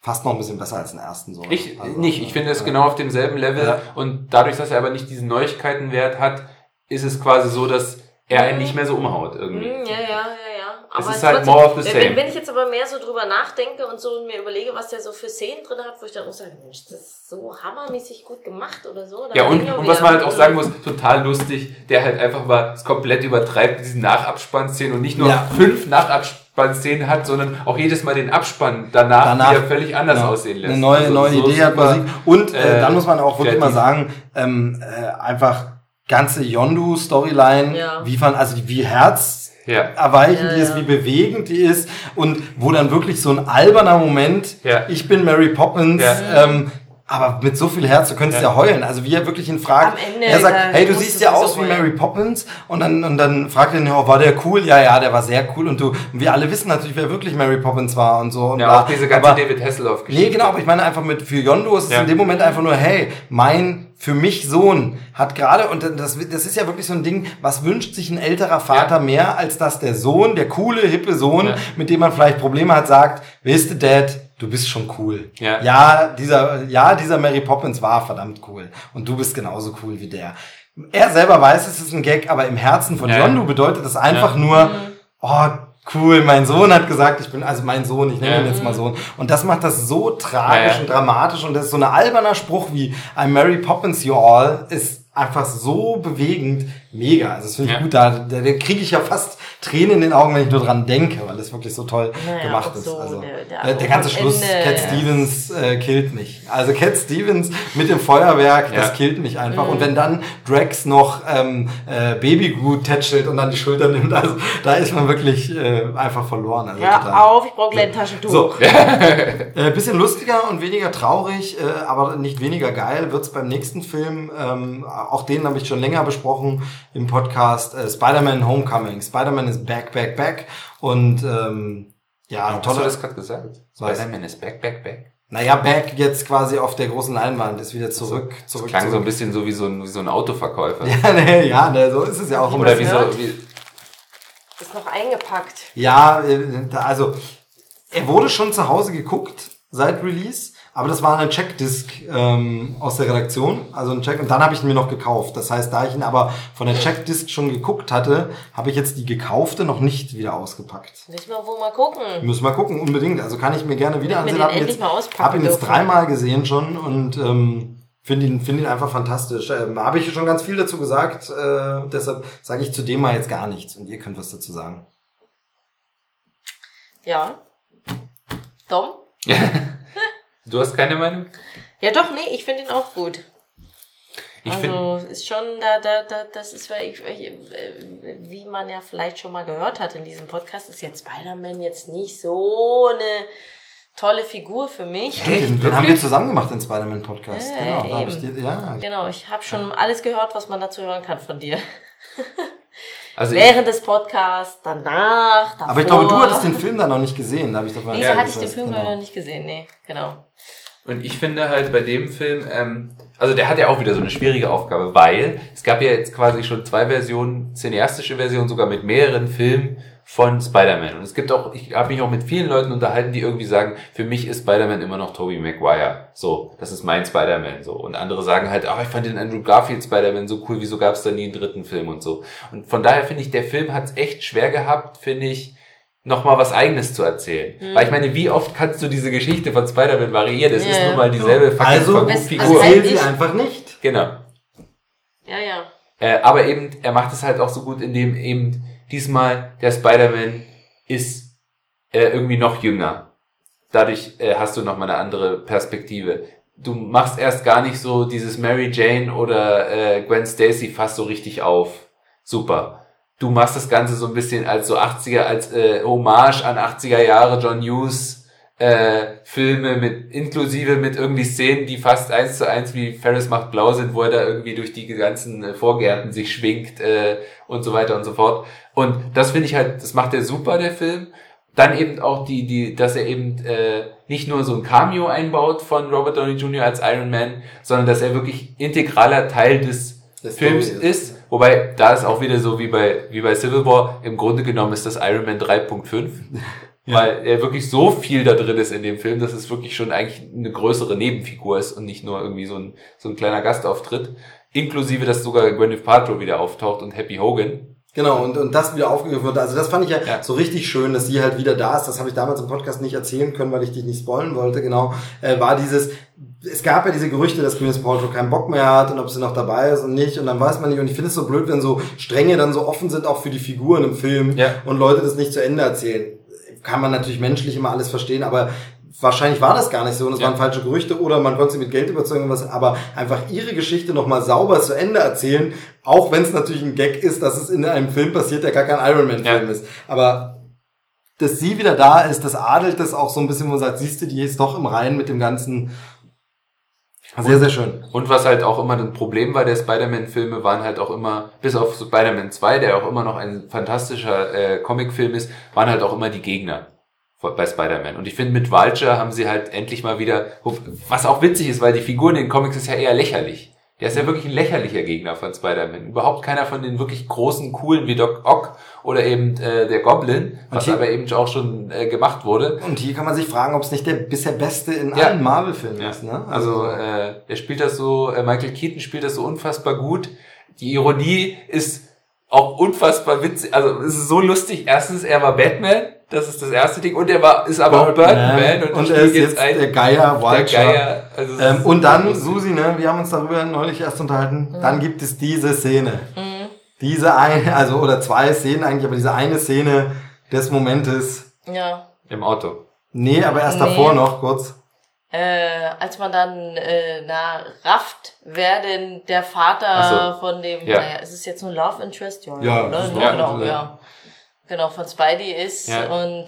fast noch ein bisschen besser als den ersten so. Ich Also, nicht. Ich finde es äh, genau auf demselben Level. Ja. Und dadurch, dass er aber nicht diesen Neuigkeitenwert hat, ist es quasi so, dass er einen nicht mehr so umhaut irgendwie. Hm, ja, ja, ja, ja. Es ist halt more of the wenn, same. wenn ich jetzt aber mehr so drüber nachdenke und so und mir überlege, was der so für Szenen drin hat, wo ich dann auch sage, Mensch, das ist so hammermäßig gut gemacht oder so. Ja, und, und was man halt auch sagen muss, total lustig, der halt einfach mal es komplett übertreibt, diesen Nachabspannszenen und nicht nur Ja. fünf Nachabspannszenen hat, sondern auch jedes Mal den Abspann danach, danach wieder völlig anders genau, aussehen lässt. Eine neue, Also neue so Idee hat Musik. Und äh, äh, dann muss man auch wirklich mal sagen, ähm, äh, einfach ganze Yondu-Storyline, Ja. wie fand, also die, wie Herz Ja. erweichend Ja, die ist, wie bewegend die ist und wo dann wirklich so ein alberner Moment, Ja. ich bin Mary Poppins, Ja. ähm, aber mit so viel Herz, du könntest ja, Ja. heulen. Also wie er wirklich ihn fragt, Am Ende, er sagt, da hey, du siehst ja aus wie heulen. Mary Poppins und dann, und dann fragt er ihn, ja, war der cool? Ja, ja, der war sehr cool und du, und wir alle wissen natürlich, wer wirklich Mary Poppins war und so. Und Ja, bla. auch diese ganze Aber- David Hasselhoff-Geschichte. Nee, genau, aber ich meine einfach mit für Yondo ist es Ja. in dem Moment einfach nur, hey, mein für mich Sohn hat gerade, und das, das ist ja wirklich so ein Ding, was wünscht sich ein älterer Vater Ja. mehr, als dass der Sohn, der coole, hippe Sohn, Ja. mit dem man vielleicht Probleme hat, sagt, weißt du, Dad, du bist schon cool. Ja. ja, dieser, ja, dieser Mary Poppins war verdammt cool. Und du bist genauso cool wie der. Er selber weiß, es ist ein Gag, aber im Herzen von Ja. Yondu bedeutet es einfach Ja. nur, oh, cool, mein Sohn hat gesagt, ich bin, also mein Sohn, ich nenne Ja. ihn jetzt mal Sohn. Und das macht das so tragisch ja. und dramatisch und das ist so ein alberner Spruch wie I'm Mary Poppins, you all, ist einfach so bewegend, mega. Also das finde ich Ja. gut, da, da, da kriege ich ja fast Tränen in den Augen, wenn ich nur dran denke, weil das wirklich so toll Naja, gemacht auch ist. so also der- der der, ganze Schluss, Ende, Cat ja. Stevens äh, killt mich. Also Cat Stevens mit dem Feuerwerk, das Ja. killt mich einfach. Mhm. Und wenn dann Drax noch ähm, äh, Baby Groot tätschelt und dann die Schulter nimmt, also da ist man wirklich äh, einfach verloren. Also total. Hör auf, ich brauche gleich ein Taschentuch. So. äh, bisschen lustiger und weniger traurig, äh, aber nicht weniger geil wird's beim nächsten Film. Ähm, auch den habe ich schon länger besprochen im Podcast. Äh, Spider-Man Homecoming. Spider-Man ist back, back, back. Und ähm, ja, Hast du toller. das gerade gesagt? Spider-Man ist back, back, back. Naja, back jetzt quasi auf der großen Leinwand, ist wieder zurück, zurück. Klang so ein zurück. bisschen so wie so ein, wie so ein Autoverkäufer. Ja, nee, ja, nee, so ist es ja auch immer. Oder wie so, wie, Ist noch eingepackt. Ja, äh, also er wurde schon zu Hause geguckt seit Release, Aber das war eine Checkdisk ähm, aus der Redaktion, also ein Check. Und dann habe ich ihn mir noch gekauft. Das heißt, da ich ihn aber von der Checkdisk schon geguckt hatte, habe ich jetzt die gekaufte noch nicht wieder ausgepackt. Müssen wir wohl mal gucken. Müssen wir gucken, unbedingt. Also kann ich mir gerne wieder ansehen. wir den Hab ihn endlich jetzt, mal auspacken hab ihn jetzt dreimal gesehen schon und ähm, finde ihn, finde ihn einfach fantastisch. Ähm, habe ich schon ganz viel dazu gesagt. Äh, deshalb sage ich zu dem mal jetzt gar nichts und ihr könnt was dazu sagen. Ja. Dom? Du hast keine Meinung? Ja, doch, nee, ich finde ihn auch gut. Ich also ist schon da, da, da, das ist, weil ich, ich, äh, wie man ja vielleicht schon mal gehört hat in diesem Podcast, ist jetzt Spider-Man jetzt nicht so eine tolle Figur für mich. Den, den haben wir zusammen gemacht, den Spider-Man-Podcast. Ja, genau, da hab ich dir, ja. Genau, ich habe schon alles gehört, was man dazu hören kann von dir. also ich, Während des Podcasts, danach, davor. Aber ich glaube, du hattest den Film dann noch nicht gesehen. Da habe ich doch mal Wieso Ja, hatte ich den Film genau. noch nicht gesehen? Nee, genau. Und ich finde halt bei dem Film, ähm, also der hat ja auch wieder so eine schwierige Aufgabe, weil es gab ja jetzt quasi schon zwei Versionen, cineastische Versionen, sogar mit mehreren Filmen von Spider-Man. Und es gibt auch, ich habe mich auch mit vielen Leuten unterhalten, die irgendwie sagen, für mich ist Spider-Man immer noch Tobey Maguire. So, das ist mein Spider-Man. So. Und andere sagen halt, ah, ich fand den Andrew Garfield Spider-Man so cool, wieso gab es da nie einen dritten Film und so. Und von daher finde ich, der Film hat es echt schwer gehabt, finde ich, nochmal was eigenes zu erzählen. Hm. Weil ich meine, wie oft kannst du diese Geschichte von Spider-Man variieren? Es Ja, ist nun mal dieselbe fucking Also, Figur. also erzähl sie einfach nicht. genau. Ja, ja. Äh, aber eben, er macht es halt auch so gut, indem eben diesmal der Spider-Man ist äh, irgendwie noch jünger. Dadurch äh, hast du nochmal eine andere Perspektive. Du machst erst gar nicht so dieses Mary Jane oder äh, Gwen Stacy fast so richtig auf. Super. Du machst das Ganze so ein bisschen als so 80er, als äh, Hommage an 80er Jahre John Hughes äh, Filme mit inklusive mit irgendwie Szenen, die fast eins zu eins wie Ferris macht blau sind, wo er da irgendwie durch die ganzen äh, Vorgärten sich schwingt äh, und so weiter und so fort. Und das finde ich halt, das macht er super, der Film. Dann eben auch die, die, dass er eben äh, nicht nur so ein Cameo einbaut von Robert Downey Jr. als Iron Man, sondern dass er wirklich integraler Teil des Der Films ist. ist. Wobei, da ist auch wieder so wie bei, wie bei Civil War, im Grunde genommen ist das Iron Man 3.5. Weil er wirklich so viel da drin ist in dem Film, dass es wirklich schon eigentlich eine größere Nebenfigur ist und nicht nur irgendwie so ein, so ein kleiner Gastauftritt. Inklusive, dass sogar Gwyneth Paltrow wieder auftaucht und Happy Hogan. Genau, und, und das wieder aufgegriffen wird. Also das fand ich ja, Ja. so richtig schön, dass sie halt wieder da ist. Das habe ich damals im Podcast nicht erzählen können, weil ich dich nicht spoilen wollte. Genau, äh, war dieses, es gab ja diese Gerüchte, dass Gwyneth Paltrow keinen Bock mehr hat und ob sie noch dabei ist und nicht. Und dann weiß man nicht. Und ich finde es so blöd, wenn so Stränge dann so offen sind, auch für die Figuren im Film Ja. und Leute das nicht zu Ende erzählen. Kann man natürlich menschlich immer alles verstehen, aber wahrscheinlich war das gar nicht so und es Ja. waren falsche Gerüchte oder man konnte sie mit Geld überzeugen, was, aber einfach ihre Geschichte nochmal sauber zu Ende erzählen, auch wenn es natürlich ein Gag ist, dass es in einem Film passiert, der gar kein Iron Man Film Ja. ist. Aber dass sie wieder da ist, das adelt das auch so ein bisschen, wo man sagt, siehst du, die ist doch im Reinen mit dem ganzen. Sehr, sehr schön. Und was halt auch immer ein Problem war der Spider-Man-Filme, waren halt auch immer, bis auf Spider-Man 2, der auch immer noch ein fantastischer äh, Comicfilm ist, waren halt auch immer die Gegner bei Spider-Man. Und ich finde, mit Vulture haben sie halt endlich mal wieder, was auch witzig ist, weil die Figur in den Comics ist ja eher lächerlich. Der ist ja wirklich ein lächerlicher Gegner von Spider-Man. Überhaupt keiner von den wirklich großen, coolen wie Doc Ock oder eben äh, der Goblin, was hier- aber eben auch schon äh, gemacht wurde. Und hier kann man sich fragen, ob es nicht der bisher beste in Ja. allen Marvel-Filmen Ja. ist. Ne? Also äh, der spielt das so, äh, Michael Keaton spielt das so unfassbar gut. Die Ironie ist auch unfassbar witzig. Also es ist so lustig. Erstens, er war Batman, das ist das erste Ding, und er war ist aber auch Birdman und, und er ist jetzt ein der Geier, der Vulture. Geier. Also Ähm, und dann. Susi, ne, wir haben uns darüber neulich erst unterhalten, Mhm. dann gibt es diese Szene. Diese eine, also, oder zwei Szenen eigentlich, aber diese eine Szene des Momentes. Ja. im Auto. Nee, aber erst Nee. davor noch kurz. Äh, als man dann äh, na, rafft, wer denn der Vater so. von dem, Ja. naja, ist es jetzt nur Love Interest? Ja, Ja, oder? ist Ja, genau, ja. Genau, von Spidey ist Ja. und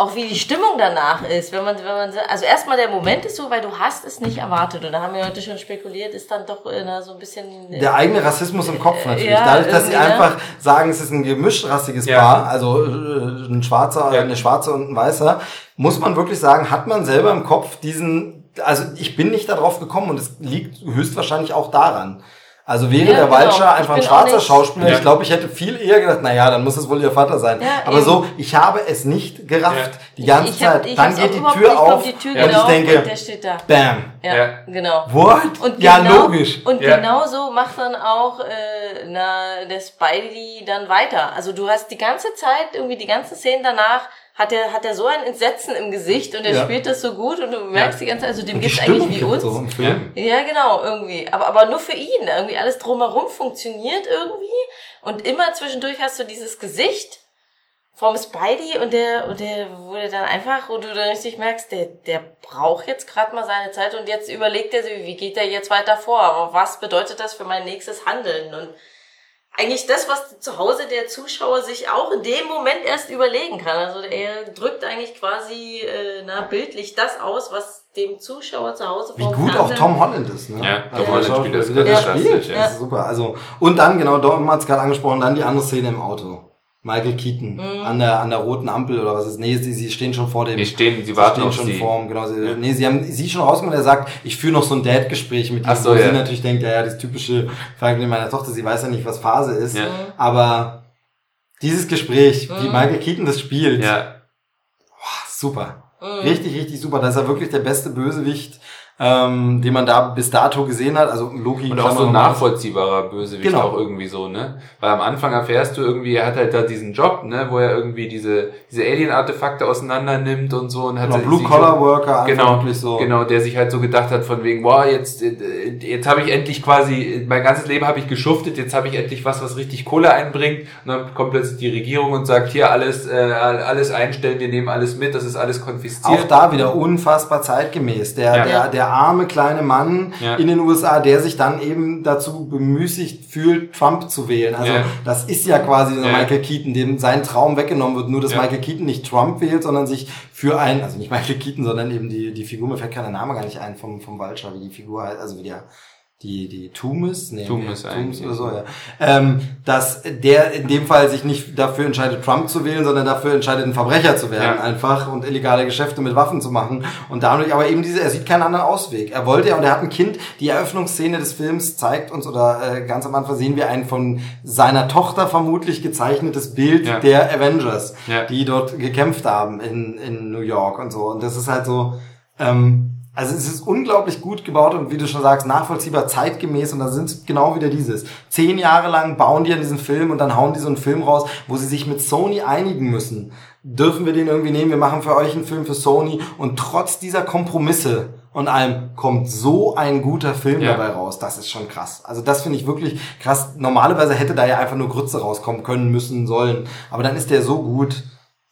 auch wie die Stimmung danach ist, wenn man, wenn man, so- also erstmal der Moment ist so, weil du hast es nicht erwartet und da haben wir heute schon spekuliert, ist dann doch äh, na, so ein bisschen, äh, Der eigene Rassismus im Kopf natürlich. Ja, Dadurch, dass sie ne? einfach sagen, es ist ein gemischtrassiges Ja. Paar, also äh, ein Schwarzer, Ja. eine Schwarze und ein Weißer, muss man wirklich sagen, hat man selber im Kopf diesen, also ich bin nicht darauf gekommen und es liegt höchstwahrscheinlich auch daran. Also wäre Ja, der genau. Walcher Ich einfach ein schwarzer nicht- Schauspieler, Ja. ich glaube, ich hätte viel eher gedacht, naja, dann muss es wohl ihr Vater sein. Ja, Aber eben. so, ich habe es nicht gerafft, Ja. die ganze ich hab, Zeit. ich dann geht die überhaupt Tür auf die Tür und ich auf denke, und der steht da. bam, Ja, Ja. genau. what? Und ja, genau, logisch. Und Ja. genau so macht dann auch äh, na, der Spidey dann weiter. Also du hast die ganze Zeit, irgendwie die ganzen Szenen danach, hat er hat er so ein Entsetzen im Gesicht und er Ja. spielt das so gut und du merkst die ganze Zeit, also dem geht's Stimmung eigentlich wie uns. so. Ja, genau, irgendwie. Aber, aber nur für ihn. Irgendwie alles drumherum funktioniert irgendwie. Und immer zwischendurch hast du dieses Gesicht vom Spidey und der, und der, der dann einfach, wo du dann richtig merkst, der, der braucht jetzt gerade mal seine Zeit und jetzt überlegt er sich, wie geht er jetzt weiter vor? Aber was bedeutet das für mein nächstes Handeln? Und eigentlich das, was zu Hause der Zuschauer sich auch in dem Moment erst überlegen kann. Also er drückt eigentlich quasi äh, na, bildlich das aus, was dem Zuschauer zu Hause Wie gut auch Tom Holland ist, ne? Ja, Tom Also Holland der spielt das der fantastisch, spielt, ja. Das ist super. Also, und dann, genau, Dom hat es gerade angesprochen, dann die andere Szene im Auto. Michael Keaton Mhm. an der an der roten Ampel oder was ist? Nee, sie, sie stehen schon vor dem. Die stehen, sie sie warten stehen auf schon sie. vorm, genau. Sie, Ja. Nee, sie haben sie schon rausgekommen, er sagt, ich führe noch so ein Dad-Gespräch mit ihm, Ach so, wo ja. sie natürlich denkt, ja, ja, das typische Verhalten meiner Tochter, sie weiß ja nicht, was Phase ist. Ja. Aber dieses Gespräch, wie Mhm. Michael Keaton das spielt, Ja, super. Mhm. Richtig, richtig super. Das ist ja wirklich der beste Bösewicht, ähm, den man da bis dato gesehen hat. Also Loki. Und auch so ein nachvollziehbarer Bösewicht Genau. auch irgendwie so, ne? Weil am Anfang erfährst du irgendwie, er hat halt da diesen Job, ne, wo er irgendwie diese, diese Alien-Artefakte auseinander nimmt und so und hat Genau, Blue Collar Worker, Genau, wirklich so. genau, der sich halt so gedacht hat von wegen, boah, jetzt, äh, jetzt habe ich endlich quasi, mein ganzes Leben habe ich geschuftet, jetzt habe ich endlich was, was richtig Kohle einbringt. Und dann kommt plötzlich die Regierung und sagt, hier alles, äh, alles einstellen, wir nehmen alles mit, das ist alles konfisziert. Auch da wieder unfassbar zeitgemäß. Der, Ja. der, der arme kleine Mann Ja. in den USA, der sich dann eben dazu bemüßigt fühlt, Trump zu wählen. Also Ja. das ist ja quasi Ja. Michael Keaton, dem sein Traum weggenommen wird. Nur, dass. Michael Keaton nicht Trump wählt, sondern sich für einen, also nicht Michael Keaton, sondern eben die, die Figur, mir fällt kein Name gar nicht ein vom, vom Vulture, wie die Figur also wie der die, die Toomes, nee, Toomes Toomes eigentlich, oder so, ja. Ähm, dass der in dem Fall sich nicht dafür entscheidet, Trump zu wählen, sondern dafür entscheidet, ein Verbrecher zu werden, Ja. einfach und illegale Geschäfte mit Waffen zu machen. Und dadurch aber eben diese, er sieht keinen anderen Ausweg. Er wollte ja, und er hat ein Kind, die Eröffnungsszene des Films zeigt uns, oder äh, ganz am Anfang sehen wir ein von seiner Tochter vermutlich gezeichnetes Bild Ja. der Avengers, Ja. die dort gekämpft haben in, in New York und so. Und das ist halt so, ähm, also es ist unglaublich gut gebaut und wie du schon sagst, nachvollziehbar, zeitgemäß und da sind genau wieder dieses. Zehn Jahre lang bauen die an diesen Film und dann hauen die so einen Film raus, wo sie sich mit Sony einigen müssen. Dürfen wir den irgendwie nehmen? Wir machen für euch einen Film für Sony und trotz dieser Kompromisse und allem kommt so ein guter Film Ja. dabei raus. Das ist schon krass. Also das finde ich wirklich krass. Normalerweise hätte da ja einfach nur Grütze rauskommen können, müssen, sollen. Aber dann ist der so gut.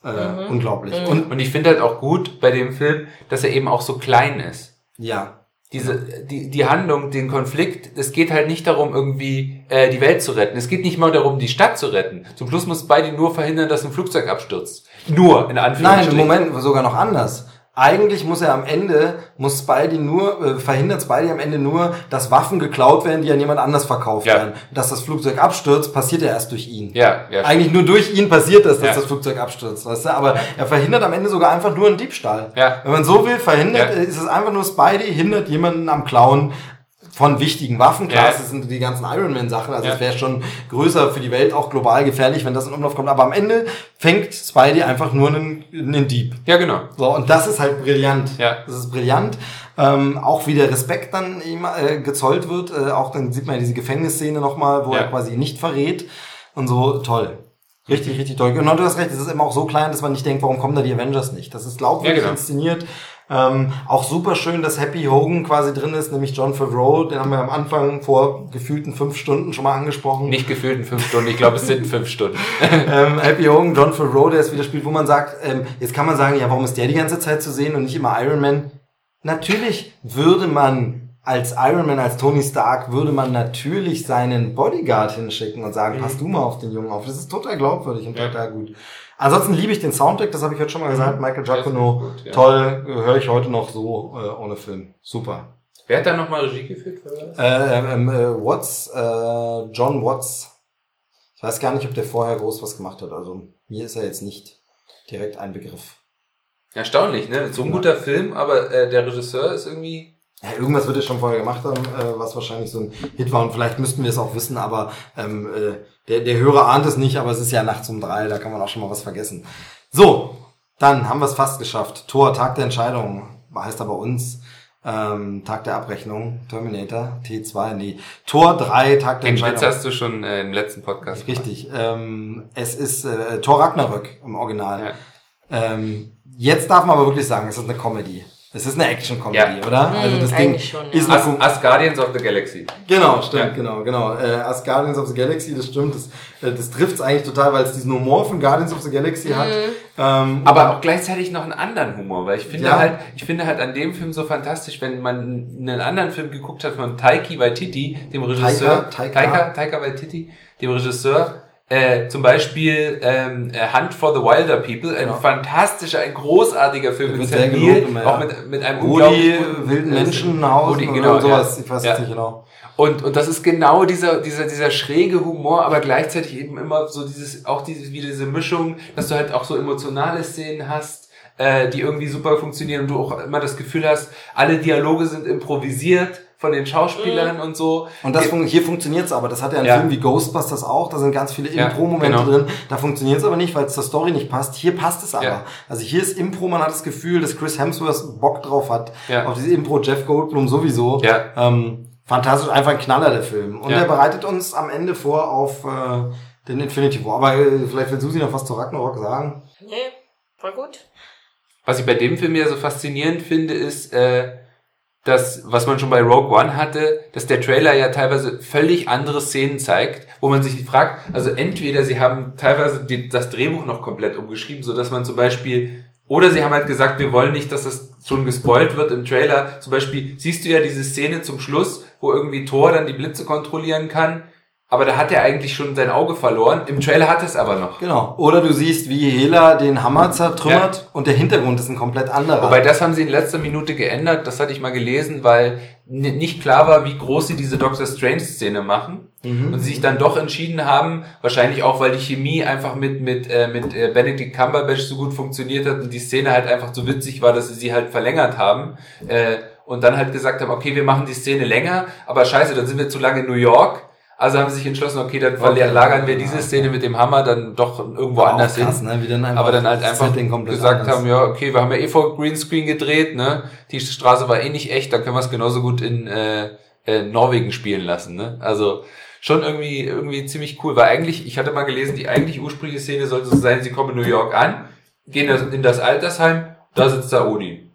Äh, Unglaublich. Und Und ich finde halt auch gut bei dem Film, dass er eben auch so klein ist. ja, Diese, die, die Handlung, den Konflikt, es geht halt nicht darum, irgendwie äh, die Welt zu retten. Es geht nicht mal darum, die Stadt zu retten. Zum Schluss muss Spidey nur verhindern, dass ein Flugzeug abstürzt. Nur, in Nein, Anführungsstrichen. im Moment sogar noch anders. Eigentlich muss er am Ende, muss Spidey nur, äh, verhindert Spidey am Ende nur, dass Waffen geklaut werden, die an jemand anders verkauft Ja. werden. Dass das Flugzeug abstürzt, passiert ja erst durch ihn. Ja, ja. Eigentlich nur durch ihn passiert das, dass Ja. das Flugzeug abstürzt, weißt du? Aber er verhindert am Ende sogar einfach nur einen Diebstahl. Ja. Wenn man so will, verhindert, Ja. ist es einfach nur Spidey hindert jemanden am Klauen von wichtigen Waffen. Klar, Ja. das sind die ganzen Iron Man Sachen, also Ja. es wäre schon größer für die Welt, auch global gefährlich, wenn das in Umlauf kommt. Aber am Ende fängt Spidey einfach nur einen, einen Dieb. Ja, genau. So, und das ist halt brillant. Ja. Das ist brillant. Ähm, auch wie der Respekt dann ihm äh, gezollt wird. Äh, auch dann sieht man ja diese Gefängnisszene nochmal, wo Ja. er quasi nicht verrät. Und so, toll. Richtig, richtig toll. Genau, du hast recht, es ist immer auch so klein, dass man nicht denkt, warum kommen da die Avengers nicht. Das ist glaubwürdig Ja, genau. inszeniert. Ähm, auch super schön, dass Happy Hogan quasi drin ist, nämlich John Favreau. Den haben wir am Anfang vor gefühlten fünf Stunden schon mal angesprochen. Nicht gefühlt in fünf Stunden. Ich glaube, es sind fünf Stunden. ähm, Happy Hogan, John Favreau, der es wieder spielt, wo man sagt, ähm, jetzt kann man sagen, ja, warum ist der die ganze Zeit zu sehen und nicht immer Iron Man? Natürlich würde man als Iron Man, als Tony Stark, würde man natürlich seinen Bodyguard hinschicken und sagen, pass du mal auf den Jungen auf. Das ist total glaubwürdig und Ja. total gut. Ansonsten liebe ich den Soundtrack, das habe ich heute schon mal gesagt. Michael Der ist Giacono, gut, ja. toll, höre ich heute noch so äh, ohne Film. Super. Wer hat da nochmal Regie geführt? Äh, ähm, äh, Watts, äh, John Watts. Ich weiß gar nicht, ob der vorher groß was gemacht hat. Also mir ist er jetzt nicht direkt ein Begriff. Erstaunlich, ne? So ein guter Film, aber äh, der Regisseur ist irgendwie Ja, irgendwas wird er schon vorher gemacht haben, äh, was wahrscheinlich so ein Hit war. Und vielleicht müssten wir es auch wissen, aber ähm, äh, der, der Hörer ahnt es nicht, aber es ist ja nachts um drei, da kann man auch schon mal was vergessen. So, dann haben wir es fast geschafft. Tor, Tag der Entscheidung, heißt aber uns. Ähm, Tag der Abrechnung, Terminator, T2, nee. Tor 3, Tag der Den Entscheidung. Witz hast du schon äh, im letzten Podcast. Richtig. Ähm, es ist äh, Thor Ragnarök im Original. Ja. Ähm, jetzt darf man aber wirklich sagen, es ist eine Comedy. Es ist eine Action-Comedy, Ja. oder? Hm, also das Ding eigentlich schon, ja. ist As, As Guardians of the Galaxy. Genau, stimmt, Ja. genau, genau. Äh, als Guardians of the Galaxy, das stimmt, das, äh, das trifft's eigentlich total, weil es diesen Humor von Guardians of the Galaxy hat. Ähm, Aber auch gleichzeitig noch einen anderen Humor, weil ich finde Ja. halt, ich finde halt an dem Film so fantastisch, wenn man einen anderen Film geguckt hat von Taiki Waititi, dem Regisseur, Taika. Taika, Taika Waititi, dem Regisseur, äh, zum Beispiel ähm, äh, Hunt for the Wilder People, ein Ja. fantastischer, ein großartiger Film mit Sam Neill, ja. auch mit, mit einem guten- wilden äh, Menschenhaus oder genau, sowas, ja. ich weiß jetzt nicht genau. Und, und das ist genau dieser, dieser, dieser schräge Humor, aber gleichzeitig eben immer so dieses, auch diese, wieder diese Mischung, dass du halt auch so emotionale Szenen hast, äh, die irgendwie super funktionieren und du auch immer das Gefühl hast, alle Dialoge sind improvisiert von den Schauspielern und so. Und das fun hier funktioniert's aber. Das hat ja ein Ja. Film wie Ghostbusters auch. Da sind ganz viele Ja, Impro-Momente genau. drin. Da funktioniert's aber nicht, weil es zur Story nicht passt. Hier passt es aber. Ja. Also hier ist Impro, man hat das Gefühl, dass Chris Hemsworth Bock drauf hat. Ja. Auf diese Impro, Jeff Goldblum sowieso. Ja. Ähm, fantastisch, einfach ein Knaller, der Film. Und Ja. der bereitet uns am Ende vor auf äh, den Infinity War. Aber äh, vielleicht will Susi noch was zu Ragnarok sagen. Nee, voll gut. Was ich bei dem Film ja so faszinierend finde, ist, äh, dass, was man schon bei Rogue One hatte, dass der Trailer ja teilweise völlig andere Szenen zeigt, wo man sich fragt, also entweder sie haben teilweise die, das Drehbuch noch komplett umgeschrieben, so dass man zum Beispiel, oder sie haben halt gesagt, wir wollen nicht, dass das schon gespoilt wird im Trailer. Zum Beispiel siehst du ja diese Szene zum Schluss, wo irgendwie Thor dann die Blitze kontrollieren kann, aber da hat er eigentlich schon sein Auge verloren. Im Trailer hat es aber noch. Genau. Oder du siehst, wie Hela den Hammer zertrümmert und der Hintergrund ist ein komplett anderer. Wobei das haben sie in letzter Minute geändert, das hatte ich mal gelesen, weil nicht klar war, wie groß sie diese Doctor Strange Szene machen und sie sich dann doch entschieden haben, wahrscheinlich auch, weil die Chemie einfach mit mit äh, mit äh, Benedict Cumberbatch so gut funktioniert hat und die Szene halt einfach so witzig war, dass sie sie halt verlängert haben äh, und dann halt gesagt haben, okay, wir machen die Szene länger, aber scheiße, dann sind wir zu lange in New York. Also haben sie sich entschlossen, okay, dann Okay. verlagern wir diese Szene mit dem Hammer dann doch irgendwo Aber anders krass, hin ne? Dann aber dann halt einfach gesagt anders. haben, ja, okay, wir haben ja eh vor Greenscreen gedreht, ne? Die Straße war eh nicht echt, dann können wir es genauso gut in äh, äh, Norwegen spielen lassen, ne? Also schon irgendwie irgendwie ziemlich cool, weil eigentlich, ich hatte mal gelesen, die eigentlich ursprüngliche Szene sollte so sein, sie kommen in New York an, gehen in das Altersheim, da sitzt da Odin.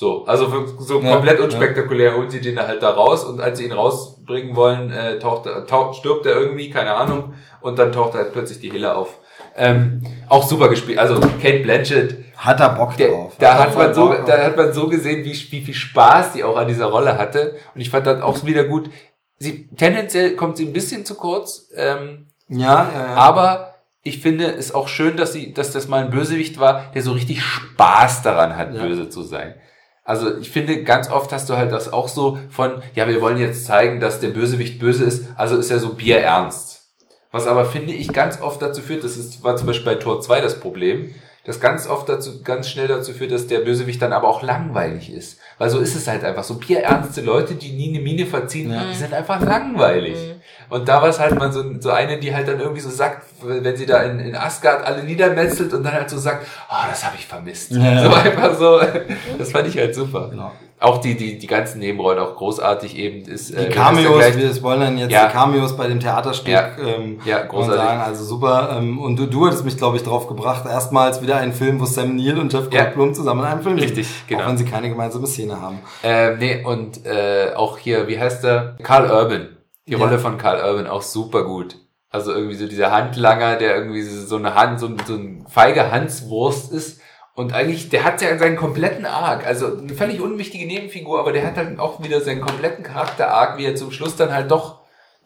So, also so Ja, komplett ja. unspektakulär holen sie den halt da raus und als sie ihn rausbringen wollen, äh, taucht, er- taucht, stirbt er irgendwie, keine Ahnung, und dann taucht halt plötzlich die Hille auf. Ähm, auch super gespielt, also Kate Blanchett, Hat er Bock der, drauf. da er hat man so, Bock drauf. da hat man so gesehen, wie, wie viel Spaß die auch an dieser Rolle hatte. Und ich fand das auch wieder gut. Sie, tendenziell kommt sie ein bisschen zu kurz, ähm, ja, ja, ja. aber ich finde es auch schön, dass sie, dass das mal ein Bösewicht war, der so richtig Spaß daran hat, Ja. böse zu sein. Also ich finde, ganz oft hast du halt das auch so von, ja, wir wollen jetzt zeigen, dass der Bösewicht böse ist, also ist er so bierernst. Was aber, finde ich, ganz oft dazu führt, das ist, war zum Beispiel bei Tor 2 das Problem, das ganz oft dazu, ganz schnell dazu führt, dass der Bösewicht dann aber auch langweilig ist. Weil so ist es halt einfach. So bierernste Leute, die nie eine Miene verziehen, Ja. die sind einfach langweilig. Und da war es halt mal so, so eine, die halt dann irgendwie so sagt, wenn sie da in, in Asgard alle niedermetzelt und dann halt so sagt, oh, das habe ich vermisst. Ja. So einfach so. Das fand ich halt super. Genau. Auch die, die, die ganzen Nebenrollen, auch großartig eben ist. Die Cameos, wir spoilern jetzt Ja. die Cameos bei dem Theaterstück. Ja. Ähm, Ja, großartig. Sagen, also super. Ähm, und du, du hattest mich, glaube ich, drauf gebracht. Erstmals wieder ein Film, wo Sam Neill und Jeff Ja. Goldblum zusammen in einem Film Richtig, sind. genau. Auch wenn sie keine gemeinsame Szene haben. Ähm, nee, und äh, auch hier, wie heißt der? Karl Urban. Die Ja. Rolle von Karl Urban auch super gut. Also irgendwie so dieser Handlanger, der irgendwie so eine Hand, so ein, so ein feige Hanswurst ist. Und eigentlich, der hat ja seinen kompletten Arc, also eine völlig unwichtige Nebenfigur, aber der hat halt auch wieder seinen kompletten Charakter-Arc, wie er zum Schluss dann halt doch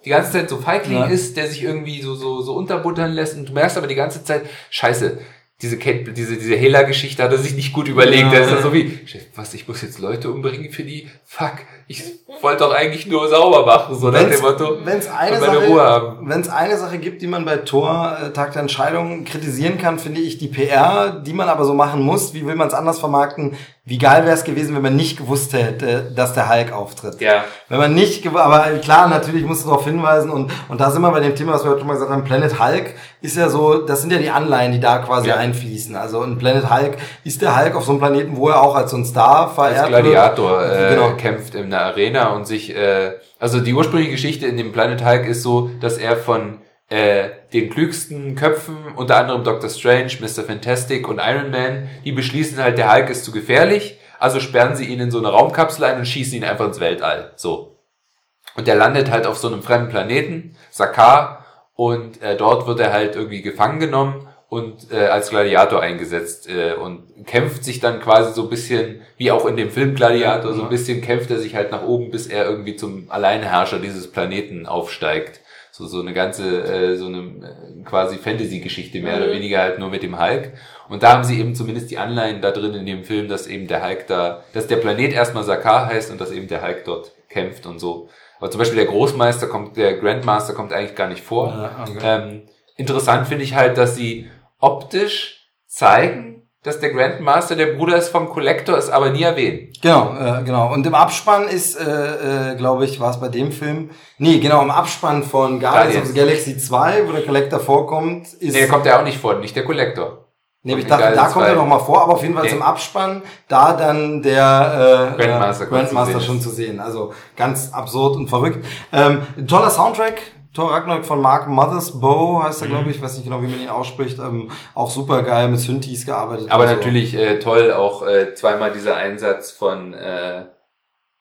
die ganze Zeit so Feigling Ja. ist, der sich irgendwie so, so, so unterbuttern lässt und du merkst aber die ganze Zeit, scheiße, diese Kate, diese, diese Hela-Geschichte hat er sich nicht gut überlegt. Ja. Der ist dann so wie, Chef, was, ich muss jetzt Leute umbringen für die? Fuck, ich wollte doch eigentlich nur sauber machen, so nach dem Motto. Wenn es eine, meine Sache- Ruhe haben. wenn's eine Sache gibt, die man bei Tor äh, Tag der Entscheidung kritisieren kann, finde ich die PR, die man aber so machen muss. Wie will man es anders vermarkten? Wie geil wäre es gewesen, wenn man nicht gewusst hätte, dass der Hulk auftritt. Ja. Wenn man nicht, aber klar, natürlich musst du darauf hinweisen und, und da sind wir bei dem Thema, was wir heute schon mal gesagt haben, Planet Hulk ist ja so, das sind ja die Anleihen, die da quasi Ja. einfließen. Also ein Planet Hulk ist der Hulk auf so einem Planeten, wo er auch als so ein Star verehrt als Gladiator wird. äh, genau. kämpft in der Arena und sich, äh, also die ursprüngliche Geschichte in dem Planet Hulk ist so, dass er von äh, den klügsten Köpfen, unter anderem Doctor Strange, Mr. Fantastic und Iron Man, die beschließen halt, der Hulk ist zu gefährlich, also sperren sie ihn in so eine Raumkapsel ein und schießen ihn einfach ins Weltall. So. Und der landet halt auf so einem fremden Planeten, Sakar, und äh, dort wird er halt irgendwie gefangen genommen und äh, als Gladiator eingesetzt äh, und kämpft sich dann quasi so ein bisschen, wie auch in dem Film Gladiator, so ein bisschen kämpft er sich halt nach oben, bis er irgendwie zum Alleinherrscher dieses Planeten aufsteigt. So, so eine ganze, äh, so eine äh, quasi Fantasy-Geschichte, mehr oder Mhm. weniger halt nur mit dem Hulk. Und da haben sie eben zumindest die Anleihen da drin in dem Film, dass eben der Hulk da, dass der Planet erstmal Sakar heißt und dass eben der Hulk dort kämpft und so. Aber zum Beispiel der Großmeister kommt, der Grandmaster kommt eigentlich gar nicht vor. Ja, okay. Ähm, interessant finde ich halt, dass sie optisch zeigen, dass der Grandmaster der Bruder ist vom Collector, ist aber nie erwähnt. Genau, äh, genau. Und im Abspann ist, äh, äh, glaube ich, war es bei dem Film. Nee, genau, im Abspann von Guardians of the Galaxy 2, wo der Collector vorkommt, ist. Nee, kommt er auch nicht vor, nicht der Collector. Nee, ich dachte, da kommt er 2. noch mal vor, aber auf jeden Fall Nee. im Abspann, da dann der äh, Grandmaster äh, Grandmaster sehen schon zu sehen. Also ganz absurd und verrückt. Ähm, toller Soundtrack. Thor Ragnarok von Mark Mothersbaugh heißt er, Mhm. glaube ich. Ich weiß nicht genau, wie man ihn ausspricht. Ähm, auch super geil mit Synthes gearbeitet. Aber so. natürlich äh, toll auch äh, zweimal dieser Einsatz von äh,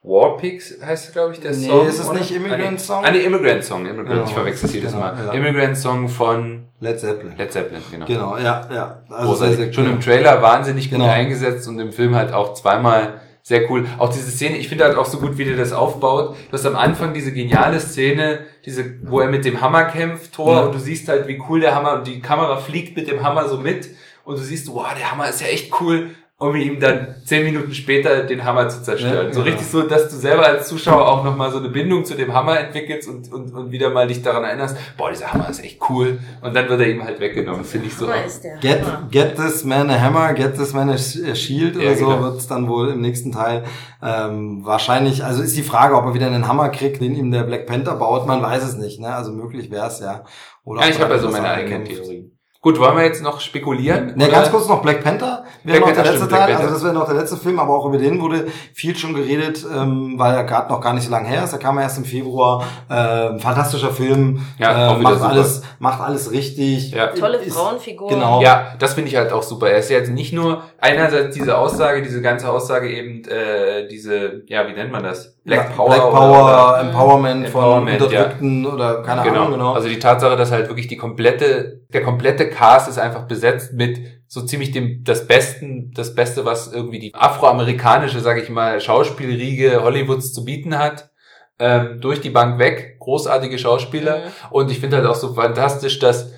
Warpix heißt er, glaube ich, der Nee, Song. ist es oder? nicht Immigrant ah, nee. Song? Ah, nee, Immigrant Song. Immigrant. Genau. Ich verwechsel es jedes Genau, Mal. ja. Immigrant Song von Led Zeppelin. Led Zeppelin, genau. Genau, ja, ja. Also sehr, sehr Schon im Trailer wahnsinnig gut Genau. eingesetzt und im Film halt auch zweimal sehr cool. Auch diese Szene, ich finde halt auch so gut, wie der das aufbaut. Du hast am Anfang diese geniale Szene, diese, wo er mit dem Hammer kämpft, Thor, Ja. und du siehst halt, wie cool der Hammer, und die Kamera fliegt mit dem Hammer so mit, und du siehst, wow, der Hammer ist ja echt cool, um ihm dann zehn Minuten später den Hammer zu zerstören. Ja, so richtig so, dass du selber als Zuschauer auch nochmal so eine Bindung zu dem Hammer entwickelst und, und, und wieder mal dich daran erinnerst, boah, dieser Hammer ist echt cool, und dann wird er ihm halt weggenommen. Finde ich so. Hammer ist der Get, get this man a hammer, get this man a sh- a shield oder Ja, so genau. wird's dann wohl im nächsten Teil ähm, wahrscheinlich. Also ist die Frage, ob er wieder einen Hammer kriegt, den ihm der Black Panther baut. Man weiß es nicht. Ne? Also möglich wäre es ja. Oder Ja, ich habe so meine eigenen. Theorien. Gut, wollen wir jetzt noch spekulieren? Ne, ganz kurz noch Black Panther. Wäre Black noch Panther, der letzte stimmt, Teil. Panther. Also das wäre noch der letzte Film, aber auch über den wurde viel schon geredet, ähm, weil er gerade noch gar nicht so lange her ist. Er kam erst im Februar. Ähm, fantastischer Film. Ja, äh, macht super. alles, macht alles richtig. Ja. Tolle Ist- Frauenfigur. Genau. Ja, das finde ich halt auch super. Er ist ja jetzt nicht nur einerseits diese Aussage, diese ganze Aussage eben, äh, diese, ja, wie nennt man das? Black Power. Black Power, oder- Empowerment, von Empowerment, Unterdrückten oder keine genau. Ahnung, genau. Also die Tatsache, dass halt wirklich die komplette, der komplette Cast ist einfach besetzt mit so ziemlich dem, das Besten, das Beste, was irgendwie die afroamerikanische, sage ich mal, Schauspielriege Hollywoods zu bieten hat. Ähm, durch die Bank weg, großartige Schauspieler. Mhm. Und ich finde halt auch so fantastisch, dass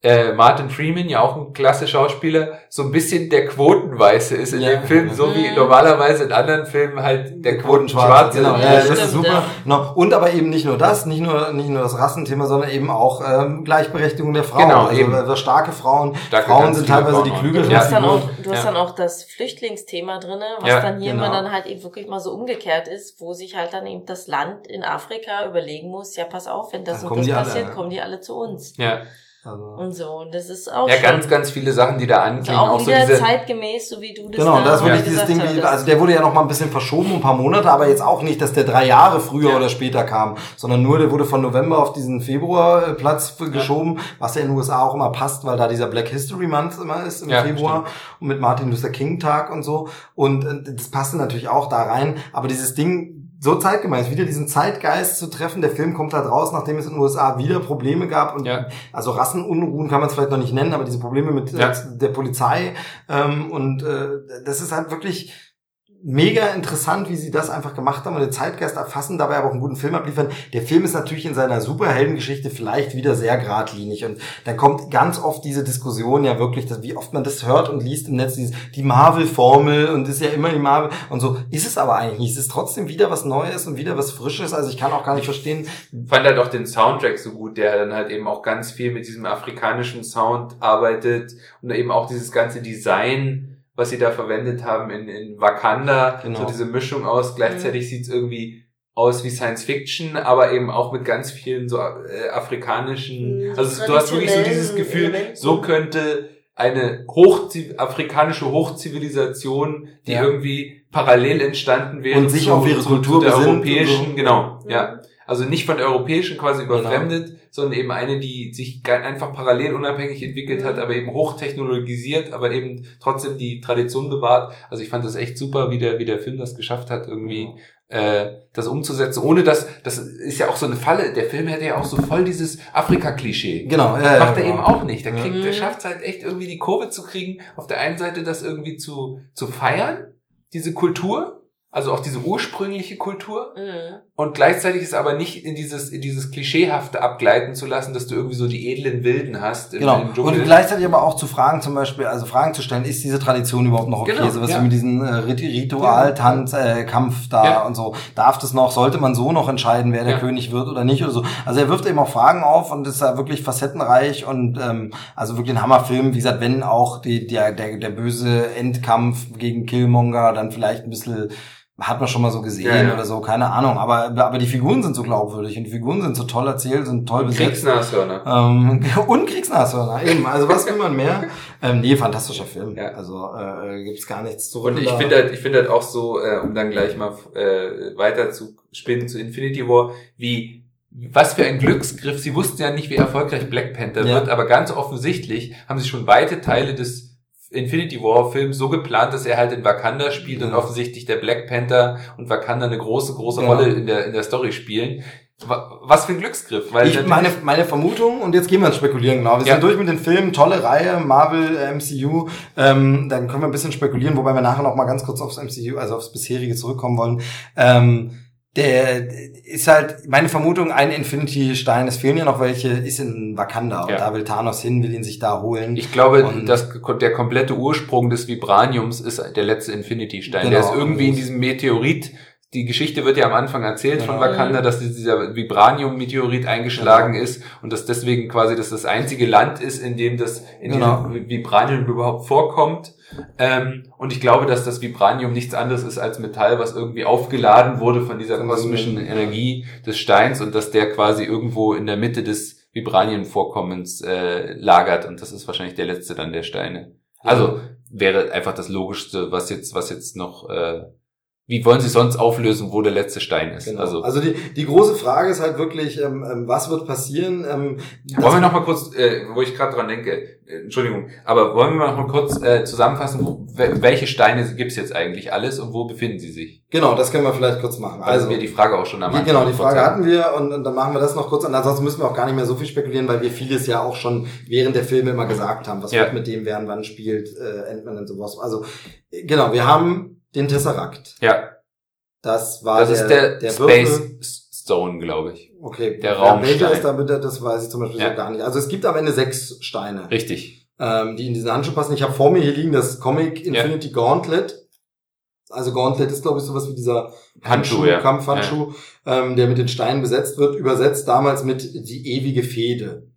äh, Martin Freeman, ja auch ein klasse Schauspieler, so ein bisschen der Quotenweiße ist in Ja. dem Film, so wie Mhm. normalerweise in anderen Filmen halt der Quotenschwarze. genau. Ja, das stimmt, ist super. ja. Genau. Und aber eben nicht nur das, nicht nur nicht nur das Rassenthema, sondern eben auch ähm, Gleichberechtigung der Frauen. Genau, also eben. äh, starke Frauen. Starke, Frauen sind teilweise die Frauen. klügeren Du hast, dann auch, du hast Ja. dann auch das Flüchtlingsthema drinne, was Ja, dann hier genau. immer dann halt eben wirklich mal so umgekehrt ist, wo sich halt dann eben das Land in Afrika überlegen muss, ja pass auf, wenn das Dann und das die alle, passiert, ja. kommen die alle zu uns. Ja, Also. Und so. Und das ist auch ja schon ganz, ganz viele Sachen, die da also anklingen. auch Auch so wieder diese, zeitgemäß, so wie du das Genau, und da ist da wirklich dieses Ding, wie, also der wurde ja noch mal ein bisschen verschoben, ein paar Monate, aber jetzt auch nicht, dass der drei Jahre früher Ja. oder später kam, sondern nur, der wurde von November auf diesen Februarplatz geschoben, was ja in den USA auch immer passt, weil da dieser Black History Month immer ist im Ja, Februar und mit Martin Luther King Tag und so. Und äh, das passte natürlich auch da rein, aber dieses Ding so zeitgemäß, wieder diesen Zeitgeist zu treffen. Der Film kommt halt raus, nachdem es in den USA wieder Probleme gab und Ja. also Rassenunruhen kann man es vielleicht noch nicht nennen, aber diese Probleme mit Ja. äh, der Polizei ähm, und äh, das ist halt wirklich mega interessant, wie sie das einfach gemacht haben und den Zeitgeist erfassen, dabei aber auch einen guten Film abliefern. Der Film ist natürlich in seiner Superheldengeschichte vielleicht wieder sehr geradlinig und da kommt ganz oft diese Diskussion ja wirklich, dass, wie oft man das hört und liest im Netz, dieses, die Marvel-Formel und ist ja immer die Marvel und so ist es aber eigentlich nicht. Es ist trotzdem wieder was Neues und wieder was Frisches, also ich kann auch gar nicht verstehen, fand halt auch den Soundtrack so gut, der dann halt eben auch ganz viel mit diesem afrikanischen Sound arbeitet und eben auch dieses ganze Design, was sie da verwendet haben in, in Wakanda. Genau. So diese Mischung aus. Gleichzeitig sieht's irgendwie aus wie Science Fiction, aber eben auch mit ganz vielen so äh, afrikanischen. Mhm, Also du hast wirklich so dieses Gefühl, Elementen. so könnte eine Hochzi afrikanische Hochzivilisation, die Ja. irgendwie parallel entstanden wäre Und sich auf ihre Kultur der besinnt und europäischen, so. genau, Mhm. ja. Also nicht von der europäischen quasi Genau. überfremdet, sondern eben eine, die sich einfach parallel unabhängig entwickelt hat, Mhm. aber eben hochtechnologisiert, aber eben trotzdem die Tradition bewahrt. Also ich fand das echt super, wie der, wie der Film das geschafft hat, irgendwie äh, das umzusetzen, ohne dass, das ist ja auch so eine Falle, der Film hätte ja auch so voll dieses Afrika-Klischee. Genau, ja, ja, Macht er genau. eben auch nicht. Der, Ja. kriegt, der Mhm. schafft es halt echt irgendwie die Kurve zu kriegen, auf der einen Seite das irgendwie zu, zu feiern, diese Kultur, also auch diese ursprüngliche Kultur, Mhm. Und gleichzeitig ist aber nicht in dieses, in dieses Klischeehafte abgleiten zu lassen, dass du irgendwie so die edlen Wilden hast Genau. Und gleichzeitig aber auch zu fragen, zum Beispiel, also Fragen zu stellen, ist diese Tradition überhaupt noch okay? Genau, so was ja. mit diesem äh, Rit Ritual, Tanz, äh, Kampf da Ja. und so. Darf das noch, sollte man so noch entscheiden, wer der Ja. König wird oder nicht oder so. Also er wirft eben auch Fragen auf und ist da wirklich facettenreich und ähm, also wirklich ein Hammerfilm. Wie gesagt, wenn auch die, der, der, der böse Endkampf gegen Killmonger dann vielleicht ein bisschen hat man schon mal so gesehen Ja, ja. oder so, keine Ahnung. Aber, aber die Figuren sind so glaubwürdig und die Figuren sind so toll erzählt, sind toll besetzt. Kriegsnashörner. Ähm, und Kriegsnashörner, eben. Also was will man mehr? ähm, nee, fantastischer Film. Ja. Also äh, gibt's gar nichts zu Und ich finde halt, ich finde halt auch so, äh, um dann gleich mal äh, weiter zu spinnen zu Infinity War, wie was für ein Glücksgriff. Sie wussten ja nicht, wie erfolgreich Black Panther wird, aber ganz offensichtlich haben sie schon weite Teile des Infinity War Films so geplant, dass er halt in Wakanda spielt und Ja. offensichtlich der Black Panther und Wakanda eine große, große Ja. Rolle in der, in der Story spielen. Wa- Was für ein Glücksgriff, weil ich, meine, meine Vermutung, und jetzt gehen wir ins Spekulieren, genau. Wir Ja. sind durch mit den Filmen, tolle Reihe, Marvel, äh, MCU. Ähm, dann können wir ein bisschen spekulieren, wobei wir nachher noch mal ganz kurz aufs MCU, also aufs bisherige zurückkommen wollen. Ähm, der ist halt, meine Vermutung, ein Infinity-Stein, es fehlen ja noch welche, ist in Wakanda. Und Ja. da will Thanos hin, will ihn sich da holen. Ich glaube, Und- dass der komplette Ursprung des Vibraniums ist der letzte Infinity-Stein. Genau. Der ist irgendwie in diesem Meteorit. Die Geschichte wird ja am Anfang erzählt von Genau. Wakanda, dass dieser Vibranium-Meteorit eingeschlagen Genau. ist und dass deswegen quasi das das einzige Land ist, in dem das in Genau. Vibranium überhaupt vorkommt. Ähm, und ich glaube, dass das Vibranium nichts anderes ist als Metall, was irgendwie aufgeladen wurde von dieser kosmischen Energie des Steins und dass der quasi irgendwo in der Mitte des Vibranienvorkommens äh, lagert und das ist wahrscheinlich der letzte dann der Steine. Also wäre einfach das Logischste, was jetzt, was jetzt noch, äh, wie wollen Sie sonst auflösen, wo der letzte Stein ist? Genau. Also, Also, die, die große Frage ist halt wirklich, ähm, ähm, was wird passieren? Ähm, wollen wir noch mal kurz, äh, wo ich gerade dran denke, äh, Entschuldigung, aber wollen wir noch mal kurz äh, zusammenfassen, wo, welche Steine gibt's jetzt eigentlich alles und wo befinden sie sich? genau, das können wir vielleicht kurz machen. Also wir die Frage auch schon am Anfang genau, die Frage hatten. wir und, und dann machen wir das noch kurz. Und ansonsten müssen wir auch gar nicht mehr so viel spekulieren, weil wir vieles ja auch schon während der Filme immer gesagt haben, was Ja. wird mit dem werden, wann spielt äh, Ant-Man und sowas. Also, äh, genau, wir haben den Tesseract. Ja, Das war das der, ist der, der Space Würfel. Stone, glaube ich. Okay, der Ja, Raumstein. Welcher ist da bitte, das weiß ich zum Beispiel Ja. so gar nicht. Also es gibt am Ende sechs Steine. Richtig. ähm, die in diesen Handschuh passen. Ich habe vor mir hier liegen das Comic Infinity Gauntlet. Also Gauntlet ist, glaube ich, sowas wie dieser Handschuh, Handschuh, ja. Kampfhandschuh, ähm, der mit den Steinen besetzt wird, übersetzt damals mit die ewige Fehde.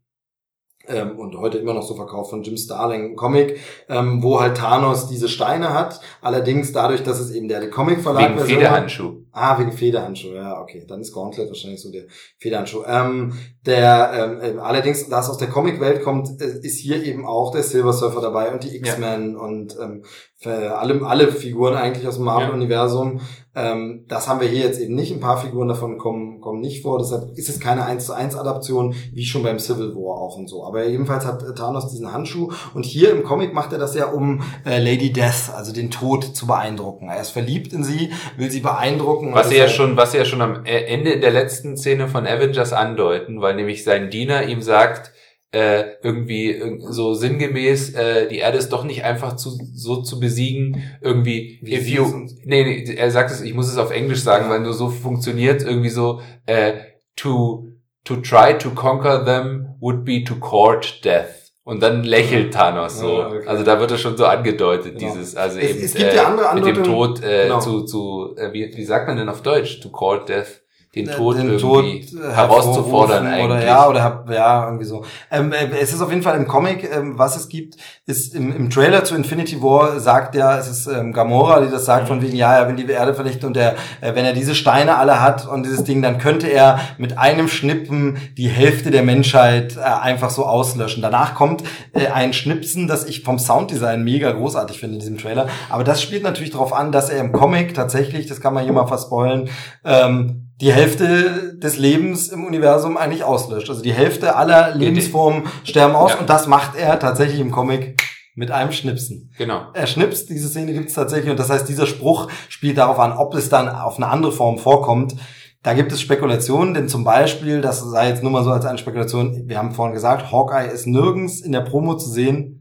Ähm, und heute immer noch so verkauft von Jim Starling, Comic, ähm, wo halt Thanos diese Steine hat. Allerdings dadurch, dass es eben der Comic-Verlag hat- Federhandschuh. Ah, wegen Federhandschuh, ja, okay. Dann ist Gauntlet wahrscheinlich so der Federhandschuh. Ähm, der, ähm, äh, allerdings, da es aus der Comicwelt kommt, äh, ist hier eben auch der Silver Surfer dabei und die X-Men und ähm, für alle, alle Figuren eigentlich aus dem Marvel-Universum. Ähm, das haben wir hier jetzt eben nicht. Ein paar Figuren davon kommen, kommen nicht vor. Deshalb ist es keine 1 zu 1 Adaption, wie schon beim Civil War auch und so. Aber jedenfalls hat äh, Thanos diesen Handschuh und hier im Comic macht er das ja, um äh, Lady Death, also den Tod, zu beeindrucken. Er ist verliebt in sie, will sie beeindrucken. Und Was sie ja deshalb- schon, was sie ja schon am E- Ende in der letzten Szene von Avengers andeuten, weil nämlich sein Diener ihm sagt, äh, irgendwie irg- so sinngemäß, äh, die Erde ist doch nicht einfach zu, so zu besiegen, irgendwie, Wie if you, nee, nee, er sagt es, ich muss es auf Englisch sagen, weil nur so funktioniert, irgendwie so, äh, to, to try to conquer them would be to court death. Und dann lächelt Thanos so. Ja, okay. Also da wird es schon so angedeutet, Genau. dieses, also Es- eben es gibt ja mit dem Tod äh, Genau. zu, zu äh, wie, wie sagt man denn auf Deutsch? To court death. Den Tod den Tod, äh, herauszufordern eigentlich. Oder ja, oder ja, irgendwie so. Ähm, äh, es ist auf jeden Fall im Comic, ähm, was es gibt, ist im, im Trailer zu Infinity War sagt ja, es ist ähm, Gamora, die das sagt, von wegen, ja, er will die Erde vernichten und er, äh, wenn er diese Steine alle hat und dieses Ding, dann könnte er mit einem Schnippen die Hälfte der Menschheit äh, einfach so auslöschen. Danach kommt äh, ein Schnipsen, das ich vom Sounddesign mega großartig finde in diesem Trailer. Aber das spielt natürlich darauf an, dass er im Comic tatsächlich, das kann man hier mal verspoilen, ähm, die Hälfte des Lebens im Universum eigentlich auslöscht. Also die Hälfte aller Lebensformen sterben aus Ja. und das macht er tatsächlich im Comic mit einem Schnipsen. Genau. Er schnipst, diese Szene gibt es tatsächlich und das heißt, dieser Spruch spielt darauf an, ob es dann auf eine andere Form vorkommt. Da gibt es Spekulationen, denn zum Beispiel, das sei jetzt nur mal so als eine Spekulation, wir haben vorhin gesagt, Hawkeye ist nirgends in der Promo zu sehen.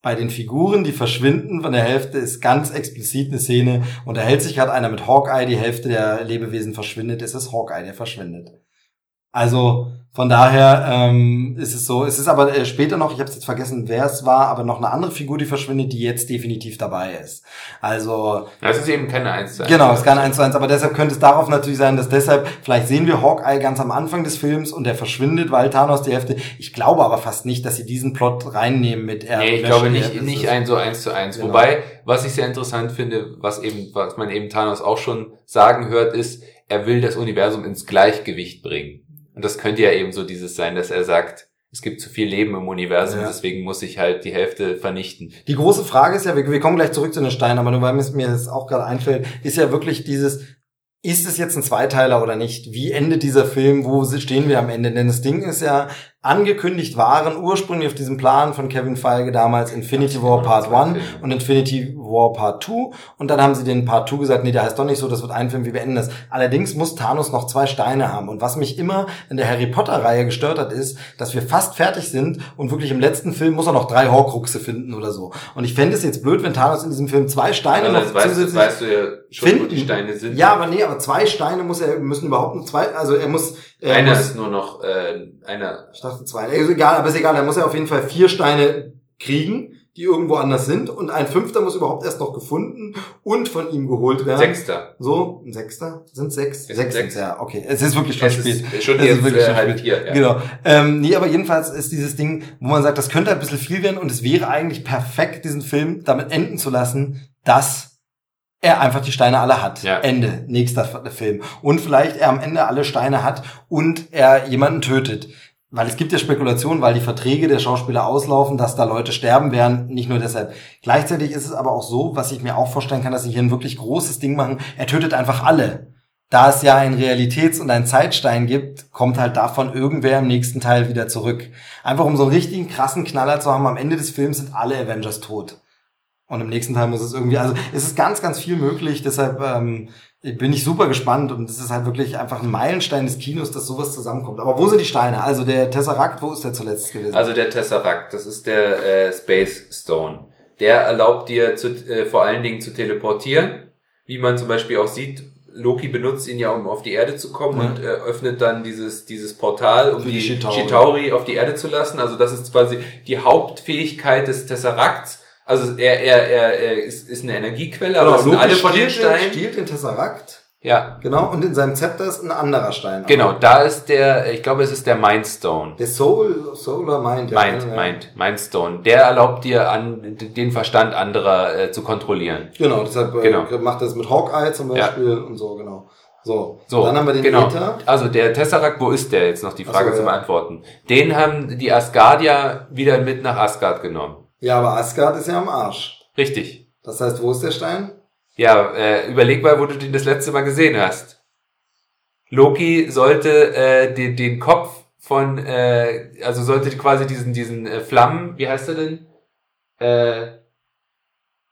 Bei den Figuren, die verschwinden von der Hälfte, ist ganz explizit eine Szene. Unterhält sich gerade einer mit Hawkeye, die Hälfte der Lebewesen verschwindet, ist es Hawkeye, der verschwindet. Also von daher ähm, ist es so. Es ist aber äh, später noch, ich habe jetzt vergessen, wer es war, aber noch eine andere Figur, die verschwindet, die jetzt definitiv dabei ist. Also Das ist eben keine 1 zu 1. Genau, es kann eins zu eins, aber deshalb könnte es darauf natürlich sein, dass deshalb, vielleicht sehen wir Hawkeye ganz am Anfang des Films und der verschwindet, weil Thanos die Hälfte. Ich glaube aber fast nicht, dass sie diesen Plot reinnehmen mit er. Nee, ich glaube nicht, nicht ein so eins zu eins. Genau. Wobei, was ich sehr interessant finde, was eben, was man eben Thanos auch schon sagen hört, ist, er will das Universum ins Gleichgewicht bringen. Und das könnte ja eben so dieses sein, dass er sagt, es gibt zu viel Leben im Universum, Ja. deswegen muss ich halt die Hälfte vernichten. Die große Frage ist ja, wir, wir kommen gleich zurück zu den Steinen, aber nur weil mir das auch gerade einfällt, ist ja wirklich dieses, ist es jetzt ein Zweiteiler oder nicht? Wie endet dieser Film? Wo stehen wir am Ende? Denn das Ding ist ja, angekündigt waren ursprünglich auf diesem Plan von Kevin Feige damals Infinity War Part Zwei 1 Filme. und Infinity War Part 2 und dann haben sie den Part 2 gesagt, nee, der heißt doch nicht so, das wird ein Film, wir beenden das. Allerdings muss Thanos noch zwei Steine haben und was mich immer in der Harry Potter Reihe gestört hat, ist, dass wir fast fertig sind und wirklich im letzten Film muss er noch drei Horcruxe finden oder so. Und ich fände es jetzt blöd, wenn Thanos in diesem Film zwei Steine Also noch weißt, zusätzlich weißt du ja schon, finden. wo die Steine sind. Ja, aber nee, aber zwei Steine muss er müssen überhaupt nur zwei, also er muss Einer muss, ist nur noch, äh, einer, ich dachte zwei. Ist egal, aber ist egal. Da muss er auf jeden Fall vier Steine kriegen, die irgendwo anders sind. Und ein fünfter muss überhaupt erst noch gefunden und von ihm geholt werden. Sechster. So, ein Sechster? Sind sechs? Es sechs, sechs. ja. Okay, es ist wirklich schon Es spät. ist schon Es ist wirklich äh, halb vier. Ja. Genau. Ähm, nee, aber jedenfalls ist dieses Ding, wo man sagt, das könnte ein bisschen viel werden und es wäre eigentlich perfekt, diesen Film damit enden zu lassen, dass er einfach die Steine alle hat. Ja. Ende. Nächster Film. Und vielleicht er am Ende alle Steine hat und er jemanden tötet. Weil es gibt ja Spekulationen, weil die Verträge der Schauspieler auslaufen, dass da Leute sterben werden, nicht nur deshalb. Gleichzeitig ist es aber auch so, was ich mir auch vorstellen kann, dass sie hier ein wirklich großes Ding machen. Er tötet einfach alle. Da es ja einen Realitäts- und einen Zeitstein gibt, kommt halt davon irgendwer im nächsten Teil wieder zurück. Einfach um so einen richtigen krassen Knaller zu haben, am Ende des Films sind alle Avengers tot. Und im nächsten Teil muss es irgendwie, also es ist ganz, ganz viel möglich, deshalb ähm, bin ich super gespannt und es ist halt wirklich einfach ein Meilenstein des Kinos, dass sowas zusammenkommt. Aber wo sind die Steine? Also der Tesseract, wo ist der zuletzt gewesen? Also der Tesseract, das ist der äh, Space Stone. Der erlaubt dir zu, äh, vor allen Dingen zu teleportieren, wie man zum Beispiel auch sieht. Loki benutzt ihn ja, um auf die Erde zu kommen Ja. und äh, öffnet dann dieses, dieses Portal, um Für die, die Chitauri. Chitauri. auf die Erde zu lassen. Also das ist quasi die Hauptfähigkeit des Tesseracts. Also er, er, er, er ist, ist eine Energiequelle, aber Genau, es sind alle von den Steinen. stiehlt den Tesseract, Ja, genau, und in seinem Zepter ist ein anderer Stein. genau. Da ist der, ich glaube, es ist der Mindstone. Der Soul, Soul oder Mind? ja. Mind, Ja. Mind, Mindstone. Der erlaubt dir an, den Verstand anderer äh, zu kontrollieren. Genau, deshalb äh, Genau. macht er es mit Hawkeye zum Ja. Beispiel und so, genau. So, So, dann haben wir den genau. Äther. Also der Tesseract, wo ist der jetzt noch die Frage so, zu ja. beantworten? Den haben die Asgardier wieder mit nach Asgard genommen. Ja, aber Asgard ist ja am Arsch. Richtig. Das heißt, wo ist der Stein? Ja, äh, überleg mal, wo du den das letzte Mal gesehen hast. Loki sollte äh, den, den Kopf von, äh, also sollte quasi diesen, diesen äh, Flammen, wie heißt er denn? Äh,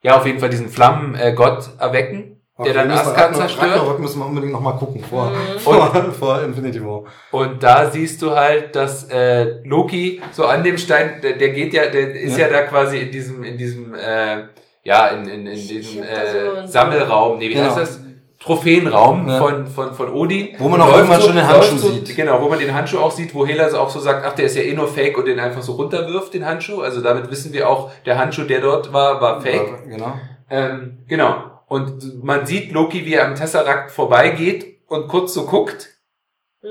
ja, auf jeden Fall diesen Flammengott äh, Gott erwecken, der dann Ragnarok- zerstört. Ragnarok müssen wir unbedingt nochmal gucken vor, Mhm. vor, vor Infinity War. Und da siehst du halt, dass äh, Loki so an dem Stein, der, der geht ja, der ist ja. Ja. da quasi in diesem, in diesem, äh, ja, in, in, in diesem so äh, ein- Sammelraum, nee, wie Genau. heißt das? Trophäenraum Ja. von, von, von Odin. Wo man auch irgendwann schon den Handschuh so, sieht. Genau, wo man den Handschuh auch sieht, wo Hela so auch so sagt, ach, der ist ja eh nur Fake und den einfach so runterwirft, den Handschuh. Also damit wissen wir auch, der Handschuh, der dort war, war Fake. Genau. Ähm, genau. Und man sieht Loki, wie er am Tesseract vorbeigeht und kurz so guckt Mhm.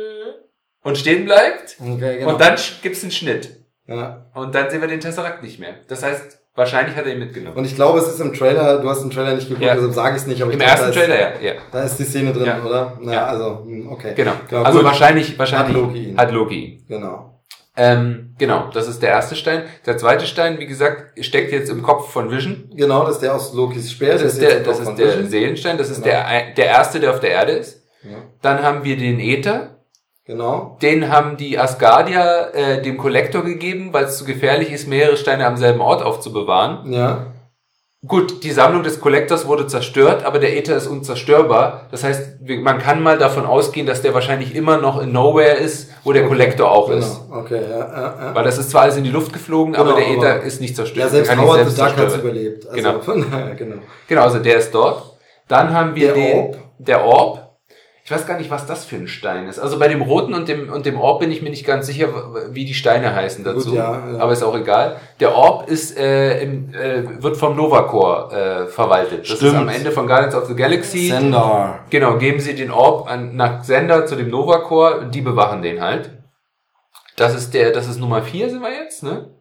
und stehen bleibt. Okay, genau. Und dann gibt's einen Schnitt. ja. Und dann sehen wir den Tesseract nicht mehr. Das heißt, wahrscheinlich hat er ihn mitgenommen. Und ich glaube, es ist im Trailer, du hast den Trailer nicht geguckt, Ja. deshalb sage ich es nicht, aber Im ich glaube, ersten ist, Trailer, ja. ja. Da ist die Szene drin, Ja. oder? Na, Ja. also, hm, okay. Genau. Genau, also gut. wahrscheinlich, wahrscheinlich Hat Loki ihn. Hat Loki ihn. Genau. Ähm, genau, das ist der erste Stein. Der zweite Stein, wie gesagt, steckt jetzt im Kopf von Vision. Genau, das ist der aus Lokis Speer. Das ist der, das ist der Vision. Seelenstein. Das ist Genau. der, der erste, der auf der Erde ist. Ja. Dann haben wir den Äther. Genau. Den haben die Asgardier äh, dem Kollektor gegeben, weil es zu gefährlich ist, mehrere Steine am selben Ort aufzubewahren. Ja. Gut, die Sammlung des Kollektors wurde zerstört, aber der Äther ist unzerstörbar. Das heißt, man kann mal davon ausgehen, dass der wahrscheinlich immer noch in Nowhere ist, wo der Kollektor auch ist. Genau. Okay, ja, ja, ja. Weil das ist zwar alles in die Luft geflogen, Genau, aber der Äther aber- ist nicht zerstört. Ja, selbst Kann Howard the selbst Duck hat überlebt. Also, Genau. Von genau. Genau, also der ist dort. Dann haben wir Der den, Orb. der Orb. Ich weiß gar nicht, was das für ein Stein ist. Also bei dem roten und dem, und dem Orb bin ich mir nicht ganz sicher, wie die Steine heißen dazu. Gut, ja, ja. Aber ist auch egal. Der Orb ist, äh, im, äh, wird vom Nova Corps äh, verwaltet. Das ist Stimmt. am Ende von Guardians of the Galaxy. Sender. Genau, geben sie den Orb an, nach Sender zu dem Nova Corps und die bewachen den halt. Das ist der, das ist Nummer vier sind wir jetzt, ne?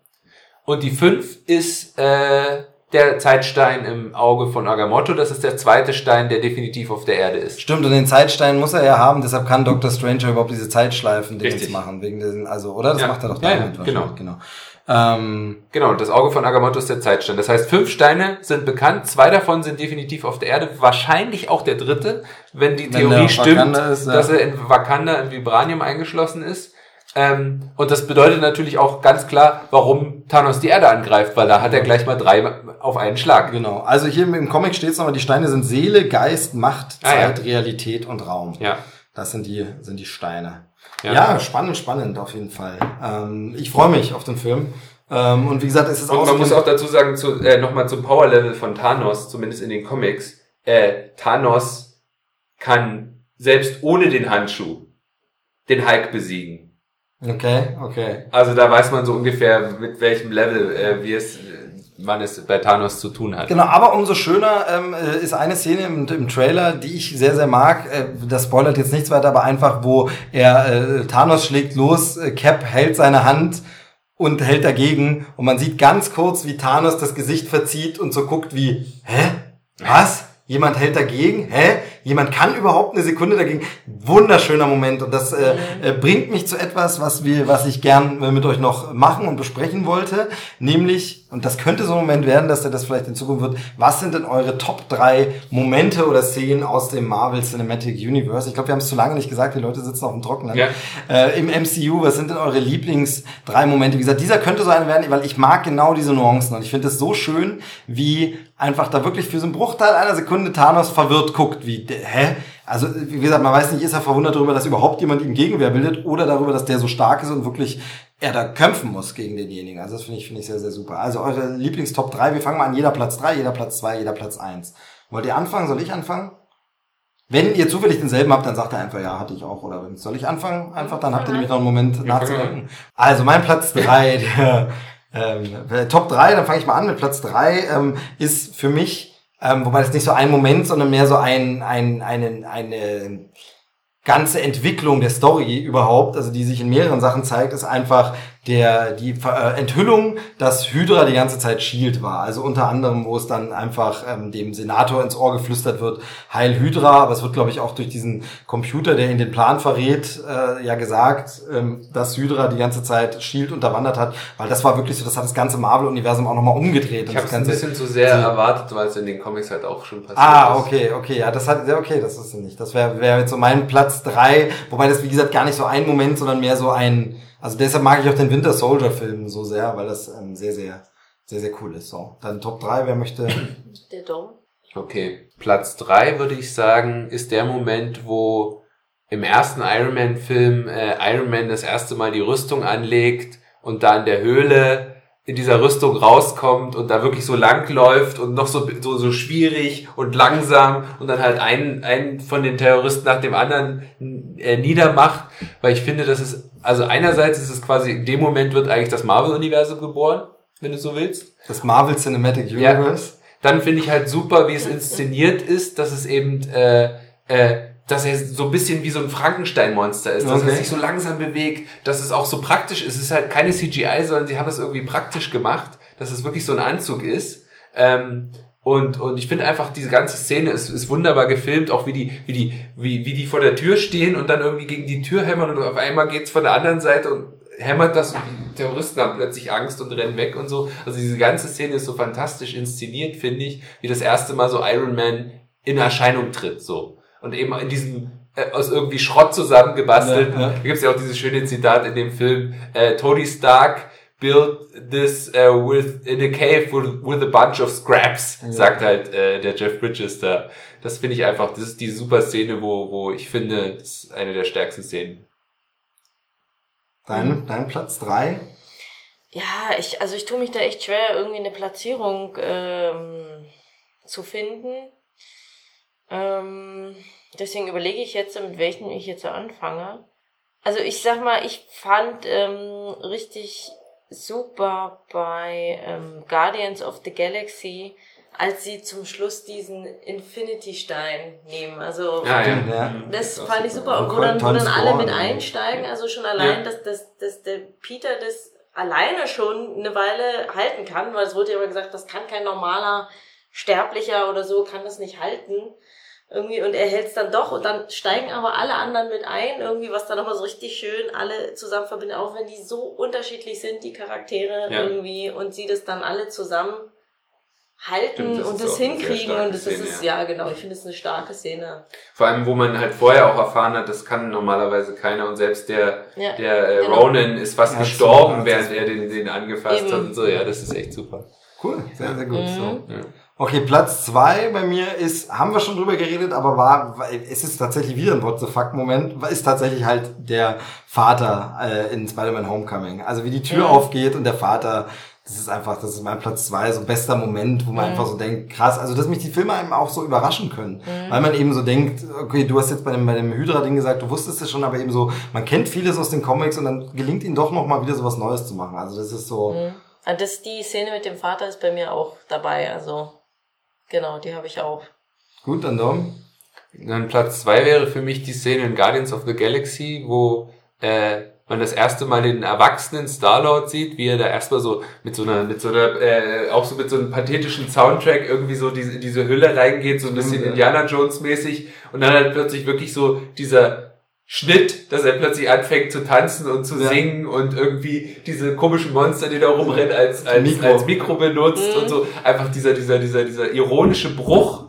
Und die fünf ist äh, der Zeitstein im Auge von Agamotto. Das ist der zweite Stein, der definitiv auf der Erde ist. Stimmt, und den Zeitstein muss er ja haben, deshalb kann Dr. Stranger überhaupt diese Zeitschleifen Dingens machen, wegen diesen, also, oder? Das Ja. macht er doch Ja, ja, damit wahrscheinlich, genau. genau. Ähm, Genau, das Auge von Agamotto ist der Zeitstein. Das heißt, fünf Steine sind bekannt, zwei davon sind definitiv auf der Erde, wahrscheinlich auch der dritte, wenn die Wenn Theorie stimmt, ist, ja. dass er in Wakanda in Vibranium eingeschlossen ist. Ähm, und das bedeutet natürlich auch ganz klar, warum Thanos die Erde angreift, weil da hat er gleich mal drei auf einen Schlag. genau. Also hier im, Comic steht es nochmal, die Steine sind Seele, Geist, Macht, Ah, ja. Zeit, Realität und Raum. Ja. Das sind die, sind die Steine. Ja. Ja, spannend, spannend auf jeden Fall. Ähm, ich freue mich auf den Film. Ähm, und wie gesagt, es ist Und man ausgehend- muss auch dazu sagen, zu, äh, nochmal zum Power-Level von Thanos, zumindest in den Comics, äh, Thanos kann selbst ohne den Handschuh den Hulk besiegen. Okay, okay. Also da weiß man so ungefähr, mit welchem Level äh, wie es, man es bei Thanos zu tun hat. Genau, aber umso schöner ähm, äh, ist eine Szene im, im Trailer, die ich sehr, sehr mag. Äh, das spoilert jetzt nichts weiter, aber einfach, wo er äh, Thanos schlägt los, äh, Cap hält seine Hand und hält dagegen und man sieht ganz kurz, wie Thanos das Gesicht verzieht und so guckt wie, hä? Was? Jemand hält dagegen? Hä? Jemand kann überhaupt eine Sekunde dagegen? Wunderschöner Moment und das äh, äh, bringt mich zu etwas, was wir, was ich gern äh, mit euch noch machen und besprechen wollte, nämlich und das könnte so ein Moment werden, dass er das vielleicht in Zukunft wird. Was sind denn eure Top 3 Momente oder Szenen aus dem Marvel Cinematic Universe? Ich glaube, wir haben es zu lange nicht gesagt, die Leute sitzen auf dem Trockenen. Ja. Äh, Im MCU, was sind denn eure Lieblings drei Momente? Wie gesagt, dieser könnte so einer werden, weil ich mag genau diese Nuancen und ich finde es so schön, wie einfach da wirklich für so einen Bruchteil einer Sekunde Thanos verwirrt guckt, wie, hä? Also, wie gesagt, man weiß nicht, ist er verwundert darüber, dass überhaupt jemand ihm Gegenwehr bildet oder darüber, dass der so stark ist und wirklich er da kämpfen muss gegen denjenigen. Also, das finde ich, finde ich sehr, sehr super. Also, eure Lieblingstop 3, wir fangen mal an, jeder Platz 3, jeder Platz 2, jeder Platz 1. Wollt ihr anfangen? Soll ich anfangen? Wenn ihr zufällig denselben habt, dann sagt er einfach, ja, hatte ich auch. Oder wenn soll ich anfangen? Einfach, dann habt ihr nämlich noch einen Moment nachzudenken. Also mein Platz drei, der ähm, äh, Top drei, dann fange ich mal an mit Platz drei ähm, ist für mich, ähm, wobei das nicht so ein Moment, sondern mehr so ein, ein, einen, eine ganze Entwicklung der Story überhaupt, also die sich in mehreren Sachen zeigt, ist einfach der die äh, Enthüllung, dass Hydra die ganze Zeit Shield war. Also unter anderem, wo es dann einfach ähm, dem Senator ins Ohr geflüstert wird, Heil Hydra, aber es wird, glaube ich, auch durch diesen Computer, der in den Plan verrät, äh, ja gesagt, ähm, dass Hydra die ganze Zeit Shield unterwandert hat, weil das war wirklich so, das hat das ganze Marvel-Universum auch nochmal umgedreht. Ich habe das es ein bisschen zu sehr erwartet, weil es in den Comics halt auch schon passiert Ah, ist. okay, okay, ja, das hat, ja, okay, das ist nicht. Das wäre wär jetzt so mein Platz drei, wobei das, wie gesagt, gar nicht so ein Moment, sondern mehr so ein, also deshalb mag ich auch den Winter Soldier Film so sehr, weil das ähm, sehr, sehr, sehr, sehr cool ist. So, dann Top drei, wer möchte? Der Dom. Okay, Platz drei würde ich sagen, ist der Moment, wo im ersten Iron Man Film äh, Iron Man das erste Mal die Rüstung anlegt und da in der Höhle in dieser Rüstung rauskommt und da wirklich so lang läuft und noch so, so, so schwierig und langsam und dann halt einen, einen von den Terroristen nach dem anderen äh, niedermacht, weil ich finde, das ist, also einerseits ist es quasi, in dem Moment wird eigentlich das Marvel-Universum geboren, wenn du so willst. Das Marvel Cinematic Ja. Universe. Dann finde ich halt super, wie es inszeniert ist, dass es eben äh, äh, dass er so ein bisschen wie so ein Frankenstein-Monster ist, dass Okay. er sich so langsam bewegt, dass es auch so praktisch ist. Es ist halt keine CGI, sondern sie haben es irgendwie praktisch gemacht, dass es wirklich so ein Anzug ist. Ähm, und, und ich finde einfach, diese ganze Szene ist, ist wunderbar gefilmt, auch wie die, wie die, wie, wie die vor der Tür stehen und dann irgendwie gegen die Tür hämmern und auf einmal geht's von der anderen Seite und hämmert das und die Terroristen haben plötzlich Angst und rennen weg und so. Also diese ganze Szene ist so fantastisch inszeniert, finde ich, wie das erste Mal so Iron Man in Erscheinung tritt, so. Und eben in diesem, äh, aus irgendwie Schrott zusammengebastelt. Ja, ja. Da gibt's ja auch dieses schöne Zitat in dem Film, äh, Tony Stark built this uh, with in a cave with, with a bunch of scraps, sagt halt äh, der Jeff Bridges da. Das finde ich einfach, das ist die super Szene, wo, wo ich finde, das ist eine der stärksten Szenen. Dein, dein Platz drei? Ja, ich, also ich tue mich da echt schwer, irgendwie eine Platzierung ähm, zu finden. Ähm, deswegen überlege ich jetzt, mit welchen ich jetzt so anfange. Also ich sag mal, ich fand ähm, richtig super bei ähm, Guardians of the Galaxy, als sie zum Schluss diesen Infinity-Stein nehmen. Also Ja, ja. Ja. das fand ich super. super, wo dann, wo dann alle mit einsteigen, also schon allein, Ja. dass, dass, dass der Peter das alleine schon eine Weile halten kann, weil es wurde ja immer gesagt, das kann kein normaler Sterblicher oder so, kann das nicht halten. Irgendwie, und er hält es dann doch und dann steigen aber alle anderen mit ein, irgendwie, was dann nochmal so richtig schön alle zusammen verbindet, auch wenn die so unterschiedlich sind, die Charaktere Ja. irgendwie, und sie das dann alle zusammen halten Stimmt, das und das hinkriegen und das Szene, ist, ja. ja genau, ich finde es eine starke Szene. Vor allem, wo man halt vorher auch erfahren hat, das kann normalerweise keiner und selbst der, Ja, der äh, genau. Ronan ist fast Ja, gestorben, während er den, den angefasst Eben. hat und so. Ja, das ist echt super. Cool, sehr, sehr gut. Mhm. So. Ja. Okay, Platz zwei bei mir ist, haben wir schon drüber geredet, aber war, es ist tatsächlich wieder ein What the fuck Moment, ist tatsächlich halt der Vater äh, in Spider-Man Homecoming. Also wie die Tür Mhm. aufgeht und der Vater, das ist einfach, das ist mein Platz zwei, so bester Moment, wo man Mhm. einfach so denkt, krass, also dass mich die Filme einem auch so überraschen können. Mhm. Weil man eben so denkt, okay, du hast jetzt bei dem, bei dem Hydra-Ding gesagt, du wusstest es schon, aber eben so, man kennt vieles aus den Comics und dann gelingt ihnen doch nochmal wieder so was Neues zu machen. Also das ist so. Ah, Das, die Szene mit dem Vater ist bei mir auch dabei, also genau, die habe ich auch. gut, dann Dom. Dann Platz zwei wäre für mich die Szene in Guardians of the Galaxy, wo äh, man das erste Mal den erwachsenen Star-Lord sieht, wie er da erstmal so mit so einer, mit so einer, äh, auch so mit so einem pathetischen Soundtrack irgendwie so diese, diese Hülle reingeht, so ein bisschen. Indiana Jones mäßig und dann halt plötzlich wirklich so dieser Schnitt, dass er plötzlich anfängt zu tanzen und zu Ja. singen und irgendwie diese komischen Monster, die da rumrennen, als, als, Mikro. als Mikro benutzt Mhm. und so. Einfach dieser, dieser, dieser, dieser ironische Bruch,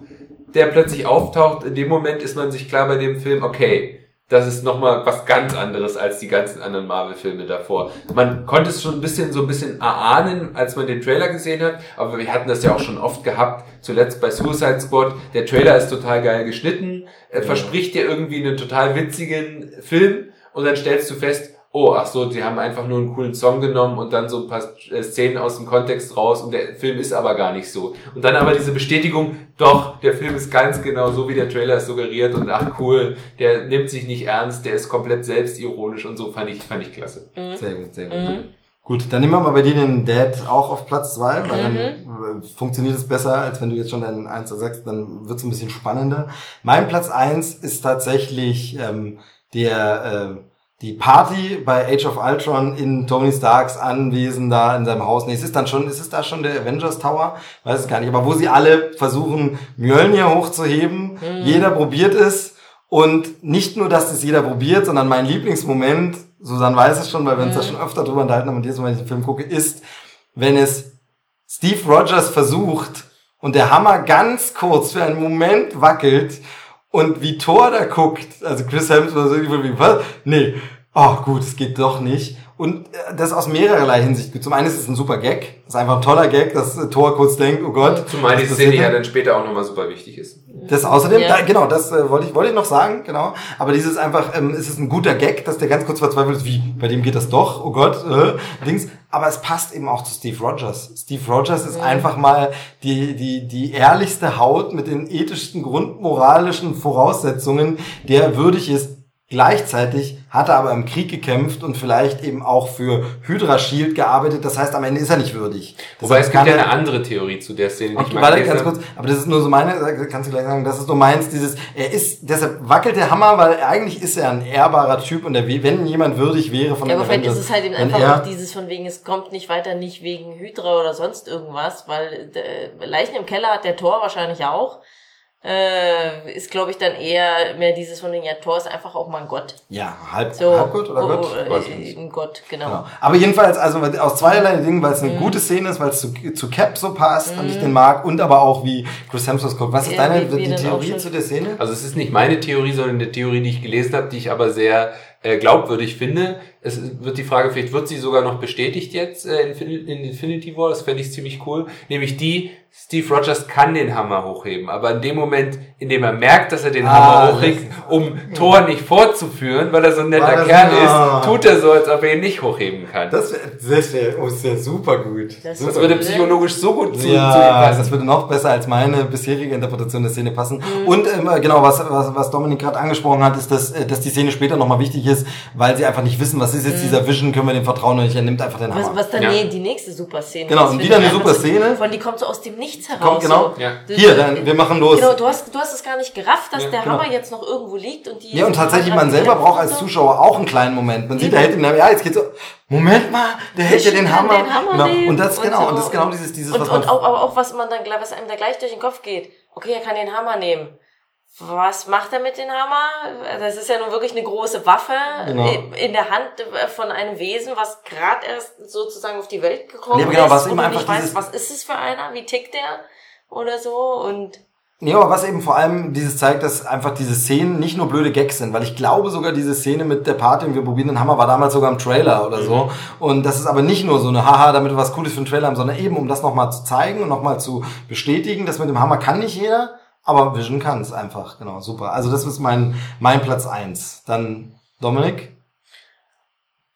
der plötzlich auftaucht. In dem Moment ist man sich klar bei dem Film, okay, das ist nochmal was ganz anderes als die ganzen anderen Marvel-Filme davor. Man konnte es schon ein bisschen, so ein bisschen erahnen, als man den Trailer gesehen hat, aber wir hatten das ja auch schon oft gehabt, zuletzt bei Suicide Squad. Der Trailer ist total geil geschnitten, er verspricht dir irgendwie einen total witzigen Film und dann stellst du fest, oh, ach so, die haben einfach nur einen coolen Song genommen und dann so ein paar äh, Szenen aus dem Kontext raus und der Film ist aber gar nicht so. Und dann aber diese Bestätigung, doch, der Film ist ganz genau so, wie der Trailer es suggeriert und ach cool, der nimmt sich nicht ernst, der ist komplett selbstironisch und so, fand ich, fand ich klasse. Sehr gut, sehr gut. Mhm. Gut, dann nehmen wir mal bei dir den Dad auch auf Platz zwei, weil dann Mhm. äh, funktioniert es besser, als wenn du jetzt schon deinen 1 sagst, dann wird es ein bisschen spannender. Mein Platz eins ist tatsächlich ähm, der äh, die Party bei Age of Ultron in Tony Starks Anwesen da in seinem Haus. Nee, es ist dann schon, ist es da schon der Avengers Tower? Weiß es gar nicht. Aber wo sie alle versuchen, Mjölnir hochzuheben. Jeder probiert es. Und nicht nur, dass es jeder probiert, sondern mein Lieblingsmoment, Susanne weiß es schon, weil wir uns da schon öfter drüber unterhalten haben und jedes Mal, wenn ich den Film gucke, ist, wenn es Steve Rogers versucht und der Hammer ganz kurz für einen Moment wackelt und wie Thor da guckt, also Chris Hemsworth so wie, was? Nee, oh gut, es geht doch nicht. Und äh, das aus mehrerlei Hinsicht. Zum einen ist es ein super Gag, es ist einfach ein toller Gag, dass äh, Thor kurz denkt, oh Gott. Zumal die Szene ja da? dann später auch nochmal super wichtig ist. Das außerdem, Ja. da, genau, das äh, wollte ich, wollte ich noch sagen, genau. Aber dieses einfach, ähm, es ist ein guter Gag, dass der ganz kurz verzweifelt ist, wie, bei dem geht das doch, oh Gott, äh, Dings. Aber es passt eben auch zu Steve Rogers. Steve Rogers ist einfach mal die, die, die ehrlichste Haut mit den ethischsten, grundmoralischen Voraussetzungen, der würdig ist, Gleichzeitig hat er aber im Krieg gekämpft und vielleicht eben auch für Hydra Shield gearbeitet. Das heißt, am Ende ist er nicht würdig. Wobei es gibt ja eine andere Theorie zu der Szene, ich Okay, mal warte ganz kurz, aber das ist nur so meine, kannst du gleich sagen, das ist nur meins, dieses, er ist, deshalb wackelt der Hammer, weil eigentlich ist er ein ehrbarer Typ und der, wenn jemand würdig wäre von Ja, aber vielleicht ist es halt eben einfach er- auch dieses von wegen, es kommt nicht weiter, nicht wegen Hydra oder sonst irgendwas, weil äh, Leichen im Keller hat der Tor wahrscheinlich auch. Äh, ist, glaube ich, dann eher mehr dieses von wegen, ja, Tor ist einfach auch mal ein Gott. ja, halb, So, Halbgott oder oh, Gott? oh, Weiß ich nicht. ein Gott, genau. Genau. Aber jedenfalls, also aus zweierlei Dingen, weil es Mhm. eine gute Szene ist, weil es zu, zu Cap so passt und ich den mag und aber auch wie Chris Hemsworth guckt. Was ist Ja, deine wie- wie die Theorie zu der Szene? Also es ist nicht meine Theorie, sondern eine Theorie, die ich gelesen habe, die ich aber sehr äh, glaubwürdig finde. Es wird die Frage, vielleicht wird sie sogar noch bestätigt jetzt äh, in, Infin- in Infinity War, das fände ich ziemlich cool. Nämlich die, Steve Rogers kann den Hammer hochheben, aber in dem Moment, in dem er merkt, dass er den Ah, Hammer hochhebt, um Thor nicht fortzuführen, weil er so ein netter er so- Kerl Ah. ist, tut er so, als ob er ihn nicht hochheben kann. Das wäre oh, das wär super gut. Das Super Das würde psychologisch so gut zu, zu ihm ja, passen. das würde noch besser als meine bisherige Interpretation der Szene passen. Mhm. Und ähm, genau, was, was, was Dominik gerade angesprochen hat, ist, dass, äh, dass die Szene später nochmal wichtig ist, weil sie einfach nicht wissen, was ist jetzt dieser Vision, können wir dem vertrauen oder nicht, er nimmt einfach den Mhm. Was, Hammer. was dann Ja. nee, die nächste Super-Szene Genau, ist, und wieder ich eine einfach super so- Szene. Von die kommt so aus dem Nichts heraus. Kommt, genau. So. Ja. Hier, dann, wir machen los. Genau, du hast, du hast es gar nicht gerafft, dass Ja, der genau. Hammer jetzt noch irgendwo liegt und die. Ja, und tatsächlich, man selber braucht als Zuschauer auch einen kleinen Moment. Man sieht, der hält den Hammer, ja, jetzt geht's so, Moment mal, der hält ja den Hammer. Den Hammer genau. Und das, genau, so. und das ist genau dieses, dieses, und, was man, und auch, aber auch was man dann, gleich- was einem da gleich durch den Kopf geht. Okay, er kann den Hammer nehmen. Was macht er mit dem Hammer? Das ist ja nun wirklich eine große Waffe Genau. in der Hand von einem Wesen, was gerade erst sozusagen auf die Welt gekommen Ja, genau, ist. was und eben einfach nicht dieses- was ist es für einer? Wie tickt der? Oder so. Und Ja, aber was eben vor allem dieses zeigt, dass einfach diese Szenen nicht nur blöde Gags sind, weil ich glaube sogar diese Szene mit der Party und wir probieren den Hammer war damals sogar im Trailer oder so. Und das ist aber nicht nur so eine Haha, damit wir was Cooles für den Trailer haben, sondern eben um das nochmal zu zeigen und nochmal zu bestätigen, dass mit dem Hammer kann nicht jeder, aber Vision kann es einfach. Genau, super. Also das ist mein, mein Platz eins. Dann Dominik?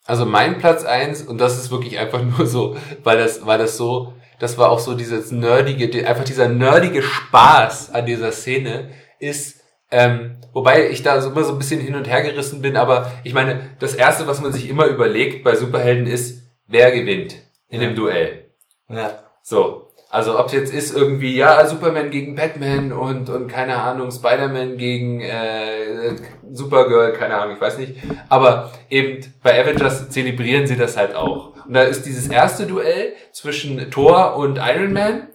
Also mein Platz eins und das ist wirklich einfach nur so, weil das, weil das so, das war auch so dieses nerdige, einfach dieser nerdige Spaß an dieser Szene ist, ähm, wobei ich da so immer so ein bisschen hin und her gerissen bin, aber ich meine, das erste, was man sich immer überlegt bei Superhelden ist, wer gewinnt in dem Duell. Ja. So. Also ob es jetzt ist irgendwie, ja, Superman gegen Batman und, und keine Ahnung, Spider-Man gegen äh, Supergirl, keine Ahnung, ich weiß nicht. Aber eben bei Avengers zelebrieren sie das halt auch. Und da ist dieses erste Duell zwischen Thor und Iron Man.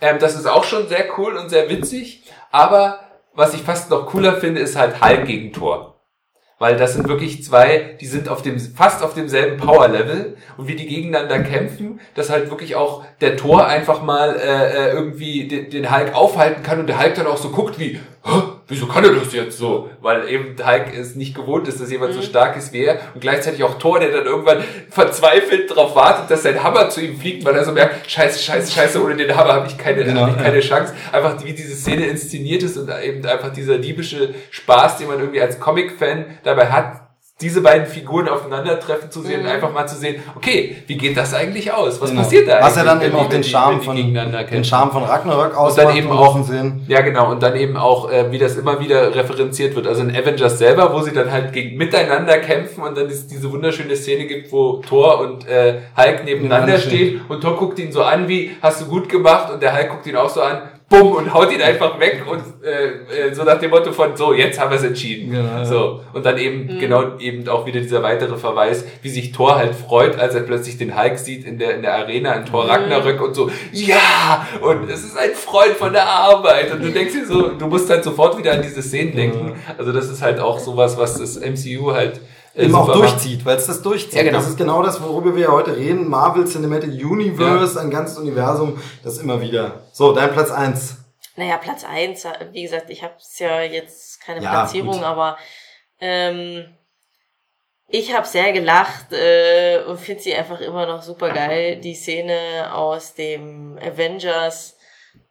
Ähm, das ist auch schon sehr cool und sehr witzig. Aber was ich fast noch cooler finde, ist halt Hulk gegen Thor. Weil das sind wirklich zwei, die sind auf dem, fast auf demselben Power-Level und wie die gegeneinander kämpfen, dass halt wirklich auch der Tor einfach mal äh, äh, irgendwie den, den Hulk aufhalten kann und der Hulk dann auch so guckt wie, "Hä, wieso kann er das jetzt so? Weil eben Hulk es nicht gewohnt ist, dass jemand so stark ist wie er und gleichzeitig auch Thor, der dann irgendwann verzweifelt darauf wartet, dass sein Hammer zu ihm fliegt, weil er so merkt, scheiße, scheiße, scheiße, ohne den Hammer habe ich keine, Genau, hab ich keine Chance. Einfach wie diese Szene inszeniert ist und eben einfach dieser diebische Spaß, den man irgendwie als Comic-Fan dabei hat, diese beiden Figuren aufeinandertreffen zu sehen und einfach mal zu sehen, okay, wie geht das eigentlich aus? Was Genau. passiert da eigentlich? Was ja dann eben auch den Charme die von, den? Charme von Ragnarök Und ausmacht. dann eben auch, Sinn. ja genau, und dann eben auch, äh, wie das immer wieder referenziert wird, also in Avengers selber, wo sie dann halt gegen, miteinander kämpfen und dann es diese wunderschöne Szene gibt, wo Thor und äh, Hulk nebeneinander Nebeneinander stehen und Thor guckt ihn so an wie, hast du gut gemacht und der Hulk guckt ihn auch so an, bumm, und haut ihn einfach weg und äh, äh, so nach dem Motto von, so, jetzt haben wir es entschieden. Genau, ja. So, und dann eben, genau, eben auch wieder dieser weitere Verweis, wie sich Thor halt freut, als er plötzlich den Hulk sieht in der, in der Arena, in Thor Ragnarök und so, ja, und es ist ein Freund von der Arbeit und du denkst dir so, du musst halt sofort wieder an diese Szenen denken. Also das ist halt auch sowas, was das MCU halt äh, eben auch durchzieht, weil es das durchzieht. Ja, genau. Das ist genau das, worüber wir ja heute reden. Marvel Cinematic Universe, ein ganzes Universum, das immer wieder. So, dein Platz eins. Naja, Platz eins. wie gesagt, ich habe es ja jetzt keine Ja, Platzierung, gut. aber ähm, ich habe sehr gelacht äh, und finde sie einfach immer noch super geil. Die Szene aus dem Avengers,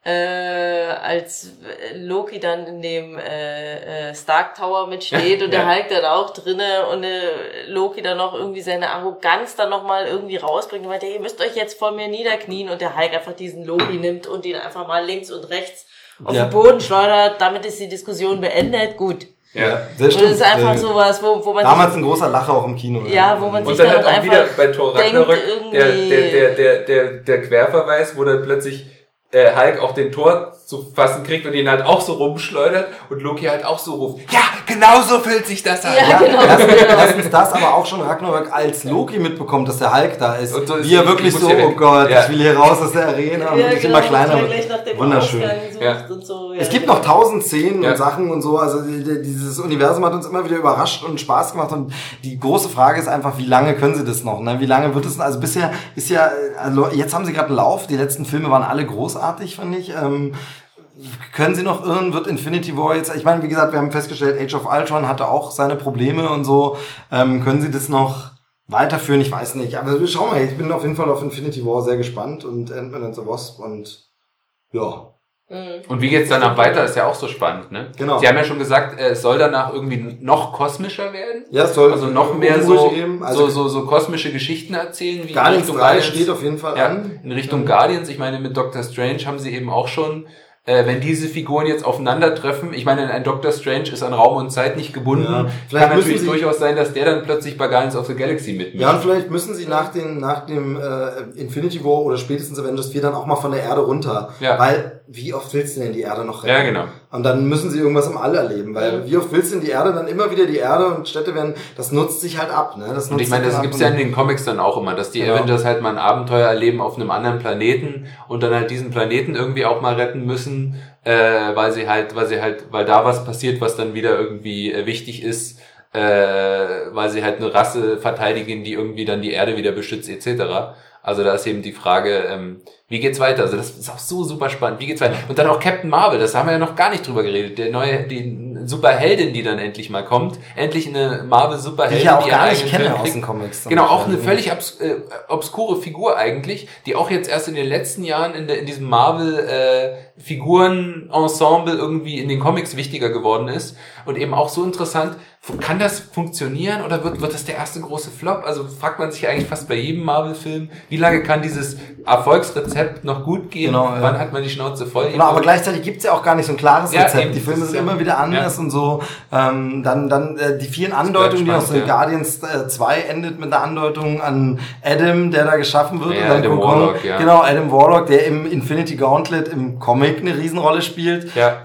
äh, als Loki dann in dem äh, äh, Stark Tower mitsteht und der Ja. Hulk dann auch drinne und äh, Loki dann noch irgendwie seine Arroganz dann noch mal irgendwie rausbringt und meint, ihr müsst euch jetzt vor mir niederknien und der Hulk einfach diesen Loki nimmt und ihn einfach mal links und rechts auf Ja. den Boden schleudert. Damit ist die Diskussion beendet. Gut. Ja. sehr Und das ist einfach sowas, wo, wo man Damals ein großer Lacher auch im Kino. Ja, wo man Und sich dann dann halt auch wieder einfach bei Thor Ragnarök der, irgendwie- der, der, der, der, der Querverweis, wo dann plötzlich äh, Hulk auch den Tor zu fassen kriegt und ihn halt auch so rumschleudert und Loki halt auch so ruft, ja, genau so fühlt sich das an. Ja, Ja, genau. erstens, erstens das, aber auch schon Ragnarök als Loki mitbekommt, dass der Hulk da ist. Und so ist wie er wirklich so, oh. Gott, Ja. ich will hier raus aus der Arena und ja, wirklich genau, immer kleiner. wird. Wunderschön. Ja. und so. Ja, Es gibt genau. noch tausend Szenen Ja. und Sachen und so. Also die- die- dieses Universum hat uns immer wieder überrascht und Spaß gemacht. Und die große Frage ist einfach, wie lange können sie das noch? Ne? Wie lange wird es? Also bisher ist ja, also jetzt haben sie gerade einen Lauf. Die letzten Filme waren alle großartig, fand ich. Ähm, können sie noch irren? Wird Infinity War jetzt? Ich meine, wie gesagt, wir haben festgestellt, Age of Ultron hatte auch seine Probleme und so. Ähm, können sie das noch? Weiterführen, ich weiß nicht. Aber wir schauen mal, ich bin auf jeden Fall auf Infinity War sehr gespannt und Ant-Man and the Wasp und ja, Mhm. Und wie geht's danach weiter, ist ja auch so spannend, ne? Genau. Sie haben ja schon gesagt, äh, es soll danach irgendwie noch kosmischer werden. Ja, es soll Also noch mehr so. Also so, so, so kosmische Geschichten erzählen, wie Guardians in 3 Guardians. steht auf jeden Fall ja, an. in Richtung Guardians. Ich meine, mit Doctor Strange haben sie eben auch schon, äh, wenn diese Figuren jetzt aufeinandertreffen, ich meine, ein Doctor Strange ist an Raum und Zeit nicht gebunden. Ja, vielleicht Kann natürlich sie- durchaus sein, dass der dann plötzlich bei Guardians of the Galaxy mitmischt. Ja, und vielleicht müssen sie nach, den, nach dem äh, Infinity War oder spätestens Avengers 4 dann auch mal von der Erde runter. Ja. Weil, wie oft willst du denn die Erde noch retten? Ja, genau. Und dann müssen sie irgendwas im All erleben, weil wie oft willst du denn die Erde, dann immer wieder die Erde und Städte werden, das nutzt sich halt ab, ne? Das Und ich meine, das dann gibt's ja in den Comics dann auch immer, dass die Genau. Avengers halt mal ein Abenteuer erleben auf einem anderen Planeten und dann halt diesen Planeten irgendwie auch mal retten müssen, äh, weil sie halt, weil sie halt, weil da was passiert, was dann wieder irgendwie äh, wichtig ist, äh, weil sie halt eine Rasse verteidigen, die irgendwie dann die Erde wieder beschützt, etc. Also da ist eben die Frage, ähm, wie geht's weiter? Also das ist auch so super spannend. Wie geht's weiter? Und dann auch Captain Marvel, das haben wir ja noch gar nicht drüber geredet. Der neue, die Superheldin, die dann endlich mal kommt. Endlich eine Marvel-Superheldin. die ich ja auch ihren gar nicht kenne aus den Comics. Genau, auch eine völlig obs äh, obskure Figur eigentlich, die auch jetzt erst in den letzten Jahren in, der, in diesem Marvel-Figuren-Ensemble irgendwie in den Comics wichtiger geworden ist und eben auch so interessant. Kann das funktionieren oder wird, wird das der erste große Flop? Also fragt man sich ja eigentlich fast bei jedem Marvel-Film, wie lange kann dieses Erfolgsrezept noch gut gehen? Genau, ja. Wann hat man die Schnauze voll? Genau, aber gleichzeitig gibt's ja auch gar nicht so ein klares Ja, Rezept. eben, die Filme sind ja- immer wieder anders und so. Ähm, dann dann äh, die vielen Andeutungen, die noch so in spannend, ja. Guardians äh, 2 endet mit einer Andeutung an Adam, der da geschaffen wird. Ja, und dann Adam Kokon- Warlock, ja. Genau, Adam Warlock, der im Infinity Gauntlet im Comic eine Riesenrolle spielt. Ja,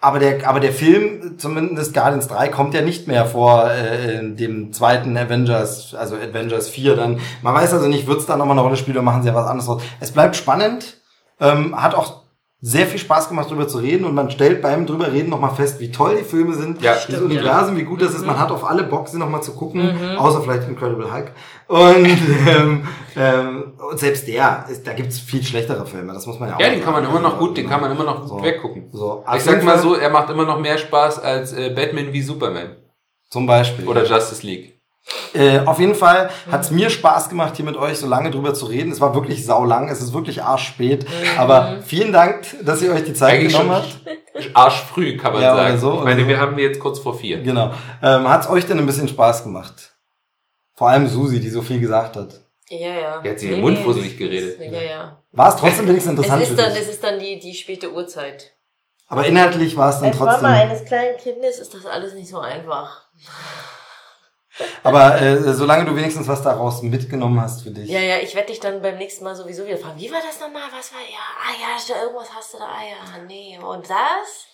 Aber der, aber der Film, zumindest Guardians 3, kommt ja nicht mehr vor äh, in dem zweiten Avengers, also Avengers 4 dann. Man weiß also nicht, wird's da nochmal eine Rolle spielen oder machen sie ja was anderes. Es bleibt spannend, ähm, hat auch sehr viel Spaß gemacht, drüber zu reden und man stellt beim drüber reden nochmal fest, wie toll die Filme sind, Ja, das Universum, wie gut das ist. Man hat auf alle sie nochmal zu gucken, außer vielleicht Incredible Hulk. Und, ähm, ähm, und selbst der, ist, da gibt's viel schlechtere Filme, das muss man ja auch ja den kann man immer noch gut, den kann man immer noch So. weggucken. So, Ich sag mal so, er macht immer noch mehr Spaß als äh, Batman wie Superman Zum Beispiel. oder Justice League. Äh, auf jeden Fall hat's mir Spaß gemacht, hier mit euch so lange drüber zu reden. Es war wirklich saulang, es ist wirklich arschspät. Aber vielen Dank, dass ihr euch die Zeit Eigentlich genommen habt. arschfrüh, kann man Ja, oder sagen. so, ich meine, so. wir haben jetzt kurz vor vier. Genau. Ähm, hat's euch denn ein bisschen Spaß gemacht? Vor allem Susi, die so viel gesagt hat. Ja, ja. Die hat sich den Mund fusselig geredet. Ja, ja. War es trotzdem wenigstens Es interessant ist für dann, dich? es ist dann die, die späte Uhrzeit. Aber inhaltlich war es dann Als trotzdem. Mama eines kleinen Kindes ist das alles nicht so einfach. Aber äh, solange du wenigstens was daraus mitgenommen hast für dich. Ja, ja, ich werde dich dann beim nächsten Mal sowieso wieder fragen. Wie war das nochmal? Was war? Ja, ah ja, irgendwas hast du da. Ah ja, nee. Und das?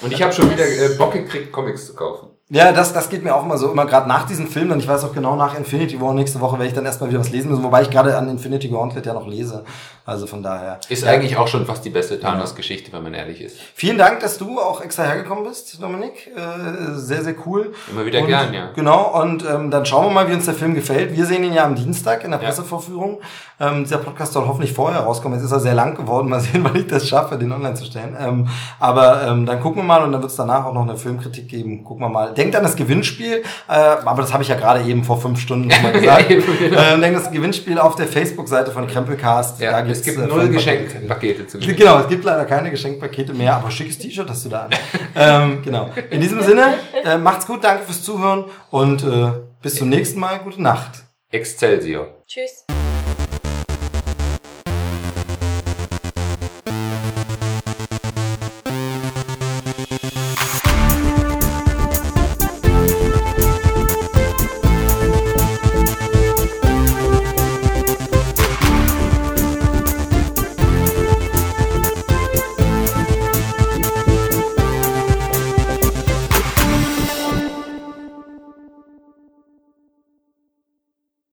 Und ich habe schon wieder äh, Bock gekriegt, Comics zu kaufen. Ja, das, das geht mir auch immer so, immer gerade nach diesem Film, und ich weiß auch genau, nach Infinity War nächste Woche werde ich dann erstmal wieder was lesen müssen, wobei ich gerade an Infinity Gauntlet ja noch lese. Also von daher. Ist eigentlich auch schon fast die beste Thanos-Geschichte, wenn man ehrlich ist. Vielen Dank, dass du auch extra hergekommen bist, Dominik. Äh, sehr, sehr cool. Immer wieder und, gern, ja. Genau, und ähm, dann schauen wir mal, wie uns der Film gefällt. Wir sehen ihn ja am Dienstag in der Ja. Pressevorführung. Ähm, dieser Podcast soll hoffentlich vorher rauskommen. Jetzt ist er sehr lang geworden. Mal sehen, wann ich das schaffe, den online zu stellen. Ähm, aber ähm, dann gucken wir mal und dann wird es danach auch noch eine Filmkritik geben. Gucken wir mal. Denkt an das Gewinnspiel. Äh, aber das habe ich ja gerade eben vor fünf Stunden schon mal gesagt. Ja, genau. ähm, denkt das Gewinnspiel auf der Facebook-Seite von Krempelcast. Ja, es gibt äh, null. Geschenkpakete zu gewinnen. Genau, es gibt leider keine Geschenkpakete mehr, aber schickes T-Shirt hast du da an. ähm, genau. In diesem Sinne, äh, macht's gut, danke fürs Zuhören und äh, bis zum nächsten Mal. Gute Nacht. Excelsior. Tschüss.